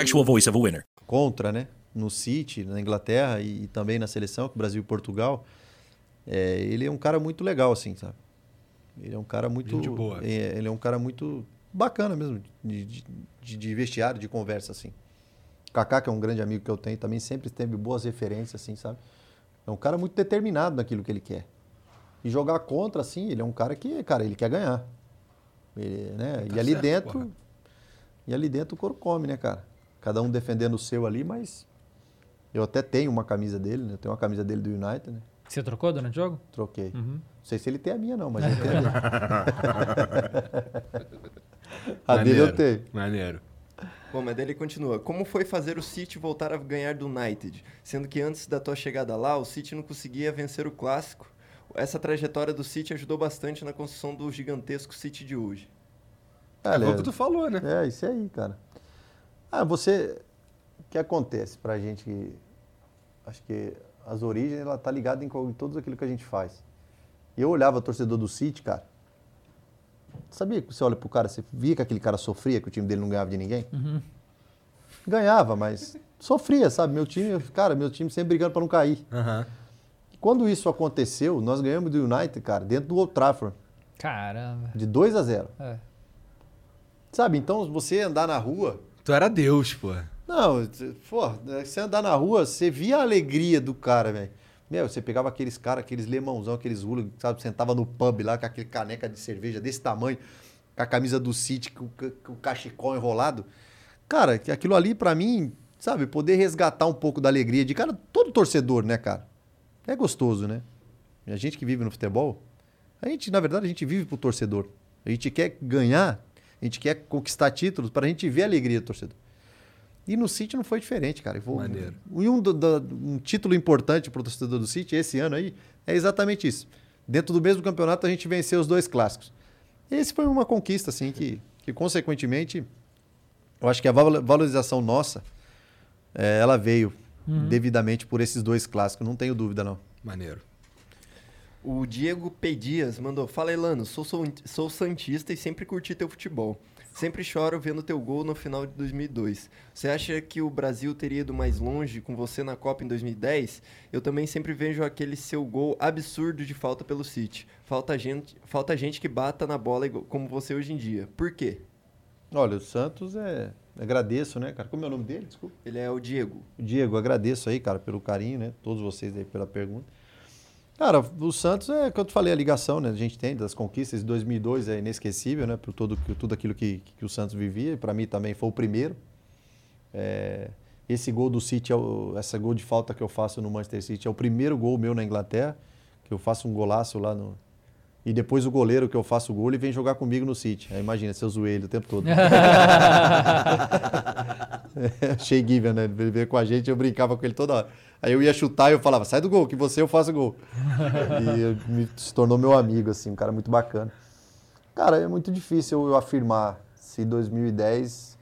actual voice of a winner. contra, né? No City, na Inglaterra e, e também na seleção, com o Brasil e Portugal. É, ele é um cara muito legal, assim, sabe? Ele é um cara muito. Gente boa. é, ele é um cara muito bacana mesmo, de, de, de- de vestiário, de conversa, assim. Kaká, que é um grande amigo que eu tenho, também sempre teve boas referências, assim, sabe? É um cara muito determinado naquilo que ele quer. E jogar contra, assim, ele é um cara que, cara, ele quer ganhar. Ele, né? Tá e ali certo, dentro. porra. E ali dentro o couro come, né, cara? Cada um defendendo o seu ali, mas. Eu até tenho uma camisa dele, né? Eu tenho uma camisa dele do United, né? Você trocou durante o jogo? Troquei. Uhum. Não sei se ele tem a minha, não, mas (laughs) ele tem a dele. (laughs) a dele eu tenho. Maneiro. Bom, mas daí ele continua. Como foi fazer o City voltar a ganhar do United? Sendo que antes da tua chegada lá, o City não conseguia vencer o clássico. Essa trajetória do City ajudou bastante na construção do gigantesco City de hoje. É, Olha, foi o que tu falou, né? É, isso aí, cara. Ah, você. O que acontece pra gente que. Acho que as origens, ela tá ligada em, tudo aquilo que a gente faz. E eu olhava torcedor do City, cara. Sabia que você olha pro cara, você via que aquele cara sofria, que o time dele não ganhava de ninguém? Ganhava, mas sofria, sabe? Meu time, cara, meu time sempre brigando pra não cair. Aham. Quando isso aconteceu, nós ganhamos do United, cara, dentro do Old Trafford, Caramba. de 2 a 0. É. Sabe? Então, você andar na rua, Tu era Deus, pô. Não, pô, você andar na rua, você via a alegria do cara, velho. Meu, você pegava aqueles caras, aqueles lemãozão, aqueles hula, sabe? Sentava no pub lá com aquele caneca de cerveja desse tamanho, com a camisa do City, com, com- o cachecol enrolado. Cara, aquilo ali pra mim, sabe? Poder resgatar um pouco da alegria de cara, todo torcedor, né, cara? É gostoso, né? A gente que vive no futebol, a gente, na verdade, a gente vive pro torcedor. A gente quer ganhar, a gente quer conquistar títulos para a gente ver a alegria do torcedor. E no City não foi diferente, cara. Vou- Maneiro. E um, do- do- um título importante para o torcedor do City esse ano aí é exatamente isso. Dentro do mesmo campeonato a gente venceu os dois clássicos. Esse foi uma conquista, assim, que, que consequentemente, eu acho que a val- valorização nossa, eh, ela veio devidamente por esses dois clássicos, não tenho dúvida não. Maneiro. O Diego P. Dias mandou: Fala, Elano, sou, sou, sou Santista e sempre curti teu futebol. Sempre choro vendo teu gol no final de 2002. Você acha que o Brasil teria ido mais longe com você na Copa em 2010? Eu também sempre vejo aquele seu gol absurdo de falta pelo City. Falta gente, falta gente que bata na bola como você hoje em dia. Por quê? Olha, o Santos é. Agradeço, né, cara? Como é o nome dele? Desculpa. Ele é o Diego. Diego, agradeço aí, cara, pelo carinho, né? Todos vocês aí pela pergunta. Cara, o Santos é que eu te falei, a ligação, né? A gente tem das conquistas de 2002 é inesquecível, né? Por tudo, tudo aquilo que, que o Santos vivia. E para mim também foi o primeiro. É, esse gol do City, é o, essa gol de falta que eu faço no Manchester City é o primeiro gol meu na Inglaterra, que eu faço um golaço lá no. E depois o goleiro que eu faço o gol, ele vem jogar comigo no City. Aí imagina, seu ele o tempo todo. (laughs) (laughs) Shea Given, né? Ele veio com a gente, eu brincava com ele toda hora. Aí eu ia chutar e eu falava, sai do gol, que você eu faço gol. (laughs) e ele me, se tornou meu amigo, assim, um cara muito bacana. Cara, é muito difícil eu afirmar se 2010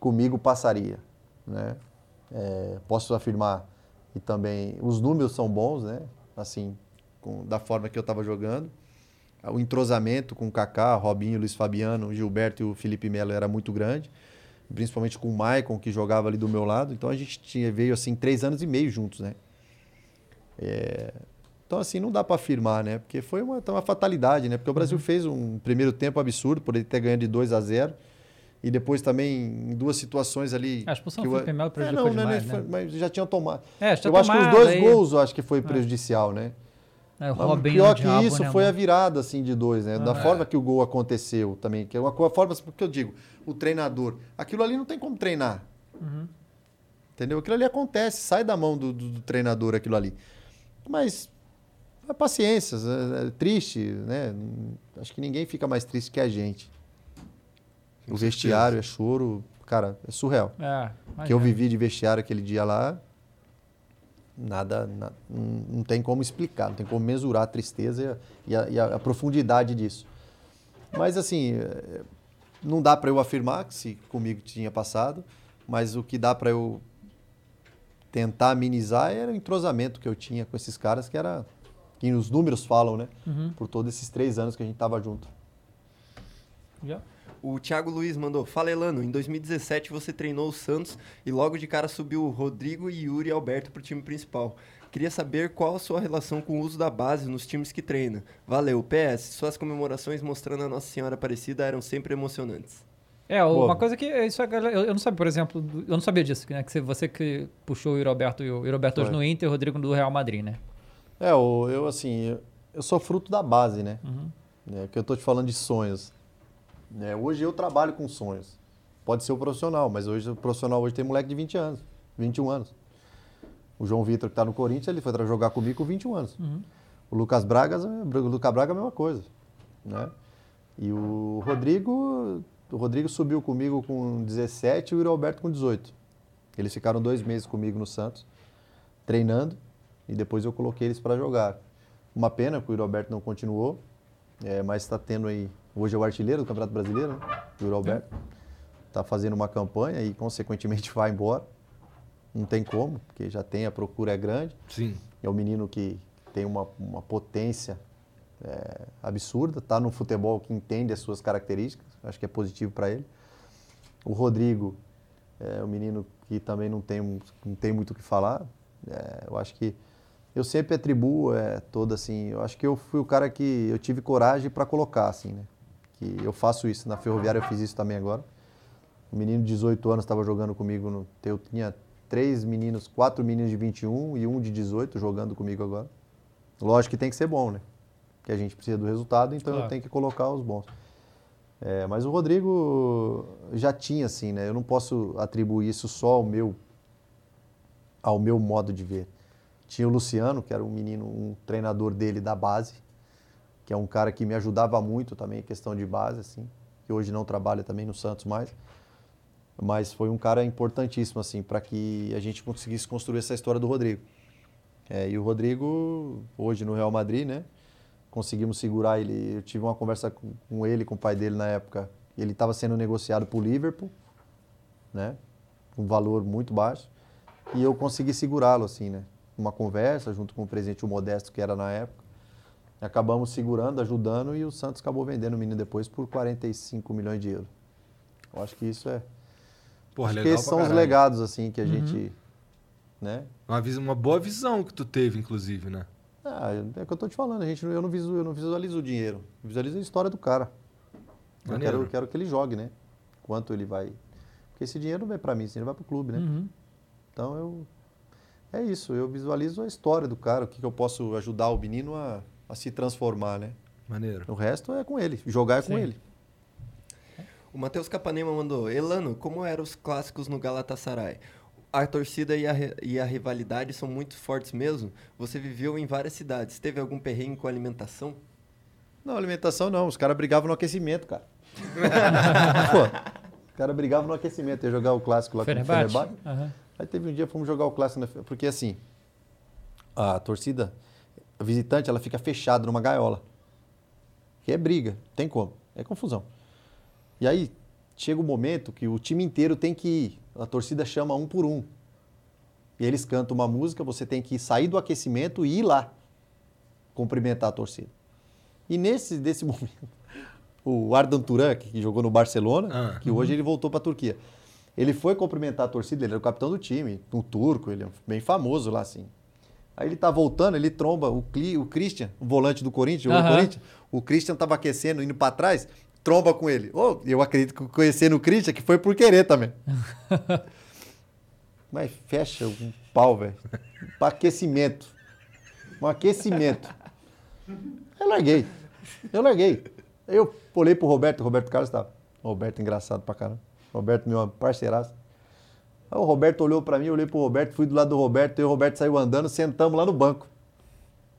comigo passaria, né? É, posso afirmar e também os números são bons, né? Assim, com- da forma que eu estava jogando. O entrosamento com o Kaká, Robinho, Luiz Fabiano, Gilberto e o Felipe Melo era muito grande, principalmente com o Maicon, que jogava ali do meu lado. Então a gente tinha, veio assim três anos e meio juntos, né? É, Então, assim, não dá para afirmar, né? Porque foi uma, uma fatalidade, né? Porque o Brasil fez um primeiro tempo absurdo, por ele ter ganho de 2 a 0 E depois também, em duas situações ali... A expulsão que o- Felipe Melo É, prejudicou não, não, demais, foi- né? Mas já tinham tomado. É, já eu acho que os dois aí- gols, eu acho que foi É. prejudicial, né? É, o Mas Robinho pior que diabo, isso né, foi a virada assim de dois, né? Da Ah. forma que o gol aconteceu também, que é uma forma porque eu digo, o treinador, aquilo ali não tem como treinar. Uhum. Entendeu? Aquilo ali acontece, sai da mão do, do- do treinador aquilo ali. Mas é paciência, é, é triste, né? Acho que ninguém fica mais triste que a gente. o vestiário é choro, cara, é surreal. É, que eu vivi de vestiário aquele dia lá, nada, na- não, tem como explicar, não tem como mensurar a tristeza e a, e a- a- profundidade disso. Mas assim, eh, não dá para eu afirmar que se comigo tinha passado, mas o que dá para eu tentar amenizar era o entrosamento que eu tinha com esses caras, que era que os números falam, né? Uhum. Por todos esses três anos que a gente tava junto. Já? O Thiago Luiz mandou: Fala Elano, em 2017 você treinou o Santos e logo de cara subiu o Rodrigo e Yuri Alberto pro time principal. Queria saber qual a sua relação com o uso da base nos times que treina. Valeu, PS. Suas comemorações mostrando a Nossa Senhora Aparecida eram sempre emocionantes. É, o- Pô. uma coisa que isso a galera- eu, eu não sabia, por exemplo, eu não sabia disso, né? Que você, que puxou o Roberto e o Roberto hoje Foi. no Inter, o Rodrigo do Real Madrid, né? É, eu, eu, assim, eu, eu sou fruto da base, né? Uhum. É, que eu tô te falando de sonhos. É, hoje eu trabalho com sonhos. Pode ser o profissional, mas hoje o profissional hoje tem moleque de 20 anos, 21 anos. O João Vitor, que está no Corinthians, ele foi tra- jogar comigo com 21 anos. Uhum. O Lucas Braga, o Lucas Braga é a mesma coisa, né? E o Rodrigo, o Rodrigo subiu comigo com 17 e o Roberto com 18. Eles ficaram dois meses comigo no Santos, treinando, e depois eu coloquei eles para jogar. Uma pena que o Roberto não continuou, é, mas está tendo aí. Hoje é o artilheiro do Campeonato Brasileiro, né? o Roberto. Está fazendo uma campanha e, consequentemente, (laughs) vai embora. Não tem como, porque já tem, a procura é grande. Sim. É um menino que tem uma, uma potência é, absurda, está no futebol que entende as suas características, acho que é positivo para ele. O Rodrigo é um menino que também não tem, não tem muito o que falar. É, eu acho que eu sempre atribuo é, toda assim. Eu acho que eu fui o cara que eu tive coragem para colocar assim, né? Que eu faço isso na Ferroviária, eu fiz isso também agora. O menino de 18 anos estava jogando comigo. No, eu tinha três meninos, quatro meninos de 21 e um de 18 jogando comigo agora. Lógico que tem que ser bom, né? Que a gente precisa do resultado, então Claro. eu tenho que colocar os bons. É, mas o Rodrigo já tinha assim, né? Eu não posso atribuir isso só ao meu ao meu modo de ver. Tinha o Luciano, que era um menino, um treinador dele da base, que é um cara que me ajudava muito também em questão de base, assim, que hoje não trabalha também no Santos mais. Mas foi um cara importantíssimo, assim, para que a gente conseguisse construir essa história do Rodrigo. É, e o Rodrigo, hoje no Real Madrid, né? Conseguimos segurar ele. Eu tive uma conversa com, ele, com o pai dele na época. Ele estava sendo negociado para o Liverpool, né? Um valor muito baixo. E eu consegui segurá-lo, assim, né? Uma conversa junto com o presidente o Modesto, que era na época. Acabamos segurando, ajudando, e o Santos acabou vendendo o menino depois por 45 milhões de euros. Eu acho que isso é. Porra, acho que esses são os caralho. legados, assim, que a Uhum. gente. Né? Uma, vis- uma boa visão que tu teve, inclusive, né? Ah, é o que eu tô te falando, a gente, eu, não visualizo, eu não visualizo o dinheiro. Eu visualizo a história do cara. Eu quero, eu quero que ele jogue, né? Quanto ele vai. Porque esse dinheiro não vai pra mim, esse dinheiro vai pro clube, né? Uhum. Então eu. É isso, eu visualizo a história do cara, o que, que eu posso ajudar o menino a, a se transformar, né? Maneiro. O resto é com ele, jogar é com Sim. ele. O Matheus Capanema mandou: Elano, como eram os clássicos no Galatasaray? A torcida e a, e a rivalidade são muito fortes mesmo. Você viveu em várias cidades. Teve algum perrengue com alimentação? Não, alimentação não, os caras brigavam no aquecimento, cara. (laughs) Pô, os caras brigavam no aquecimento, ia jogar o clássico lá com o Fenerbahçe? Fenerbahçe. Aí teve um dia, fomos jogar o clássico, na, porque assim, a torcida, a visitante, ela fica fechada numa gaiola. Que é briga, tem como, é confusão. E aí, chega o momento que o time inteiro tem que ir, a torcida chama um por um. E eles cantam uma música, você tem que sair do aquecimento e ir lá cumprimentar a torcida. E nesse desse (laughs) momento, o Ardan Turan, que jogou no Barcelona, Ah. que hoje ele voltou para a Turquia. Ele foi cumprimentar a torcida, ele era o capitão do time, um turco, ele é bem famoso lá assim. Aí ele tá voltando, ele tromba o, Cli, o Christian, o volante do Corinthians, no Aham. Corinthians. O Christian tava aquecendo, indo para trás, tromba com ele. Ô, eu acredito que conhecendo o Christian, que foi por querer também. (laughs) Mas fecha um pau, velho. Para aquecimento. Um aquecimento. Eu larguei. Eu larguei. Eu olhei pro Roberto, o Roberto Carlos tava. Roberto engraçado pra caramba. Roberto, meu parceiraço. Aí o Roberto olhou pra mim, eu olhei pro Roberto, fui do lado do Roberto, e o Roberto saiu andando, sentamos lá no banco.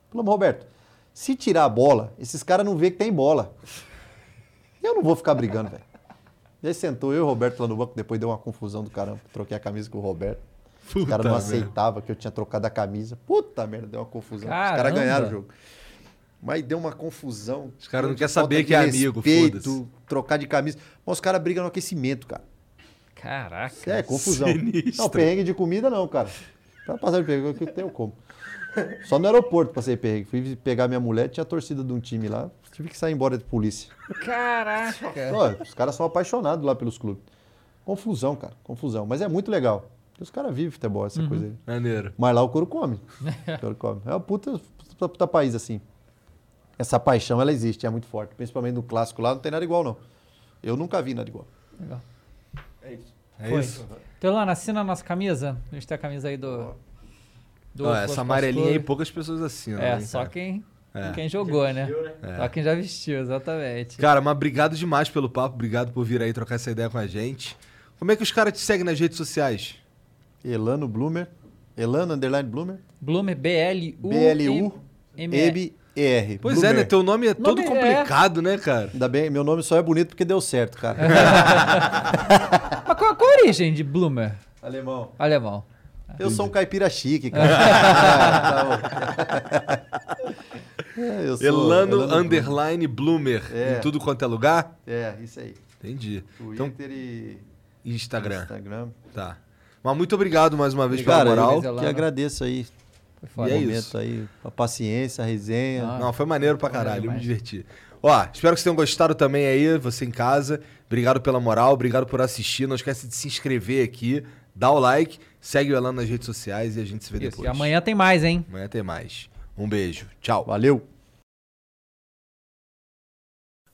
Falamos, Roberto, se tirar a bola, esses caras não vê que tem bola. Eu não vou ficar brigando, velho. E aí sentou eu e o Roberto lá no banco, depois deu uma confusão do caramba. Troquei a camisa com o Roberto. Os Puta caras não aceitavam que eu tinha trocado a camisa. Puta merda, deu uma confusão. Os Caramba. caras ganharam o jogo. Mas deu uma confusão. Os caras não querem saber que é amigo, respeito, foda-se. trocar de camisa. Mas os caras brigam no aquecimento, cara. Caraca. É, confusão. Sinistro. Não, perrengue de comida não, cara. Pra passar de perrengue, que tem como. Só no aeroporto passei perrengue. Fui pegar minha mulher, tinha a torcida de um time lá. Tive que sair embora de polícia. Caraca. Os caras são apaixonados lá pelos clubes. Confusão, cara. Confusão. Mas é muito legal. Porque os caras vivem futebol, essa coisa aí. Maneiro. Mas lá o couro come. O couro come. É uma puta, puta, puta país, assim. Essa paixão, ela existe, é muito forte. Principalmente no clássico lá, não tem nada igual, não. Eu nunca vi nada igual. Legal. É Foi. isso? Telana, assina a nossa camisa. A gente tem a camisa aí do. do Flow essa amarelinha aí poucas pessoas assinam. É, só cara? quem, É. quem jogou, né? É. Só quem já vestiu, exatamente. Cara, mas obrigado demais pelo papo, obrigado por vir aí trocar essa ideia com a gente. Como é que os caras te seguem nas redes sociais? Elano Bloomer. Elano Underline Bloomer. Bloomer, B-L-U. B-L-U-M-E-R. Pois é, né? Teu nome é todo Nome é- complicado, né, cara? Ainda bem, meu nome só é bonito porque deu certo, cara. (laughs) Mas qual, qual a origem de Bloomer? Alemão. Alemão. Eu sou um caipira chique, (laughs) cara. É, eu sou Elano Elano Underline Bloomer. É. Em tudo quanto é lugar? É, isso aí. Entendi. Twitter Então, e Instagram. Instagram. Tá. Mas muito obrigado mais uma vez Cara, pela moral. eu que agradeço aí. Foi. E é momento isso. aí, a paciência, a resenha. Ah. Não, foi maneiro pra caralho, eu me diverti. Ó, espero que vocês tenham gostado também aí, você em casa. Obrigado pela moral, obrigado por assistir. Não esquece de se inscrever aqui, dá o like, segue o Elano nas redes sociais e a gente se vê Isso, depois. e amanhã tem mais, hein? Amanhã tem mais. Um beijo. Tchau. Valeu.